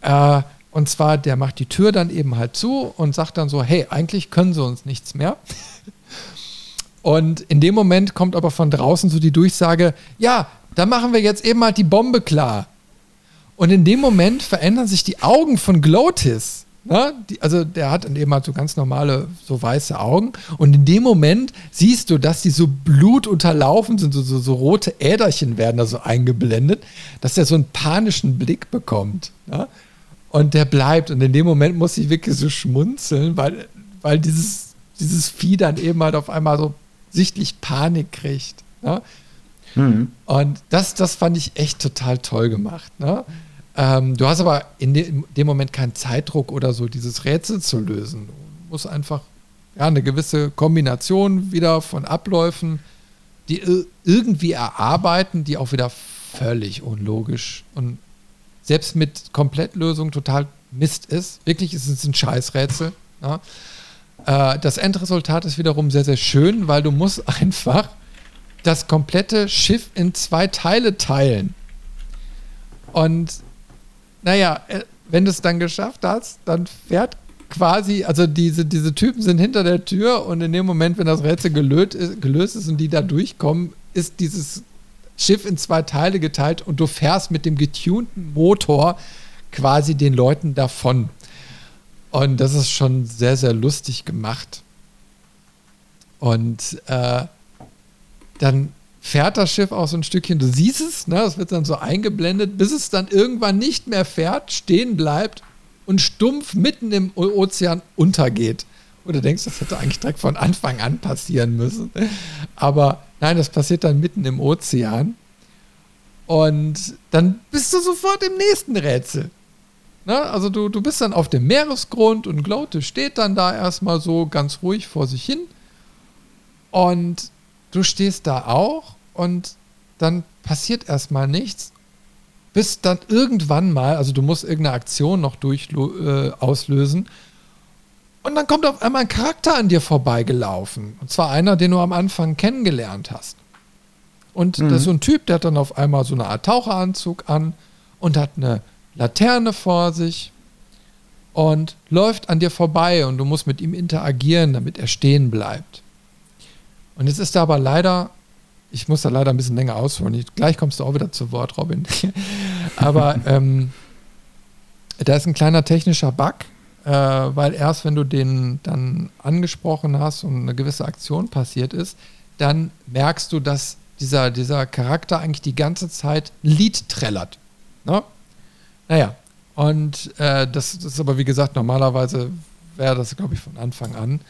Äh, und zwar, der macht die Tür dann eben halt zu und sagt dann so, hey, eigentlich können sie uns nichts mehr. Und in dem Moment kommt aber von draußen so die Durchsage, ja, dann machen wir jetzt eben halt die Bombe klar. Und in dem Moment verändern sich die Augen von Glotis. Ne? Die, also der hat eben halt so ganz normale, so weiße Augen. Und in dem Moment siehst du, dass die so blutunterlaufen sind, so, so, so rote Äderchen werden da so eingeblendet, dass er so einen panischen Blick bekommt. Ne? Und der bleibt. Und in dem Moment muss ich wirklich so schmunzeln, weil, weil dieses, dieses Vieh dann eben halt auf einmal so sichtlich Panik kriegt. Ne? Mhm. Und das, das fand ich echt total toll gemacht. Ne? Ähm, du hast aber in, de, in, dem Moment keinen Zeitdruck oder so, dieses Rätsel zu lösen. Du musst einfach ja, eine gewisse Kombination wieder von Abläufen, die irgendwie erarbeiten, die auch wieder völlig unlogisch und selbst mit Komplettlösung total Mist ist. Wirklich ist es ein Scheißrätsel. Ja. Äh, das Endresultat ist wiederum sehr, sehr schön, weil du musst einfach das komplette Schiff in zwei Teile teilen. Und naja, äh, wenn du es dann geschafft hast, dann fährt quasi, also diese, diese Typen sind hinter der Tür und in dem Moment, wenn das Rätsel ist, gelöst ist und die da durchkommen, ist dieses Schiff in zwei Teile geteilt und du fährst mit dem getunten Motor quasi den Leuten davon. Und das ist schon sehr, sehr lustig gemacht. Und äh, dann fährt das Schiff auch so ein Stückchen, du siehst es, ne, es wird dann so eingeblendet, bis es dann irgendwann nicht mehr fährt, stehen bleibt und stumpf mitten im Ozean untergeht. Und du denkst, das hätte eigentlich direkt von Anfang an passieren müssen. Aber nein, das passiert dann mitten im Ozean. Und dann bist du sofort im nächsten Rätsel. Ne? Also du, du bist dann auf dem Meeresgrund und Glote steht dann da erstmal so ganz ruhig vor sich hin. Und du stehst da auch und dann passiert erstmal nichts, bis dann irgendwann mal, also du musst irgendeine Aktion noch durch, äh, auslösen. Und dann kommt auf einmal ein Charakter an dir vorbeigelaufen. Und zwar einer, den du am Anfang kennengelernt hast. Und mhm. das ist so ein Typ, der hat dann auf einmal so eine Art Taucheranzug an und hat eine Laterne vor sich und läuft an dir vorbei und du musst mit ihm interagieren, damit er stehen bleibt. Und jetzt ist da aber leider, ich muss da leider ein bisschen länger ausholen, ich, gleich kommst du auch wieder zu Wort, Robin. aber ähm, da ist ein kleiner technischer Bug, äh, weil erst wenn du den dann angesprochen hast und eine gewisse Aktion passiert ist, dann merkst du, dass dieser, dieser Charakter eigentlich die ganze Zeit Lied trällert. Ne? Naja, und äh, das, das ist aber wie gesagt, normalerweise wäre das, glaube ich, von Anfang an.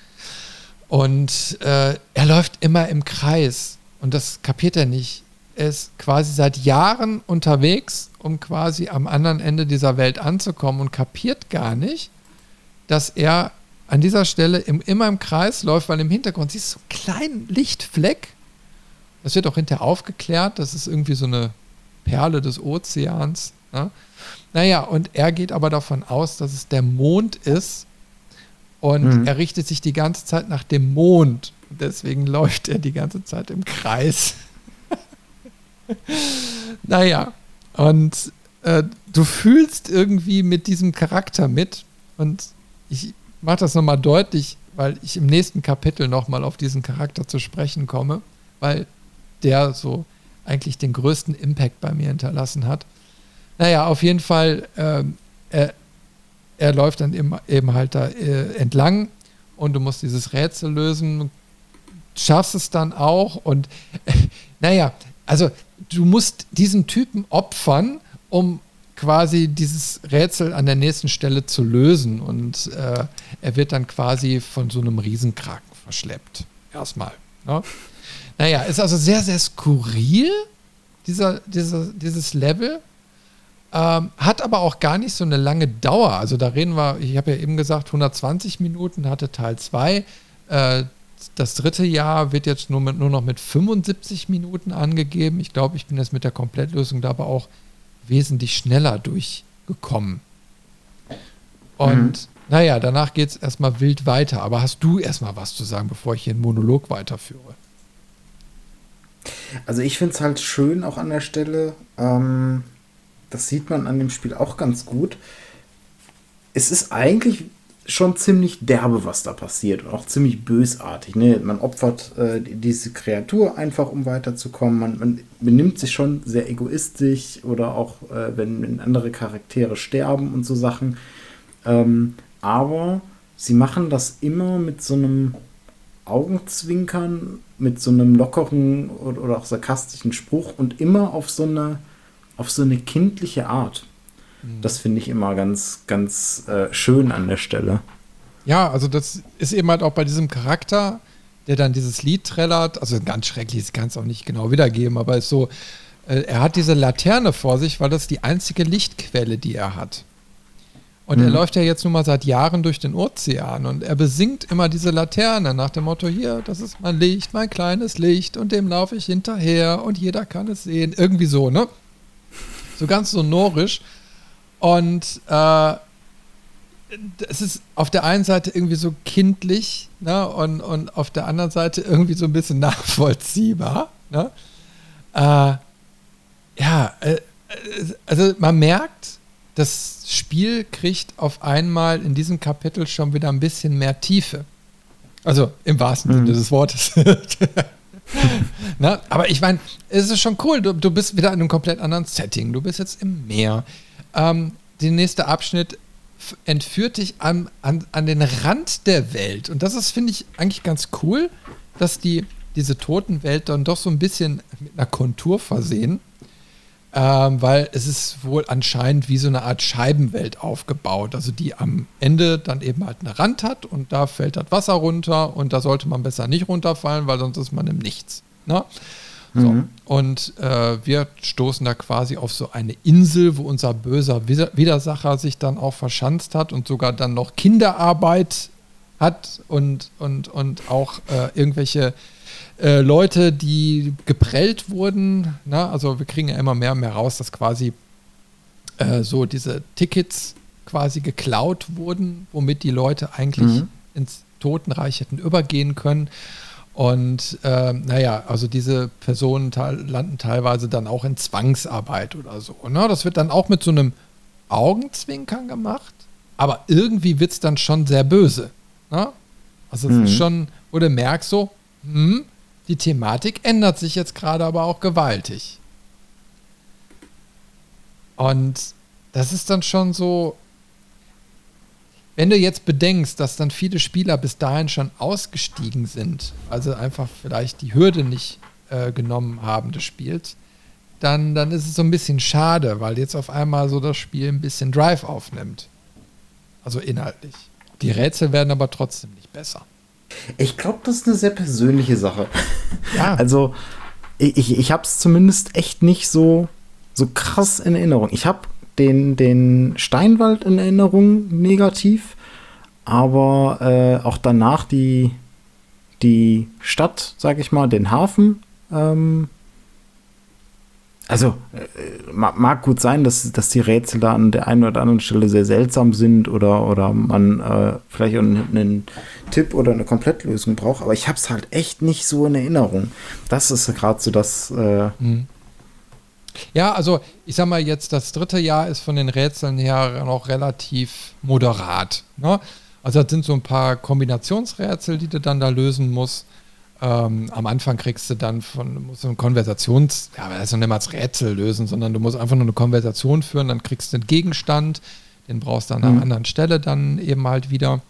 Und äh, er läuft immer im Kreis und das kapiert er nicht. Er ist quasi seit Jahren unterwegs, um quasi am anderen Ende dieser Welt anzukommen und kapiert gar nicht, dass er an dieser Stelle im, immer im Kreis läuft, weil im Hintergrund siehst du so einen kleinen Lichtfleck. Das wird auch hinterher aufgeklärt. Das ist irgendwie so eine Perle des Ozeans. Ne? Naja, und er geht aber davon aus, dass es der Mond ist, und mhm. er richtet sich die ganze Zeit nach dem Mond. Deswegen läuft er die ganze Zeit im Kreis. naja, und äh, du fühlst irgendwie mit diesem Charakter mit. Und ich mache das nochmal deutlich, weil ich im nächsten Kapitel nochmal auf diesen Charakter zu sprechen komme, weil der so eigentlich den größten Impact bei mir hinterlassen hat. Naja, auf jeden Fall, äh, er, er läuft dann eben, eben halt da äh, entlang und du musst dieses Rätsel lösen, schaffst es dann auch und äh, naja, also du musst diesen Typen opfern, um quasi dieses Rätsel an der nächsten Stelle zu lösen und äh, er wird dann quasi von so einem Riesenkraken verschleppt. Erstmal. Ne? Naja, ist also sehr, sehr skurril, dieser, dieser, dieses Level. Ähm, hat aber auch gar nicht so eine lange Dauer. Also da reden wir, ich habe ja eben gesagt, 120 Minuten hatte Teil 2. Äh, das dritte Jahr wird jetzt nur, mit, nur noch mit 75 Minuten angegeben. Ich glaube, ich bin jetzt mit der Komplettlösung da aber auch wesentlich schneller durchgekommen. Und mhm. naja, danach geht es erstmal wild weiter. Aber hast du erstmal was zu sagen, bevor ich hier einen Monolog weiterführe? Also ich finde es halt schön auch an der Stelle, ähm, das sieht man an dem Spiel auch ganz gut. Es ist eigentlich schon ziemlich derbe, was da passiert und auch ziemlich bösartig. Ne? Man opfert äh, diese Kreatur einfach, um weiterzukommen. Man, man, benimmt sich schon sehr egoistisch oder auch, äh, wenn, wenn, andere Charaktere sterben und so Sachen. Ähm, aber sie machen das immer mit so einem Augenzwinkern, mit so einem lockeren oder, auch sarkastischen Spruch und immer auf so eine auf so eine kindliche Art. Mhm. Das finde ich immer ganz, ganz äh, schön an der Stelle. Ja, also das ist eben halt auch bei diesem Charakter, der dann dieses Lied trällert, also ganz schrecklich, ich kann es auch nicht genau wiedergeben, aber ist so, äh, er hat diese Laterne vor sich, weil das die einzige Lichtquelle, die er hat. Und mhm. er läuft ja jetzt nun mal seit Jahren durch den Ozean und er besingt immer diese Laterne nach dem Motto, hier, das ist mein Licht, mein kleines Licht und dem laufe ich hinterher und jeder kann es sehen. Irgendwie so, ne? so ganz sonorisch. Und äh, es ist auf der einen Seite irgendwie so kindlich ne? und, und auf der anderen Seite irgendwie so ein bisschen nachvollziehbar. Ne? Äh, ja, äh, also man merkt, das Spiel kriegt auf einmal in diesem Kapitel schon wieder ein bisschen mehr Tiefe. Also im wahrsten Sinne mhm. des Wortes. Na, aber ich meine, es ist schon cool. Du, du, bist wieder in einem komplett anderen Setting. Du bist jetzt im Meer. Ähm, der nächste Abschnitt entführt dich an, an, an den Rand der Welt. Und das ist, finde ich, eigentlich ganz cool, dass die diese Totenwelt dann doch so ein bisschen mit einer Kontur versehen. Ähm, weil es ist wohl anscheinend wie so eine Art Scheibenwelt aufgebaut, also die am Ende dann eben halt einen Rand hat und da fällt das Wasser runter und da sollte man besser nicht runterfallen, weil sonst ist man im Nichts. Ne? So. Mhm. Und äh, wir stoßen da quasi auf so eine Insel, wo unser böser Widersacher sich dann auch verschanzt hat und sogar dann noch Kinderarbeit hat und, und, und auch äh, irgendwelche äh, Leute, die geprellt wurden. Na, ne? also wir kriegen ja immer mehr und mehr raus, dass quasi äh, so diese Tickets quasi geklaut wurden, womit die Leute eigentlich mhm. ins Totenreich hätten übergehen können. Und äh, naja, also diese Personen landen teilweise dann auch in Zwangsarbeit oder so. Ne? Das wird dann auch mit so einem Augenzwinkern gemacht, aber irgendwie wird es dann schon sehr böse. Ne? Also es mhm. ist schon, wo du merkst so, hm, die Thematik ändert sich jetzt gerade aber auch gewaltig. Und das ist dann schon so, wenn du jetzt bedenkst, dass dann viele Spieler bis dahin schon ausgestiegen sind, also einfach vielleicht die Hürde nicht äh, genommen haben des Spiels, dann, dann ist es so ein bisschen schade, weil jetzt auf einmal so das Spiel ein bisschen Drive aufnimmt. Also inhaltlich. Die Rätsel werden aber trotzdem nicht besser. Ich glaube, das ist eine sehr persönliche Sache. Ja. Also, ich, ich habe es zumindest echt nicht so, so krass in Erinnerung. Ich habe den, den Steinwald in Erinnerung negativ, aber äh, auch danach die, die Stadt, sag ich mal, den Hafen. Ähm, also äh, mag gut sein, dass, dass die Rätsel da an der einen oder anderen Stelle sehr seltsam sind oder, oder man äh, vielleicht einen, einen Tipp oder eine Komplettlösung braucht, aber ich habe es halt echt nicht so in Erinnerung. Das ist gerade so das. Äh, mhm. Ja, also ich sag mal jetzt, das dritte Jahr ist von den Rätseln her noch relativ moderat. Ne? Also das sind so ein paar Kombinationsrätsel, die du dann da lösen musst. Ähm, am Anfang kriegst du dann von, musst du eine Konversations, ja, das ist noch nicht mal als Rätsel lösen, sondern du musst einfach nur eine Konversation führen, dann kriegst du einen Gegenstand, den brauchst du an einer mhm. anderen Stelle dann eben halt wieder.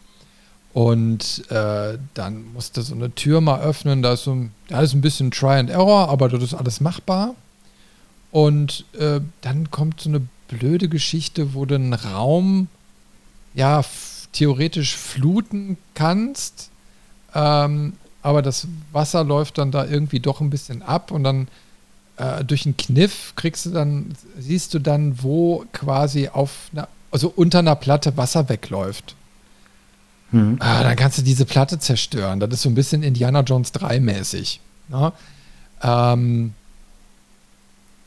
Und äh, dann musst du so eine Tür mal öffnen, da ist so da ist ein bisschen Try and Error, aber das ist alles machbar. Und äh, dann kommt so eine blöde Geschichte, wo du einen Raum ja theoretisch fluten kannst, ähm, aber das Wasser läuft dann da irgendwie doch ein bisschen ab und dann äh, durch einen Kniff kriegst du dann, siehst du dann, wo quasi auf einer, also unter einer Platte Wasser wegläuft. Mhm. Ah, dann kannst du diese Platte zerstören. Das ist so ein bisschen Indiana Jones 3 mäßig. Ne? Ähm,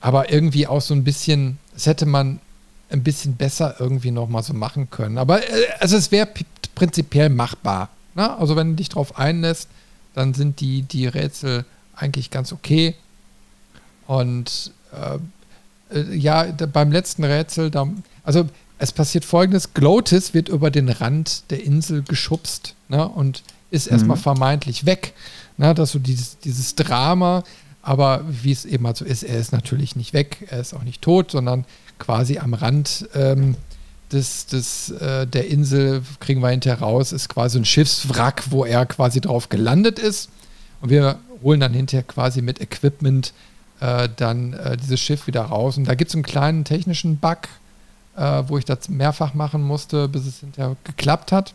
aber irgendwie auch so ein bisschen, das hätte man ein bisschen besser irgendwie nochmal so machen können. Aber äh, also es wäre prinzipiell machbar. Ne? Also wenn du dich drauf einlässt, dann sind die, die Rätsel eigentlich ganz okay. Und äh, äh ja, beim letzten Rätsel, da, also es passiert folgendes: Glotis wird über den Rand der Insel geschubst ne, und ist mhm. erstmal vermeintlich weg. Ne, dass so dieses, dieses Drama, aber wie es eben halt so ist, er ist natürlich nicht weg, er ist auch nicht tot, sondern quasi am Rand ähm, des, des, äh, der Insel, kriegen wir hinterher raus, ist quasi ein Schiffswrack, wo er quasi drauf gelandet ist. Und wir holen dann hinterher quasi mit Equipment äh, dann äh, dieses Schiff wieder raus. Und da gibt es einen kleinen technischen Bug, äh, wo ich das mehrfach machen musste, bis es hinterher geklappt hat.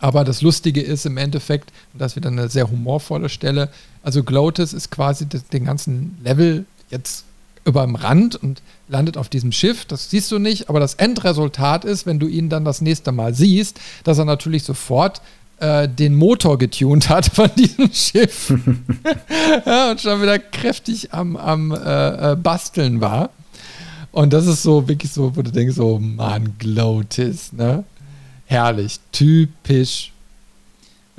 Aber das Lustige ist im Endeffekt, und das ist wieder eine sehr humorvolle Stelle, also Glotus ist quasi den ganzen Level jetzt über dem Rand und landet auf diesem Schiff. Das siehst du nicht, aber das Endresultat ist, wenn du ihn dann das nächste Mal siehst, dass er natürlich sofort äh, den Motor getunt hat von diesem Schiff ja, und schon wieder kräftig am, am äh, äh, Basteln war. Und das ist so wirklich so, wo du denkst, oh Mann, Glotis, ne? Herrlich, typisch.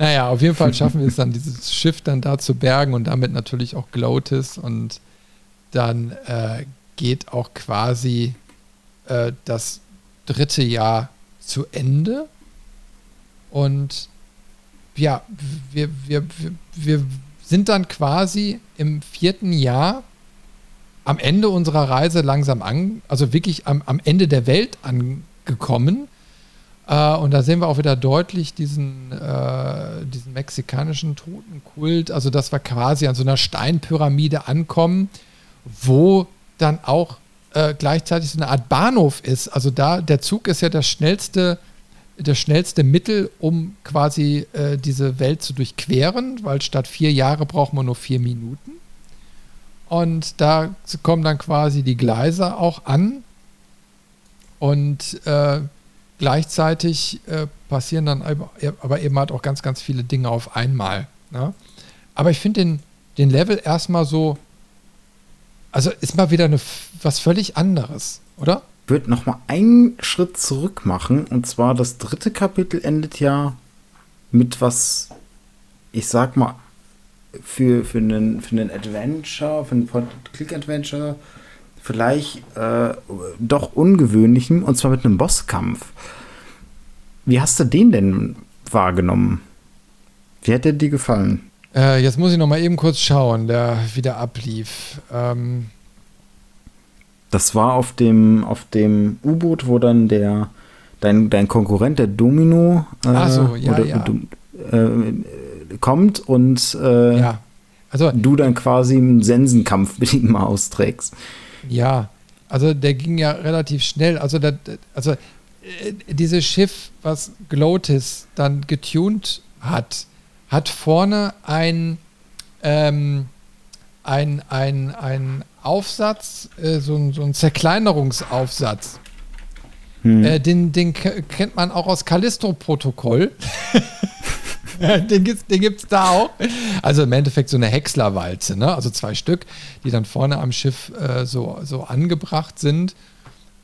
Naja, auf jeden Fall schaffen wir es dann, dieses Schiff dann da zu bergen und damit natürlich auch Glotis und dann äh, geht auch quasi äh, das dritte Jahr zu Ende. Und ja, wir, wir, wir, wir sind dann quasi im vierten Jahr am Ende unserer Reise langsam an, also wirklich am, am Ende der Welt angekommen Äh, und da sehen wir auch wieder deutlich diesen, äh, diesen mexikanischen Totenkult. Also, dass wir quasi an so einer Steinpyramide ankommen, wo dann auch äh, gleichzeitig so eine Art Bahnhof ist. Also da, der Zug ist ja das schnellste, das schnellste Mittel, um quasi äh, diese Welt zu durchqueren, weil statt vier Jahre braucht man nur vier Minuten. Und da kommen dann quasi die Gleise auch an. Und äh, gleichzeitig äh, passieren dann aber eben halt auch ganz, ganz viele Dinge auf einmal. Ne? Aber ich finde den, den Level erstmal so, also ist mal wieder eine, was völlig anderes, oder? Ich würde noch mal einen Schritt zurück machen. Und zwar das dritte Kapitel endet ja mit was, ich sag mal, für, für, einen, für einen Adventure, für einen Point-Click-Adventure vielleicht äh, doch ungewöhnlichem, und zwar mit einem Bosskampf. Wie hast du den denn wahrgenommen? Wie hat der dir gefallen? Äh, jetzt muss ich noch mal eben kurz schauen, der wieder ablief. Ähm das war auf dem, auf dem U-Boot, wo dann der dein, dein Konkurrent, der Domino, äh, so, ja, oder, ja. Äh, kommt und äh, ja. also, du dann quasi einen Sensenkampf mit ihm austrägst. Ja, also der ging ja relativ schnell. Also, der, also äh, dieses Schiff, was Glotis dann getuned hat, hat vorne ein, ähm, ein, ein, ein Aufsatz, äh, so, ein, so ein Zerkleinerungsaufsatz. Hm. Äh, den, den kennt man auch aus Callisto-Protokoll. den gibt es den gibt's da auch. Also im Endeffekt so eine Häckslerwalze, ne? also zwei Stück, die dann vorne am Schiff äh, so, so angebracht sind.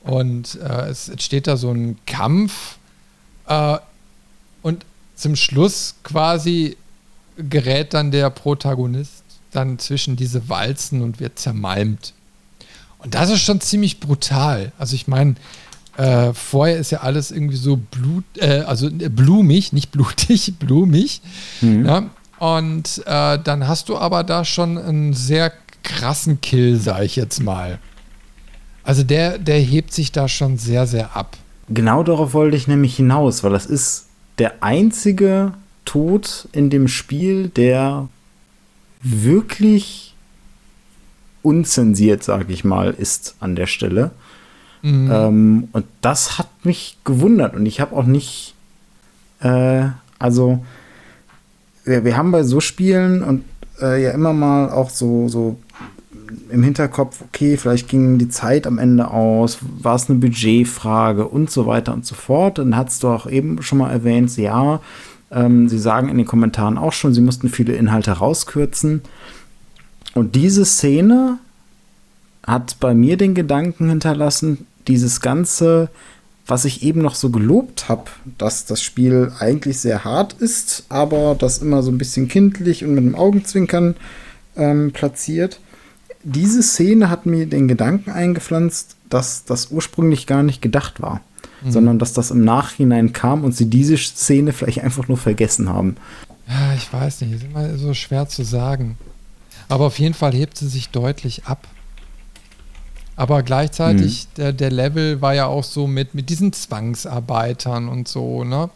Und äh, es entsteht da so ein Kampf. Äh, und zum Schluss quasi gerät dann der Protagonist dann zwischen diese Walzen und wird zermalmt. Und das ist schon ziemlich brutal. Also ich meine, äh, vorher ist ja alles irgendwie so blut, äh, also äh, blumig, nicht blutig, blumig. Mhm. Ja? Und äh, dann hast du aber da schon einen sehr krassen Kill, sag ich jetzt mal. Also der, der hebt sich da schon sehr, sehr ab. Genau darauf wollte ich nämlich hinaus, weil das ist der einzige Tod in dem Spiel, der wirklich unzensiert, sage ich mal, ist an der Stelle. Mhm. Ähm, und das hat mich gewundert und ich habe auch nicht, äh, also wir, wir, haben bei so Spielen und äh, ja immer mal auch so, so im Hinterkopf, okay, vielleicht ging die Zeit am Ende aus, war es eine Budgetfrage und so weiter und so fort. Dann hast du auch eben schon mal erwähnt, ja, ähm, sie sagen in den Kommentaren auch schon, sie mussten viele Inhalte rauskürzen. Und diese Szene hat bei mir den Gedanken hinterlassen, dieses ganze, was ich eben noch so gelobt habe, dass das Spiel eigentlich sehr hart ist, aber das immer so ein bisschen kindlich und mit einem Augenzwinkern ähm, platziert diese Szene hat mir den Gedanken eingepflanzt, dass das ursprünglich gar nicht gedacht war, mhm. sondern dass das im Nachhinein kam und sie diese Szene vielleicht einfach nur vergessen haben. Ja, ich weiß nicht, ist immer so schwer zu sagen. Aber auf jeden Fall hebt sie sich deutlich ab. Aber gleichzeitig, mhm. der, der Level war ja auch so mit, mit diesen Zwangsarbeitern und so, ne?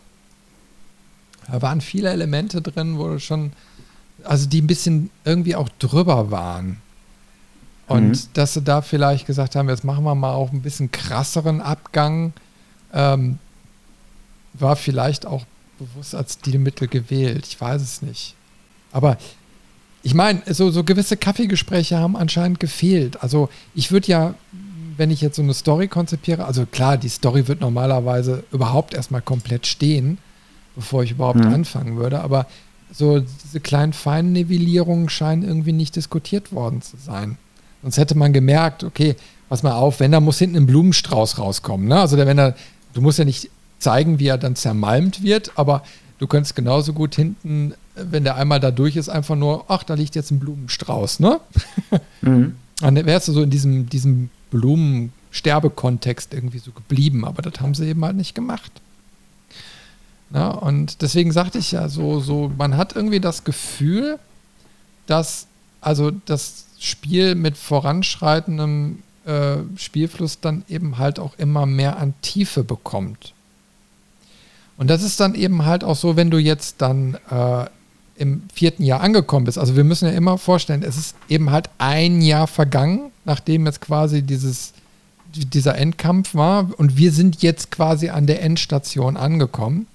Da waren viele Elemente drin, wo schon, also die ein bisschen irgendwie auch drüber waren. Und mhm. dass sie da vielleicht gesagt haben, jetzt machen wir mal auch ein bisschen krasseren Abgang, ähm, war vielleicht auch bewusst als Stilmittel gewählt. Ich weiß es nicht. Aber ich meine, so, so gewisse Kaffeegespräche haben anscheinend gefehlt. Also ich würde ja, wenn ich jetzt so eine Story konzipiere, also klar, die Story wird normalerweise überhaupt erstmal komplett stehen, bevor ich überhaupt mhm. anfangen würde. Aber so diese kleinen Feinnivellierungen scheinen irgendwie nicht diskutiert worden zu sein. Sonst hätte man gemerkt, okay, pass mal auf, wenn da muss hinten ein Blumenstrauß rauskommen. Ne? Also wenn er, du musst ja nicht zeigen, wie er dann zermalmt wird, aber du könntest genauso gut hinten, wenn der einmal da durch ist, einfach nur, ach, da liegt jetzt ein Blumenstrauß, ne? Mhm. Dann wärst du so in diesem, diesem Blumensterbekontext irgendwie so geblieben, aber das haben sie eben halt nicht gemacht. Na, und deswegen sagte ich ja so, so, man hat irgendwie das Gefühl, dass, also das Spiel mit voranschreitendem äh, Spielfluss dann eben halt auch immer mehr an Tiefe bekommt. Und das ist dann eben halt auch so, wenn du jetzt dann äh, im vierten Jahr angekommen bist. Also wir müssen ja immer vorstellen, es ist eben halt ein Jahr vergangen, nachdem jetzt quasi dieses, dieser Endkampf war. Und wir sind jetzt quasi an der Endstation angekommen.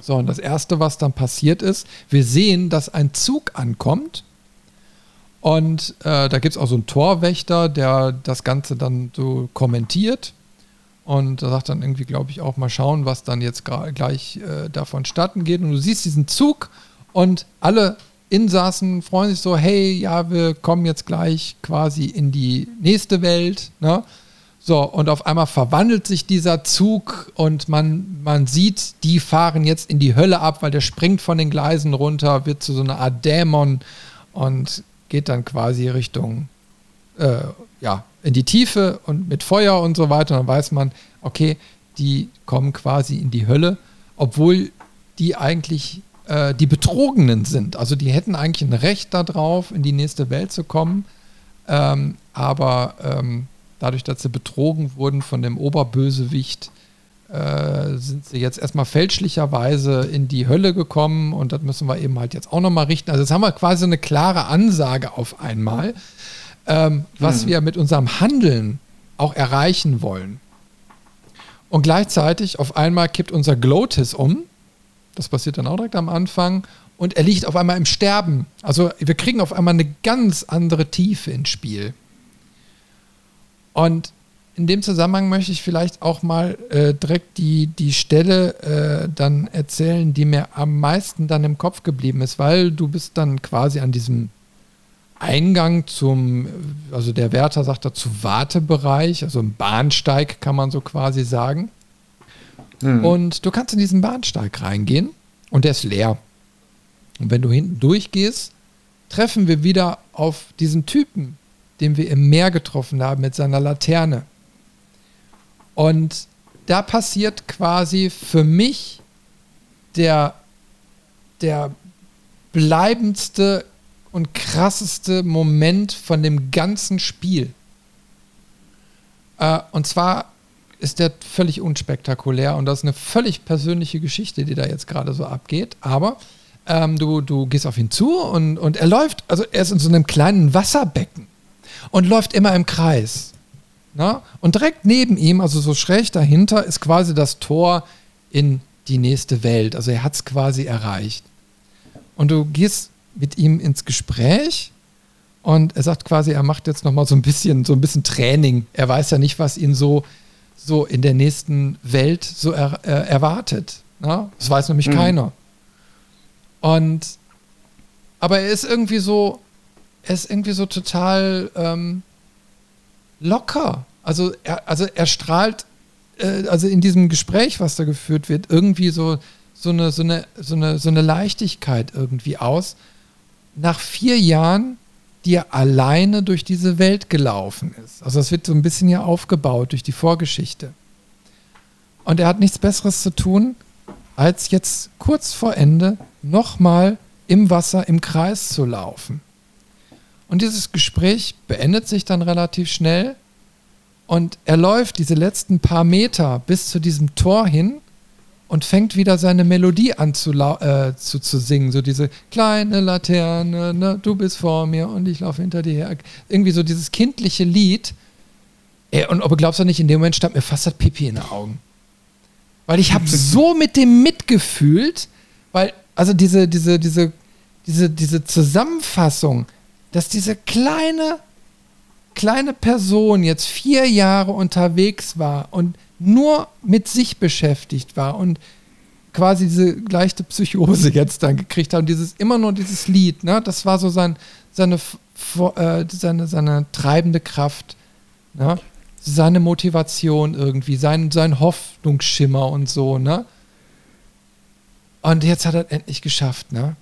So, und das Erste, was dann passiert ist, wir sehen, dass ein Zug ankommt. Und äh, da gibt es auch so einen Torwächter, der das Ganze dann so kommentiert. Und da sagt dann irgendwie, glaube ich, auch mal schauen, was dann jetzt gleich äh, davon statten geht. Und du siehst diesen Zug und alle Insassen freuen sich so, hey, ja, wir kommen jetzt gleich quasi in die nächste Welt. Ne? So, und auf einmal verwandelt sich dieser Zug und man, man sieht, die fahren jetzt in die Hölle ab, weil der springt von den Gleisen runter, wird zu so einer Art Dämon und geht dann quasi Richtung äh, ja, in die Tiefe und mit Feuer und so weiter. Dann weiß man, okay, die kommen quasi in die Hölle, obwohl die eigentlich äh, die Betrogenen sind. Also die hätten eigentlich ein Recht darauf, in die nächste Welt zu kommen. Ähm, aber ähm, dadurch, dass sie betrogen wurden von dem Oberbösewicht, äh, sind sie jetzt erstmal fälschlicherweise in die Hölle gekommen und das müssen wir eben halt jetzt auch nochmal richten. Also jetzt haben wir quasi eine klare Ansage auf einmal ähm, was hm. wir mit unserem Handeln auch erreichen wollen. Und gleichzeitig auf einmal kippt unser Glotis um. Das passiert dann auch direkt am Anfang. Und er liegt auf einmal im Sterben. Also wir kriegen auf einmal eine ganz andere Tiefe ins Spiel. Und in dem Zusammenhang möchte ich vielleicht auch mal äh, direkt die, die Stelle äh, dann erzählen, die mir am meisten dann im Kopf geblieben ist, weil du bist dann quasi an diesem Eingang zum, also der Wärter sagt dazu Wartebereich, also ein Bahnsteig kann man so quasi sagen. Mhm. Und du kannst in diesen Bahnsteig reingehen und der ist leer. Und wenn du hinten durchgehst, treffen wir wieder auf diesen Typen, den wir im Meer getroffen haben mit seiner Laterne. Und da passiert quasi für mich der, der bleibendste und krasseste Moment von dem ganzen Spiel. Äh, und zwar ist der völlig unspektakulär und das ist eine völlig persönliche Geschichte, die da jetzt gerade so abgeht. Aber ähm, du, du gehst auf ihn zu und, und er läuft, also er ist in so einem kleinen Wasserbecken und läuft immer im Kreis. Na? Ne? Und direkt neben ihm, also so schräg dahinter, ist quasi das Tor in die nächste Welt. Also er hat es quasi erreicht. Und du gehst mit ihm ins Gespräch und er sagt quasi, er macht jetzt nochmal so ein bisschen, so ein bisschen Training. Er weiß ja nicht, was ihn so, so in der nächsten Welt so er, äh, erwartet. Na? Das weiß nämlich mhm. keiner. Und aber er ist irgendwie so, er ist irgendwie so total ähm, locker. Also er, also er strahlt, äh, also in diesem Gespräch, was da geführt wird, irgendwie so, so, eine, so, eine, so, eine, so eine Leichtigkeit irgendwie aus nach vier Jahren, die er alleine durch diese Welt gelaufen ist. Also das wird so ein bisschen ja aufgebaut durch die Vorgeschichte. Und er hat nichts Besseres zu tun, als jetzt kurz vor Ende nochmal im Wasser im Kreis zu laufen. Und dieses Gespräch beendet sich dann relativ schnell und er läuft diese letzten paar Meter bis zu diesem Tor hin und fängt wieder seine Melodie an zu, äh, zu, zu singen. So diese kleine Laterne, ne, du bist vor mir und ich laufe hinter dir her. Irgendwie so dieses kindliche Lied. Ey, und ob du glaubst du nicht, in dem Moment stand mir fast das Pipi in den Augen. Weil ich habe so mit dem mitgefühlt, weil, also diese, diese, diese, diese, diese Zusammenfassung, dass diese kleine, kleine Person jetzt vier Jahre unterwegs war und nur mit sich beschäftigt war und quasi diese leichte Psychose jetzt dann gekriegt hat und dieses immer nur dieses Lied, ne, das war so sein, seine, äh, seine, seine treibende Kraft, ne, seine Motivation irgendwie, sein, sein Hoffnungsschimmer und so, ne. Und jetzt hat er es endlich geschafft, ne.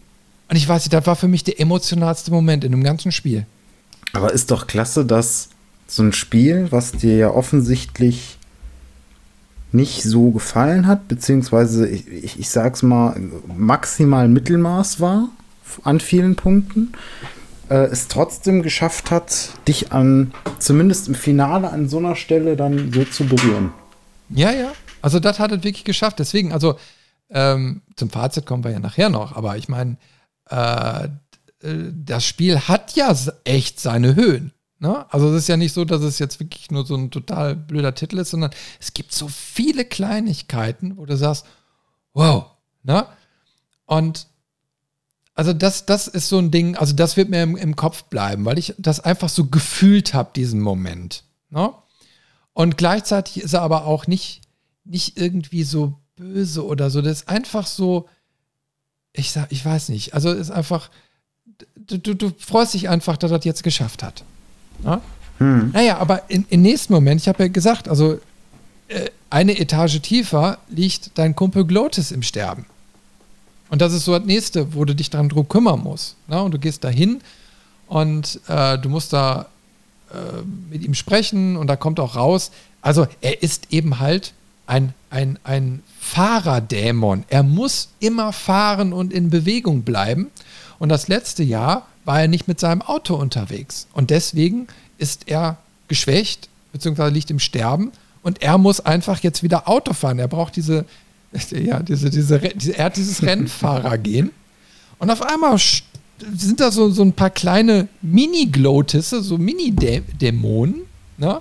Und ich weiß nicht, das war für mich der emotionalste Moment in dem ganzen Spiel. Aber ist doch klasse, dass so ein Spiel, was dir ja offensichtlich nicht so gefallen hat, beziehungsweise ich, ich, ich sag's mal, maximal Mittelmaß war an vielen Punkten, äh, es trotzdem geschafft hat, dich an, zumindest im Finale an so einer Stelle dann so zu berühren. Ja, ja. Also das hat es wirklich geschafft. Deswegen, also ähm, zum Fazit kommen wir ja nachher noch, aber ich meine, äh, das Spiel hat ja echt seine Höhen. Ne? Also es ist ja nicht so, dass es jetzt wirklich nur so ein total blöder Titel ist, sondern es gibt so viele Kleinigkeiten, wo du sagst, wow, ne? Und also das, das ist so ein Ding, also das wird mir im, im Kopf bleiben, weil ich das einfach so gefühlt habe, diesen Moment. Ne? Und gleichzeitig ist er aber auch nicht, nicht irgendwie so böse oder so. Das ist einfach so, ich sag, ich weiß nicht. Also ist einfach, du, du, du freust dich einfach, dass er das jetzt geschafft hat. Ja? Hm. Naja, aber im nächsten Moment, ich habe ja gesagt, also äh, eine Etage tiefer liegt dein Kumpel Glotis im Sterben. Und das ist so das nächste, wo du dich daran drum kümmern musst. Ne? Und du gehst da hin und äh, du musst da äh, mit ihm sprechen und da kommt auch raus. Also er ist eben halt ein, ein, ein Fahrerdämon. Er muss immer fahren und in Bewegung bleiben. Und das letzte Jahr war er nicht mit seinem Auto unterwegs. Und deswegen ist er geschwächt, beziehungsweise liegt im Sterben. Und er muss einfach jetzt wieder Auto fahren. Er braucht diese, ja, diese, diese, diese er hat dieses Rennfahrer-Gehen. Und auf einmal sind da so, so ein paar kleine Mini-Glotisse, so Mini-Dämonen, ne?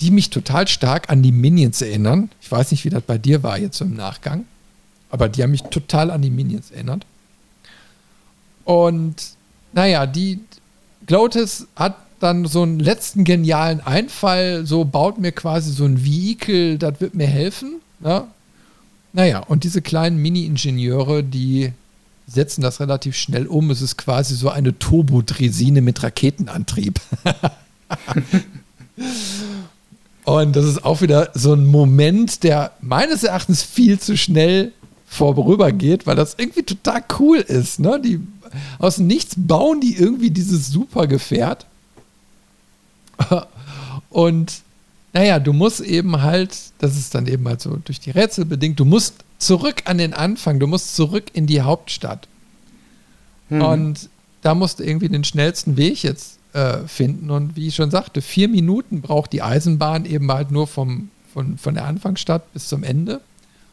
die mich total stark an die Minions erinnern. Ich weiß nicht, wie das bei dir war jetzt so im Nachgang, aber die haben mich total an die Minions erinnert. Und naja, die Glotis hat dann so einen letzten genialen Einfall, so baut mir quasi so ein Vehikel, das wird mir helfen. Ne? Naja, und diese kleinen Mini-Ingenieure, die setzen das relativ schnell um. Es ist quasi so eine Turbodresine mit Raketenantrieb. und das ist auch wieder so ein Moment, der meines Erachtens viel zu schnell vorübergeht, weil das irgendwie total cool ist. Ne? Die aus nichts bauen die irgendwie dieses super Gefährt. Und naja, du musst eben halt, das ist dann eben halt so durch die Rätsel bedingt, du musst zurück an den Anfang, du musst zurück in die Hauptstadt. Mhm. Und da musst du irgendwie den schnellsten Weg jetzt äh, finden. Und wie ich schon sagte, vier Minuten braucht die Eisenbahn eben halt nur vom, von, von der Anfangsstadt bis zum Ende.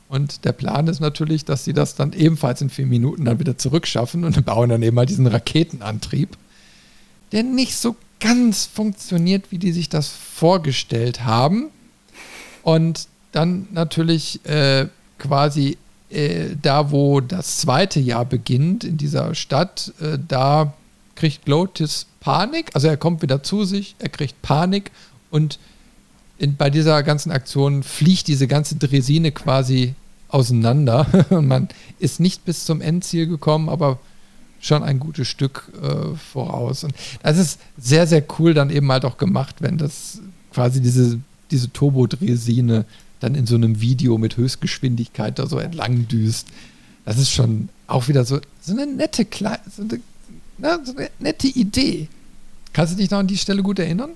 Und der Plan ist natürlich, dass sie das dann ebenfalls in vier Minuten dann wieder zurückschaffen und bauen dann eben mal diesen Raketenantrieb, der nicht so ganz funktioniert, wie die sich das vorgestellt haben. Und dann natürlich äh, quasi äh, da, wo das zweite Jahr beginnt, in dieser Stadt, äh, da kriegt Glotis Panik. Also er kommt wieder zu sich, er kriegt Panik und in, bei dieser ganzen Aktion fliegt diese ganze Dresine quasi auseinander. Und man ist nicht bis zum Endziel gekommen, aber schon ein gutes Stück äh, voraus. Und das ist sehr, sehr cool dann eben halt auch gemacht, wenn das quasi diese, diese Turbodresine dann in so einem Video mit Höchstgeschwindigkeit da so entlang düst. Das ist schon auch wieder so, so eine nette, so eine, na, so eine nette Idee. Kannst du dich noch an die Stelle gut erinnern?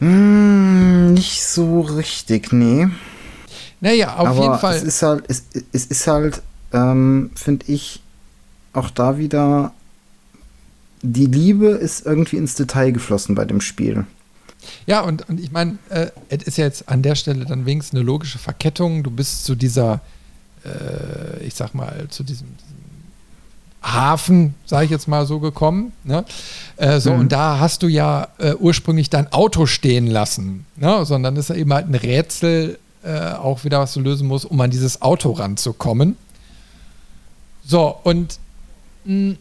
Hm, nicht so richtig, nee. Naja, auf Aber jeden Fall. Es ist halt, es, es ist halt, ähm, finde ich, auch da wieder, die Liebe ist irgendwie ins Detail geflossen bei dem Spiel. Ja, und, und ich meine, äh, es ist ja jetzt an der Stelle dann wenigstens eine logische Verkettung. Du bist zu dieser, äh, ich sag mal, zu diesem, diesem Hafen, sage ich jetzt mal so, gekommen. Ne? Äh, so, mhm. und da hast du ja äh, ursprünglich dein Auto stehen lassen. Ne? Sondern ist ja eben halt ein Rätsel, äh, auch wieder was du lösen musst, um an dieses Auto ranzukommen. So, und mh, hm,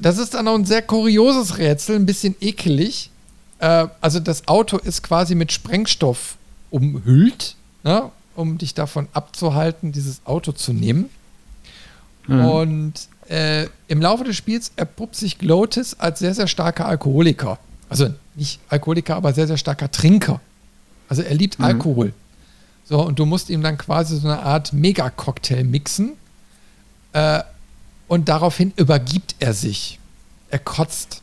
das ist dann auch ein sehr kurioses Rätsel, ein bisschen ekelig. Äh, also das Auto ist quasi mit Sprengstoff umhüllt, ne? um dich davon abzuhalten, dieses Auto zu nehmen. Mhm. Und äh, im Laufe des Spiels erpuppt sich Glotis als sehr, sehr starker Alkoholiker. Also nicht Alkoholiker, aber sehr, sehr starker Trinker. Also er liebt mhm. Alkohol. So, und du musst ihm dann quasi so eine Art Mega-Cocktail mixen. Äh, und daraufhin übergibt er sich. Er kotzt.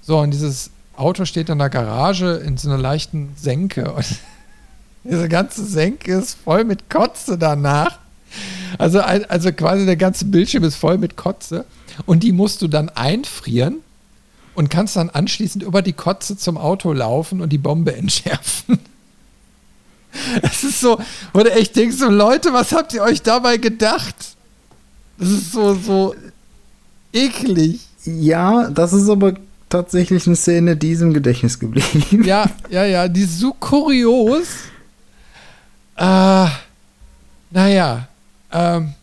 So, und dieses Auto steht in der Garage in so einer leichten Senke. Und diese ganze Senke ist voll mit Kotze danach. Also, also quasi der ganze Bildschirm ist voll mit Kotze. Und die musst du dann einfrieren und kannst dann anschließend über die Kotze zum Auto laufen und die Bombe entschärfen. Es ist so, wo du echt denkst, so Leute, was habt ihr euch dabei gedacht? Das ist so, so eklig. Ja, das ist aber tatsächlich eine Szene, die ist im Gedächtnis geblieben. Ja, ja, ja, die ist so kurios. Äh, naja, ähm,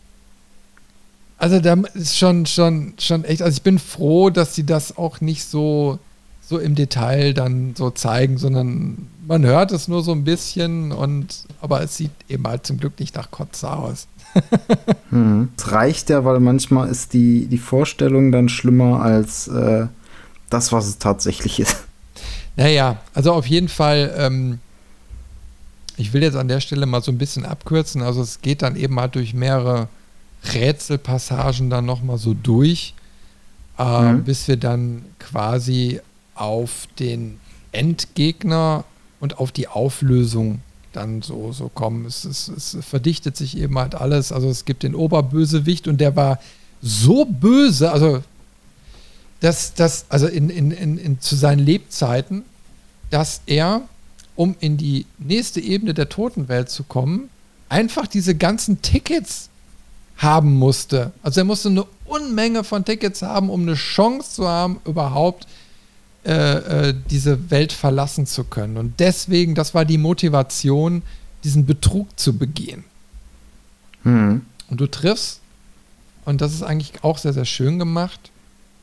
also da ist schon, schon, schon echt, also ich bin froh, dass sie das auch nicht so, so im Detail dann so zeigen, sondern man hört es nur so ein bisschen und aber es sieht eben halt zum Glück nicht nach Kotze aus. hm. Es reicht ja, weil manchmal ist die, die Vorstellung dann schlimmer als äh, das, was es tatsächlich ist. Naja, also auf jeden Fall, ähm, ich will jetzt an der Stelle mal so ein bisschen abkürzen. Also es geht dann eben halt durch mehrere Rätselpassagen dann nochmal so durch, äh, mhm. bis wir dann quasi auf den Endgegner und auf die Auflösung dann so, so kommen. Es, es, es verdichtet sich eben halt alles. Also es gibt den Oberbösewicht und der war so böse, also dass das, also in, in, in, in, zu seinen Lebzeiten, dass er, um in die nächste Ebene der Totenwelt zu kommen, einfach diese ganzen Tickets haben musste. Also er musste eine Unmenge von Tickets haben, um eine Chance zu haben, überhaupt äh, äh, diese Welt verlassen zu können. Und deswegen, das war die Motivation, diesen Betrug zu begehen. Hm. Und du triffst, und das ist eigentlich auch sehr, sehr schön gemacht,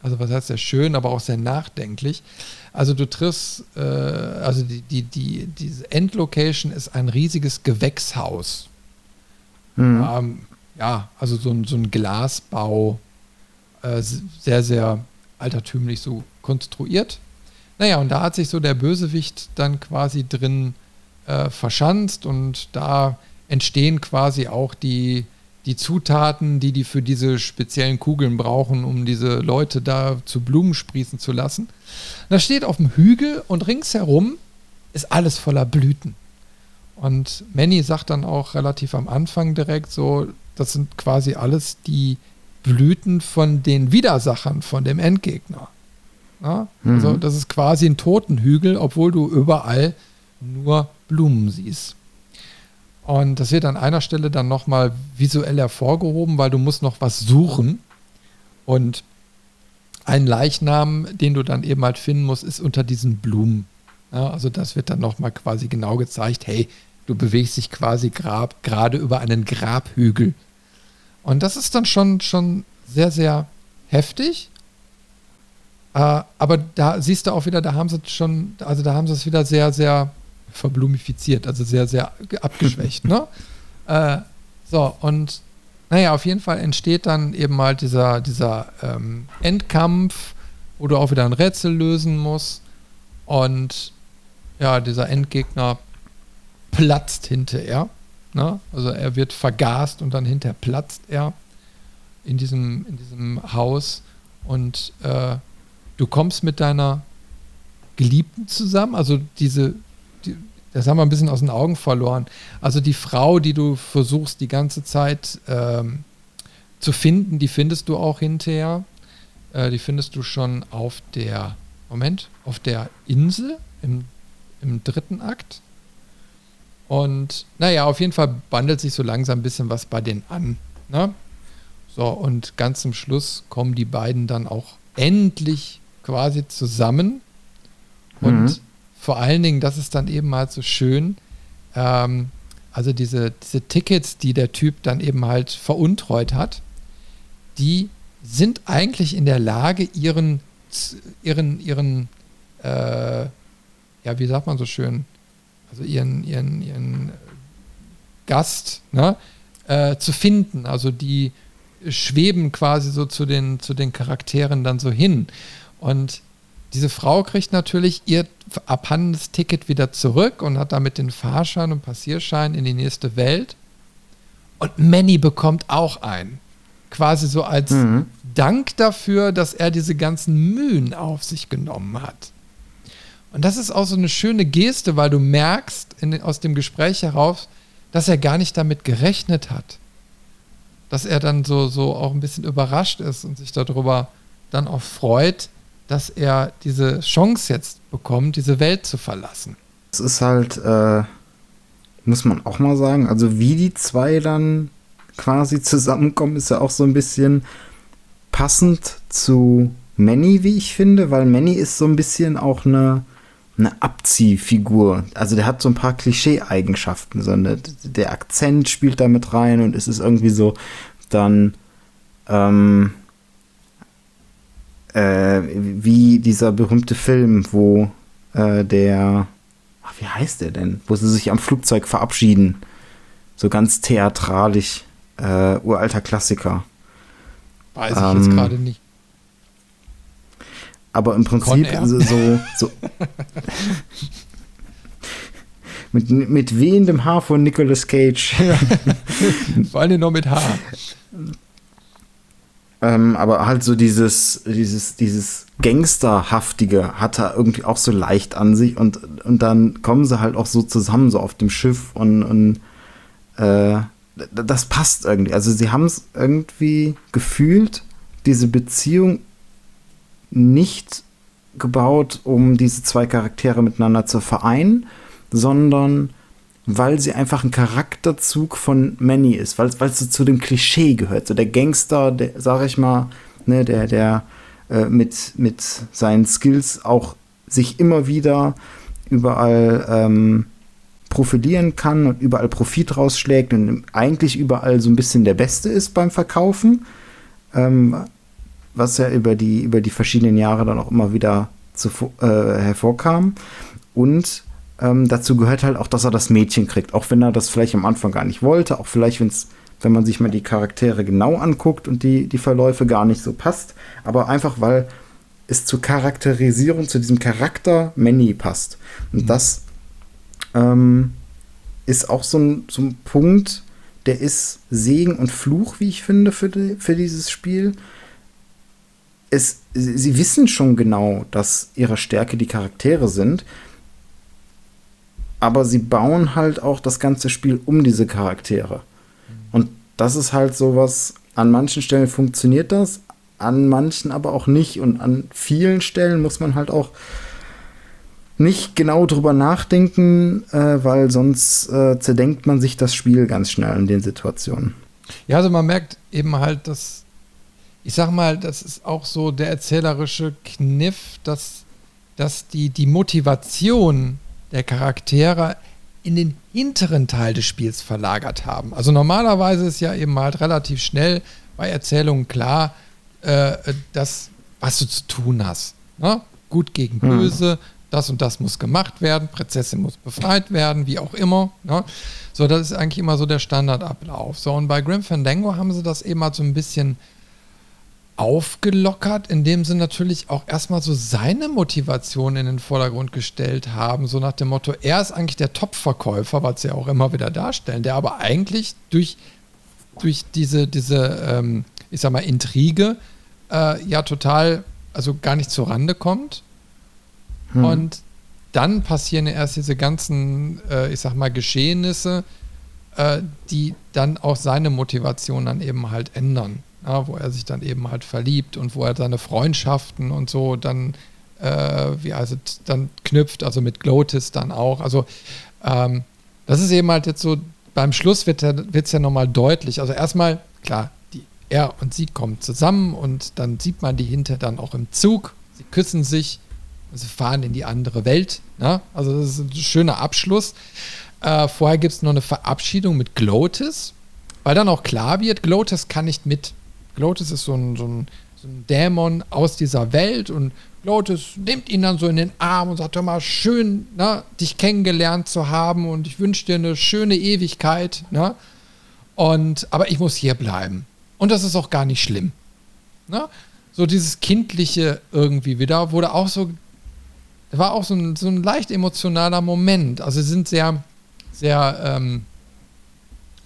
also was heißt sehr schön, aber auch sehr nachdenklich. Also du triffst, äh, also die, die, die, diese Endlocation ist ein riesiges Gewächshaus. Mhm. Ähm, ja, also so ein, so ein Glasbau, äh, sehr, sehr altertümlich so konstruiert. Naja, und da hat sich so der Bösewicht dann quasi drin äh, verschanzt und da entstehen quasi auch die, die Zutaten, die die für diese speziellen Kugeln brauchen, um diese Leute da zu Blumen sprießen zu lassen. Da steht auf dem Hügel und ringsherum ist alles voller Blüten. Und Manny sagt dann auch relativ am Anfang direkt so, das sind quasi alles die Blüten von den Widersachern, von dem Endgegner. Ja? Mhm. Also das ist quasi ein Totenhügel, obwohl du überall nur Blumen siehst. Und das wird an einer Stelle dann nochmal visuell hervorgehoben, weil du musst noch was suchen. Und ein Leichnam, den du dann eben halt finden musst, ist unter diesen Blumen. Ja, also das wird dann nochmal quasi genau gezeigt, hey, du bewegst dich quasi gerade über einen Grabhügel. Und das ist dann schon, schon sehr, sehr heftig. Äh, aber da siehst du auch wieder, da haben sie schon, also da haben sie es wieder sehr, sehr verblumifiziert, also sehr, sehr abgeschwächt. ne? Äh, so, und naja, auf jeden Fall entsteht dann eben mal dieser, dieser ähm, Endkampf, wo du auch wieder ein Rätsel lösen musst. Und ja, dieser Endgegner platzt hinterher. Ne? Also er wird vergast und dann hinterher platzt er in diesem, in diesem Haus. Und äh, du kommst mit deiner Geliebten zusammen, also diese, die, das haben wir ein bisschen aus den Augen verloren. Also die Frau, die du versuchst die ganze Zeit ähm, zu finden, die findest du auch hinterher. Äh, die findest du schon auf der, Moment, auf der Insel im, im dritten Akt. Und naja, auf jeden Fall bandelt sich so langsam ein bisschen was bei denen an. Ne? So, und ganz zum Schluss kommen die beiden dann auch endlich quasi zusammen. Und mhm. Vor allen Dingen, das ist dann eben halt so schön, ähm, also diese, diese Tickets, die der Typ dann eben halt veruntreut hat, die sind eigentlich in der Lage, ihren, ihren, ihren, äh, ja, wie sagt man so schön, also ihren, ihren, ihren Gast, ne, äh, zu finden. Also die schweben quasi so zu den, zu den Charakteren dann so hin. Und diese Frau kriegt natürlich ihr abhandendes Ticket wieder zurück und hat damit den Fahrschein und Passierschein in die nächste Welt. Und Manny bekommt auch einen. Quasi so als mhm. Dank dafür, dass er diese ganzen Mühen auf sich genommen hat. Und das ist auch so eine schöne Geste, weil du merkst in, aus dem Gespräch heraus, dass er gar nicht damit gerechnet hat. Dass er dann so, so auch ein bisschen überrascht ist und sich darüber dann auch freut, dass er diese Chance jetzt bekommt, diese Welt zu verlassen. Es ist halt, äh, muss man auch mal sagen. Also wie die zwei dann quasi zusammenkommen, ist ja auch so ein bisschen passend zu Manny, wie ich finde, weil Manny ist so ein bisschen auch eine, eine Abziehfigur. Also der hat so ein paar Klischee-Eigenschaften. So eine, der Akzent spielt da mit rein und es ist irgendwie so dann ähm, äh, wie dieser berühmte Film, wo äh, der, ach, wie heißt der denn? Wo sie sich am Flugzeug verabschieden. So ganz theatralisch. Äh, uralter Klassiker. Weiß ich ähm, jetzt gerade nicht. Aber im Prinzip so, so, so mit, mit wehendem Haar von Nicolas Cage. Vor allem noch mit Haar. Ähm, aber halt so dieses, dieses, dieses Gangsterhaftige hat er irgendwie auch so leicht an sich und, und dann kommen sie halt auch so zusammen, so auf dem Schiff und, und äh, das passt irgendwie. Also sie haben es irgendwie gefühlt, diese Beziehung nicht gebaut, um diese zwei Charaktere miteinander zu vereinen, sondern weil sie einfach ein Charakterzug von Manny ist, weil es so zu dem Klischee gehört. So der Gangster, der, sag ich mal, ne, der, der äh, mit, mit seinen Skills auch sich immer wieder überall ähm, profilieren kann und überall Profit rausschlägt und eigentlich überall so ein bisschen der Beste ist beim Verkaufen, ähm, was ja über die, über die verschiedenen Jahre dann auch immer wieder zu, äh, hervorkam. Und ähm, dazu gehört halt auch, dass er das Mädchen kriegt, auch wenn er das vielleicht am Anfang gar nicht wollte, auch vielleicht, wenn's, wenn man sich mal die Charaktere genau anguckt und die, die Verläufe gar nicht so passt, aber einfach, weil es zur Charakterisierung, zu diesem Charakter Manny passt. Und mhm. das ähm, ist auch so ein, so ein Punkt, der ist Segen und Fluch, wie ich finde, für, die, für dieses Spiel. Es, sie wissen schon genau, dass ihre Stärke die Charaktere sind, aber sie bauen halt auch das ganze Spiel um diese Charaktere. Und das ist halt sowas, an manchen Stellen funktioniert das, an manchen aber auch nicht. Und an vielen Stellen muss man halt auch nicht genau drüber nachdenken, äh, weil sonst äh, zerdenkt man sich das Spiel ganz schnell in den Situationen. Ja, also man merkt eben halt, dass, ich sag mal, das ist auch so der erzählerische Kniff, dass, dass die, die Motivation der Charaktere in den hinteren Teil des Spiels verlagert haben. Also normalerweise ist ja eben halt relativ schnell bei Erzählungen klar, äh, dass, was du zu tun hast. Ne? Gut gegen hm. Böse, hm. das und das muss gemacht werden, Prinzessin muss befreit werden, wie auch immer. Ne? So, das ist eigentlich immer so der Standardablauf. So, und bei Grim Fandango haben sie das eben halt so ein bisschen aufgelockert, indem sie natürlich auch erstmal so seine Motivation in den Vordergrund gestellt haben, so nach dem Motto, er ist eigentlich der Top-Verkäufer, was sie auch immer wieder darstellen, der aber eigentlich durch, durch diese, diese ähm, ich sag mal, Intrige äh, ja total, also gar nicht zur Rande kommt. Hm. Und dann passieren erst diese ganzen, äh, ich sag mal, Geschehnisse, äh, die dann auch seine Motivation dann eben halt ändern ja, wo er sich dann eben halt verliebt und wo er seine Freundschaften und so dann, äh, wie also dann knüpft, also mit Glotis dann auch. Also ähm, das ist eben halt jetzt so, beim Schluss wird es ja nochmal deutlich. Also erstmal, klar, die, er und sie kommen zusammen und dann sieht man die hinter dann auch im Zug. Sie küssen sich, sie fahren in die andere Welt. Ne? Also das ist ein schöner Abschluss. Äh, vorher gibt es noch eine Verabschiedung mit Glotis, weil dann auch klar wird, Glotis kann nicht mit. Glotis ist so ein, so ein, so ein Dämon aus dieser Welt und Glotis nimmt ihn dann so in den Arm und sagt, hör mal, schön, ne, dich kennengelernt zu haben und ich wünsche dir eine schöne Ewigkeit, ne? Und, aber ich muss hier bleiben. Und das ist auch gar nicht schlimm. Ne? So dieses Kindliche irgendwie wieder wurde auch so, war auch so ein, so ein leicht emotionaler Moment. Also sie sind sehr, sehr, ähm,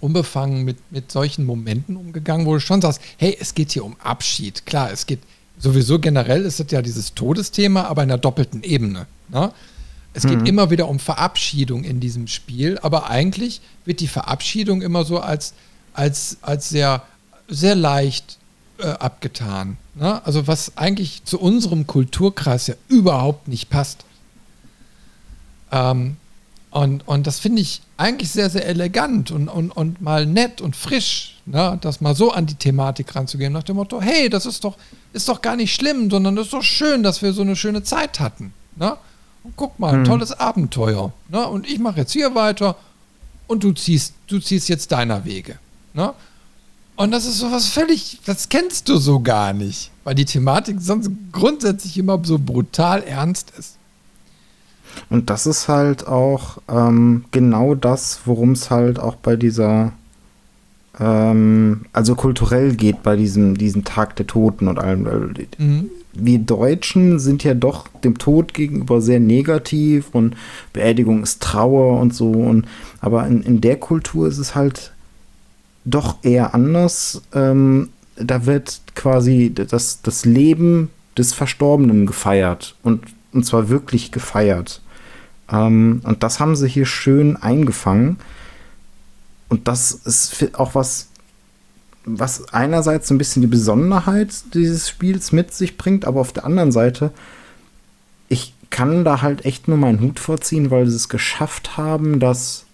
unbefangen mit, mit solchen Momenten umgegangen, wo du schon sagst, hey, es geht hier um Abschied. Klar, es geht sowieso generell ist es ja dieses Todesthema, aber in einer doppelten Ebene. Ne? Es geht mhm. immer wieder um Verabschiedung in diesem Spiel, aber eigentlich wird die Verabschiedung immer so als, als, als sehr, sehr leicht äh, abgetan. Ne? Also was eigentlich zu unserem Kulturkreis ja überhaupt nicht passt. Ähm, Und, und das finde ich eigentlich sehr, sehr elegant und, und, und mal nett und frisch, ne? das mal so an die Thematik ranzugehen, nach dem Motto, hey, das ist doch, ist doch gar nicht schlimm, sondern es ist doch schön, dass wir so eine schöne Zeit hatten. Ne? Und guck mal, ein hm. tolles Abenteuer. Ne? Und ich mache jetzt hier weiter und du ziehst, du ziehst jetzt deiner Wege. Ne? Und das ist so was völlig, das kennst du so gar nicht, weil die Thematik sonst grundsätzlich immer so brutal ernst ist. Und das ist halt auch ähm, genau das, worum es halt auch bei dieser, ähm, also kulturell geht bei diesem, diesem Tag der Toten und allem. Mhm. Wir Deutschen sind ja doch dem Tod gegenüber sehr negativ und Beerdigung ist Trauer und so. Und, aber in, in der Kultur ist es halt doch eher anders. Ähm, da wird quasi das, das Leben des Verstorbenen gefeiert und, und zwar wirklich gefeiert. Ähm, und das haben sie hier schön eingefangen. Und das ist auch was, was einerseits so ein bisschen die Besonderheit dieses Spiels mit sich bringt, aber auf der anderen Seite, ich kann da halt echt nur meinen Hut vorziehen, weil sie es geschafft haben, dass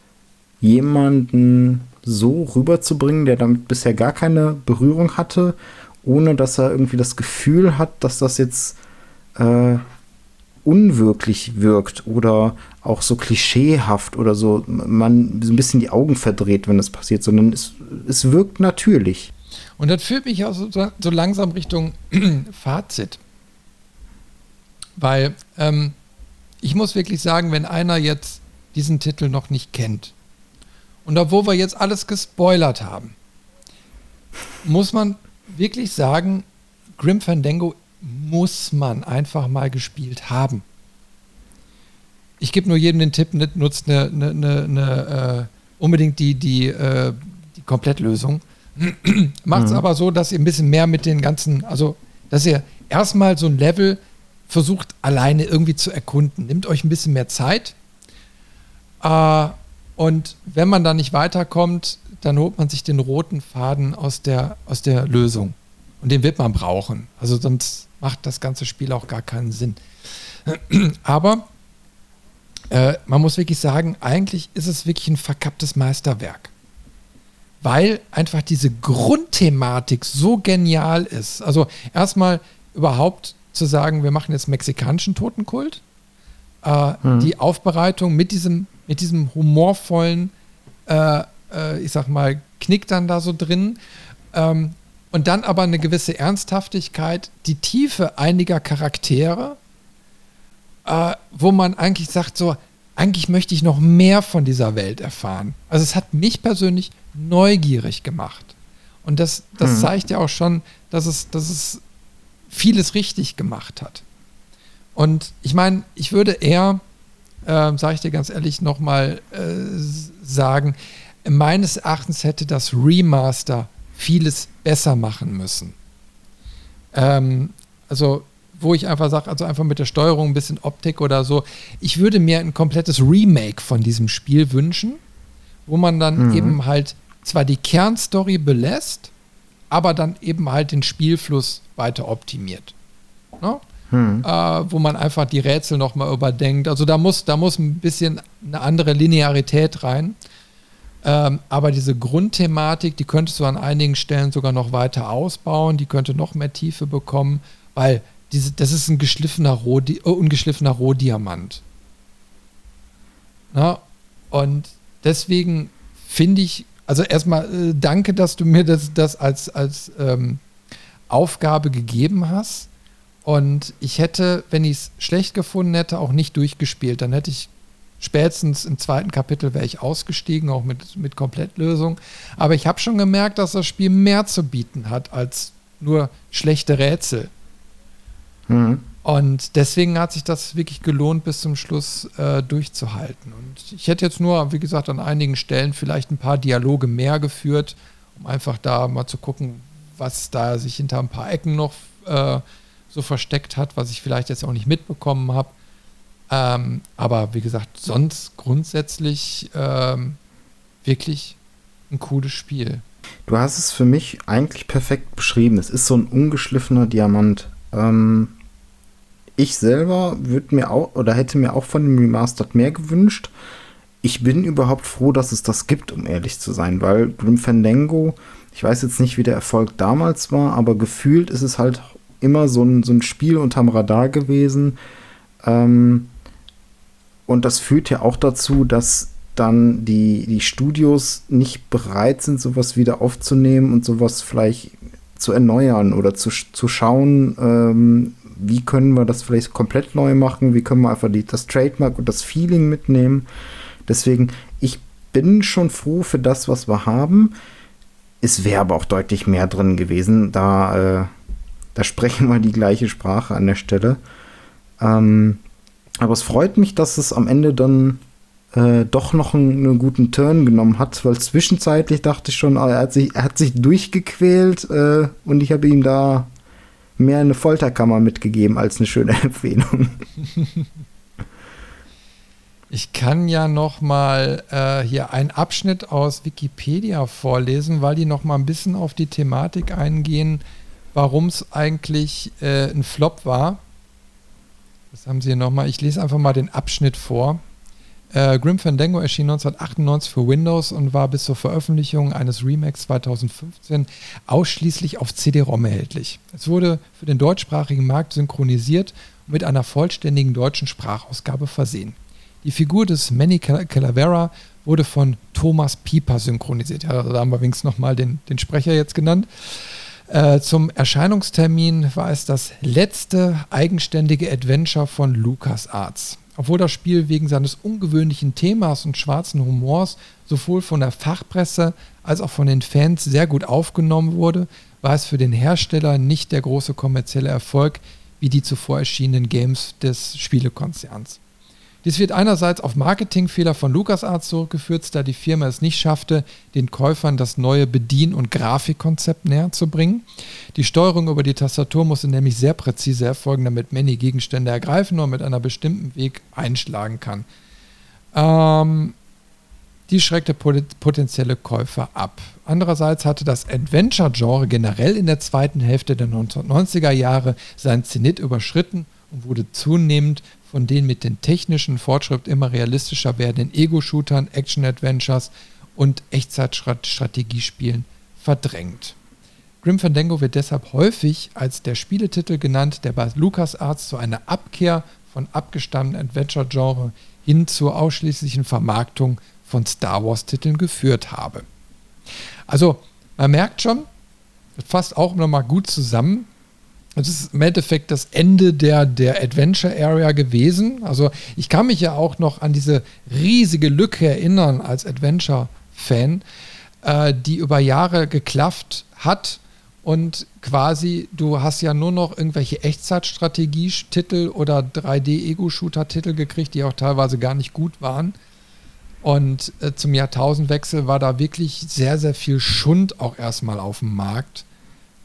jemanden so rüberzubringen, der damit bisher gar keine Berührung hatte, ohne dass er irgendwie das Gefühl hat, dass das jetzt äh, unwirklich wirkt oder auch so klischeehaft oder so man so ein bisschen die Augen verdreht, wenn das passiert, sondern es, es wirkt natürlich. Und das führt mich auch so, so langsam Richtung Fazit. Weil ähm, ich muss wirklich sagen, wenn einer jetzt diesen Titel noch nicht kennt und obwohl wir jetzt alles gespoilert haben, muss man wirklich sagen, Grim Fandango muss man einfach mal gespielt haben. Ich gebe nur jedem den Tipp, nutzt eine, eine, eine, eine äh, unbedingt die, die, äh, die Komplettlösung. Macht es mhm. aber so, dass ihr ein bisschen mehr mit den ganzen, also dass ihr erstmal so ein Level versucht alleine irgendwie zu erkunden. Nehmt euch ein bisschen mehr Zeit. Äh, und wenn man da nicht weiterkommt, dann holt man sich den roten Faden aus der, aus der Lösung. Und den wird man brauchen. Also sonst macht das ganze Spiel auch gar keinen Sinn. Aber äh, man muss wirklich sagen, eigentlich ist es wirklich ein verkapptes Meisterwerk. Weil einfach diese Grundthematik so genial ist. Also erstmal überhaupt zu sagen, wir machen jetzt mexikanischen Totenkult. Äh, mhm. Die Aufbereitung mit diesem, mit diesem humorvollen, äh, äh ich sag mal, Knick dann da so drin. Ähm, und dann aber eine gewisse Ernsthaftigkeit, die Tiefe einiger Charaktere, äh, wo man eigentlich sagt, so, eigentlich möchte ich noch mehr von dieser Welt erfahren. Also es hat mich persönlich neugierig gemacht. Und das, das mhm. zeigt ja auch schon, dass es, dass es vieles richtig gemacht hat. Und ich meine, ich würde eher, äh, sage ich dir ganz ehrlich, nochmal äh, sagen, meines Erachtens hätte das Remaster vieles besser machen müssen. Ähm, also, wo ich einfach sage, also einfach mit der Steuerung ein bisschen Optik oder so. Ich würde mir ein komplettes Remake von diesem Spiel wünschen, wo man dann mhm. eben halt zwar die Kernstory belässt, aber dann eben halt den Spielfluss weiter optimiert. Ne? Hm. Äh, wo man einfach die Rätsel nochmal überdenkt. Also da muss, da muss ein bisschen eine andere Linearität rein. Ähm, aber diese Grundthematik, die könntest du an einigen Stellen sogar noch weiter ausbauen, die könnte noch mehr Tiefe bekommen, weil diese, das ist ein geschliffener, Rohdi äh, ungeschliffener Rohdiamant. Na? Und deswegen finde ich, also erstmal äh, danke, dass du mir das, das als, als ähm, Aufgabe gegeben hast. Und ich hätte, wenn ich es schlecht gefunden hätte, auch nicht durchgespielt. Dann hätte ich spätestens im zweiten Kapitel wäre ich ausgestiegen, auch mit, mit Komplettlösung. Aber ich habe schon gemerkt, dass das Spiel mehr zu bieten hat als nur schlechte Rätsel. Mhm. Und deswegen hat sich das wirklich gelohnt, bis zum Schluss äh, durchzuhalten. Und ich hätte jetzt nur, wie gesagt, an einigen Stellen vielleicht ein paar Dialoge mehr geführt, um einfach da mal zu gucken, was da sich hinter ein paar Ecken noch äh, so versteckt hat, was ich vielleicht jetzt auch nicht mitbekommen habe. Ähm, aber wie gesagt, sonst grundsätzlich ähm, wirklich ein cooles Spiel. Du hast es für mich eigentlich perfekt beschrieben. Es ist so ein ungeschliffener Diamant. Ähm, ich selber würde mir auch oder hätte mir auch von dem Remastered mehr gewünscht. ich bin überhaupt froh, dass es das gibt, um ehrlich zu sein, weil Grim Fandango, ich weiß jetzt nicht, wie der Erfolg damals war, aber gefühlt ist es halt immer so ein, so ein Spiel unterm Radar gewesen. Ähm, und das führt ja auch dazu, dass dann die, die Studios nicht bereit sind, sowas wieder aufzunehmen und sowas vielleicht zu erneuern oder zu, zu schauen, ähm, wie können wir das vielleicht komplett neu machen, wie können wir einfach die, das Trademark und das Feeling mitnehmen. Deswegen, ich bin schon froh für das, was wir haben. Es wäre aber auch deutlich mehr drin gewesen. Da, äh, da sprechen wir die gleiche Sprache an der Stelle. Ähm, aber es freut mich, dass es am Ende dann äh, doch noch einen, einen, guten Turn genommen hat, weil zwischenzeitlich dachte ich schon, er hat sich, er hat sich durchgequält äh, und ich habe ihm da mehr eine Folterkammer mitgegeben als eine schöne Empfehlung. Ich kann ja noch mal äh, hier einen Abschnitt aus Wikipedia vorlesen, weil die noch mal ein bisschen auf die Thematik eingehen, warum es eigentlich äh, ein Flop war. Das haben sie hier noch mal. Ich lese einfach mal den Abschnitt vor. Äh, Grim Fandango erschien 1998 für Windows und war bis zur Veröffentlichung eines Remakes 2015 ausschließlich auf CD-ROM erhältlich. Es wurde für den deutschsprachigen Markt synchronisiert und mit einer vollständigen deutschen Sprachausgabe versehen. Die Figur des Manny Calavera wurde von Thomas Pieper synchronisiert. Ja, da haben wir wenigstens nochmal den, den Sprecher jetzt genannt. Äh, zum Erscheinungstermin war es das letzte eigenständige Adventure von LucasArts. Obwohl das Spiel wegen seines ungewöhnlichen Themas und schwarzen Humors sowohl von der Fachpresse als auch von den Fans sehr gut aufgenommen wurde, war es für den Hersteller nicht der große kommerzielle Erfolg wie die zuvor erschienenen Games des Spielekonzerns. Dies wird einerseits auf Marketingfehler von LucasArts zurückgeführt, da die Firma es nicht schaffte, den Käufern das neue Bedien- und Grafikkonzept näher zu bringen. Die Steuerung über die Tastatur musste nämlich sehr präzise erfolgen, damit Manny Gegenstände ergreifen und mit einer bestimmten Weg einschlagen kann. Ähm, die schreckte potenzielle Käufer ab. Andererseits hatte das Adventure-Genre generell in der zweiten Hälfte der 1990er Jahre seinen Zenit überschritten und wurde zunehmend von den mit dem technischen Fortschritt immer realistischer werdenden Ego-Shootern, Action-Adventures und Echtzeitstrategiespielen verdrängt. Grim Fandango wird deshalb häufig als der Spieletitel genannt, der bei LucasArts zu einer Abkehr von abgestammten Adventure-Genre hin zur ausschließlichen Vermarktung von Star Wars-Titeln geführt habe. Also, man merkt schon, das fasst auch nochmal gut zusammen, das ist im Endeffekt das Ende der, der Adventure Area gewesen. Also ich kann mich ja auch noch an diese riesige Lücke erinnern als Adventure-Fan, äh, die über Jahre geklafft hat und quasi du hast ja nur noch irgendwelche Echtzeitstrategie-Titel oder 3D-Ego-Shooter-Titel gekriegt, die auch teilweise gar nicht gut waren. Und äh, zum Jahrtausendwechsel war da wirklich sehr, sehr viel Schund auch erstmal auf dem Markt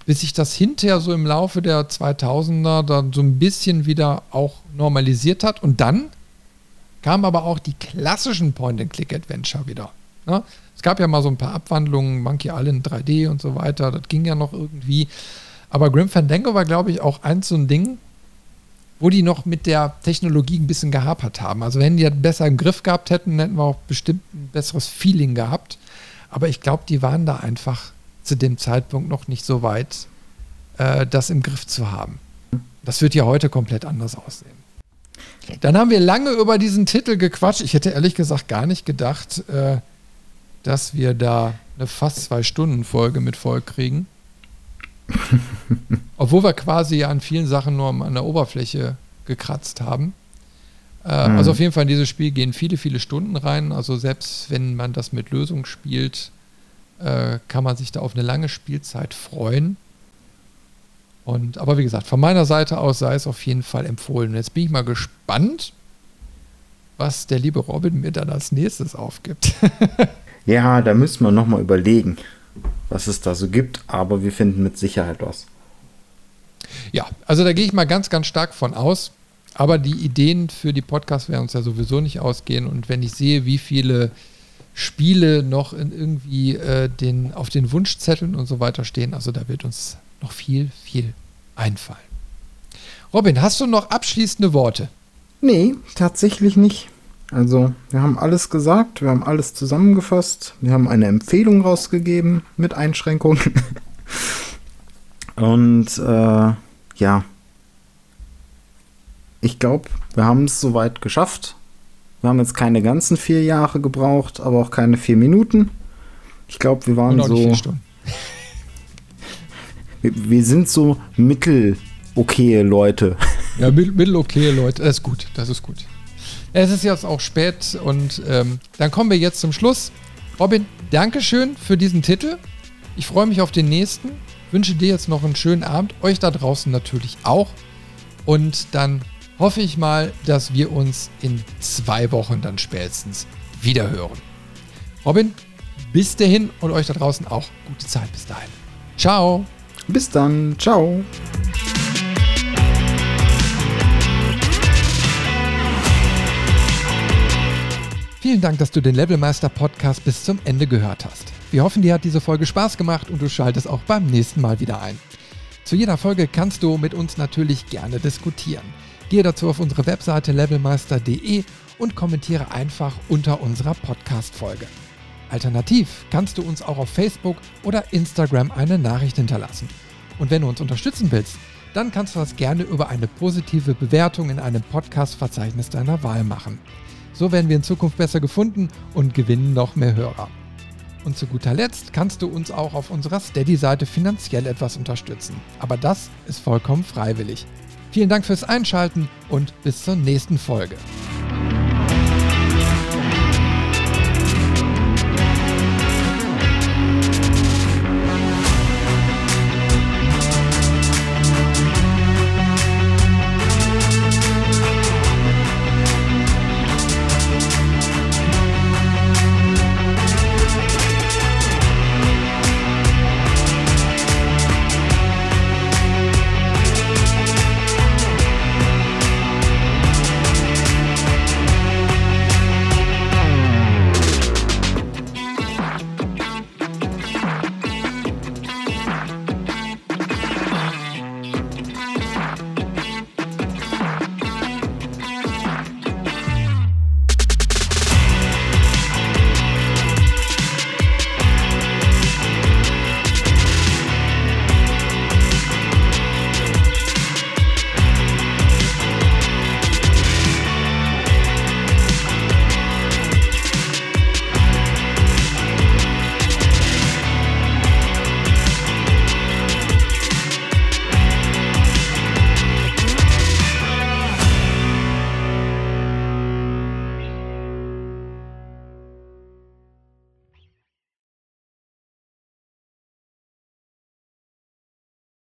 bis sich das hinterher so im Laufe der 2000er dann so ein bisschen wieder auch normalisiert hat. Und dann kamen aber auch die klassischen Point-and-Click-Adventure wieder. Ne? Es gab ja mal so ein paar Abwandlungen, Monkey Island 3D und so weiter, das ging ja noch irgendwie. Aber Grim Fandango war, glaube ich, auch eins so ein Ding, wo die noch mit der Technologie ein bisschen gehapert haben. Also wenn die das besser im Griff gehabt hätten, hätten wir auch bestimmt ein besseres Feeling gehabt. Aber ich glaube, die waren da einfach zu dem Zeitpunkt noch nicht so weit, äh, das im Griff zu haben. Das wird ja heute komplett anders aussehen. Dann haben wir lange über diesen Titel gequatscht. Ich hätte ehrlich gesagt gar nicht gedacht, äh, dass wir da eine fast zwei Stunden Folge mit voll kriegen. Obwohl wir quasi an vielen Sachen nur an der Oberfläche gekratzt haben. Äh, mhm. Also auf jeden Fall in dieses Spiel gehen viele, viele Stunden rein. Also selbst wenn man das mit Lösung spielt, äh, kann man sich da auf eine lange Spielzeit freuen. Und, aber wie gesagt, von meiner Seite aus sei es auf jeden Fall empfohlen. Jetzt bin ich mal gespannt, was der liebe Robin mir dann als nächstes aufgibt. ja, da müssen wir nochmal überlegen, was es da so gibt, aber wir finden mit Sicherheit was. Ja, also da gehe ich mal ganz, ganz stark von aus. Aber die Ideen für die Podcasts werden uns ja sowieso nicht ausgehen. Und wenn ich sehe, wie viele Spiele noch in irgendwie äh, den, auf den Wunschzetteln und so weiter stehen. Also da wird uns noch viel, viel einfallen. Robin, hast du noch abschließende Worte? Nee, tatsächlich nicht. Also, wir haben alles gesagt, wir haben alles zusammengefasst, wir haben eine Empfehlung rausgegeben mit Einschränkungen. Und äh, ja, ich glaube, wir haben es soweit geschafft. Wir haben jetzt keine ganzen vier Jahre gebraucht, aber auch keine vier Minuten. Ich glaube, wir waren so. Wir, wir, sind so mittel okay Leute. Ja, mittel okay Leute. Das ist gut. Das ist gut. Es ist jetzt auch spät und ähm, dann kommen wir jetzt zum Schluss. Robin, Dankeschön für diesen Titel. Ich freue mich auf den nächsten. Wünsche dir jetzt noch einen schönen Abend. Euch da draußen natürlich auch. Und dann hoffe ich mal, dass wir uns in zwei Wochen dann spätestens wieder hören. Robin, bis dahin und euch da draußen auch gute Zeit bis dahin. Ciao. Bis dann. Ciao. Vielen Dank, dass du den Levelmeister Podcast bis zum Ende gehört hast. Wir hoffen, dir hat diese Folge Spaß gemacht und du schaltest auch beim nächsten Mal wieder ein. Zu jeder Folge kannst du mit uns natürlich gerne diskutieren. Gehe dazu auf unsere Webseite levelmeister.de und kommentiere einfach unter unserer Podcast-Folge. Alternativ kannst du uns auch auf Facebook oder Instagram eine Nachricht hinterlassen. Und wenn du uns unterstützen willst, dann kannst du das gerne über eine positive Bewertung in einem Podcast-Verzeichnis deiner Wahl machen. So werden wir in Zukunft besser gefunden und gewinnen noch mehr Hörer. Und zu guter Letzt kannst du uns auch auf unserer Steady-Seite finanziell etwas unterstützen. Aber das ist vollkommen freiwillig. Vielen Dank fürs Einschalten und bis zur nächsten Folge.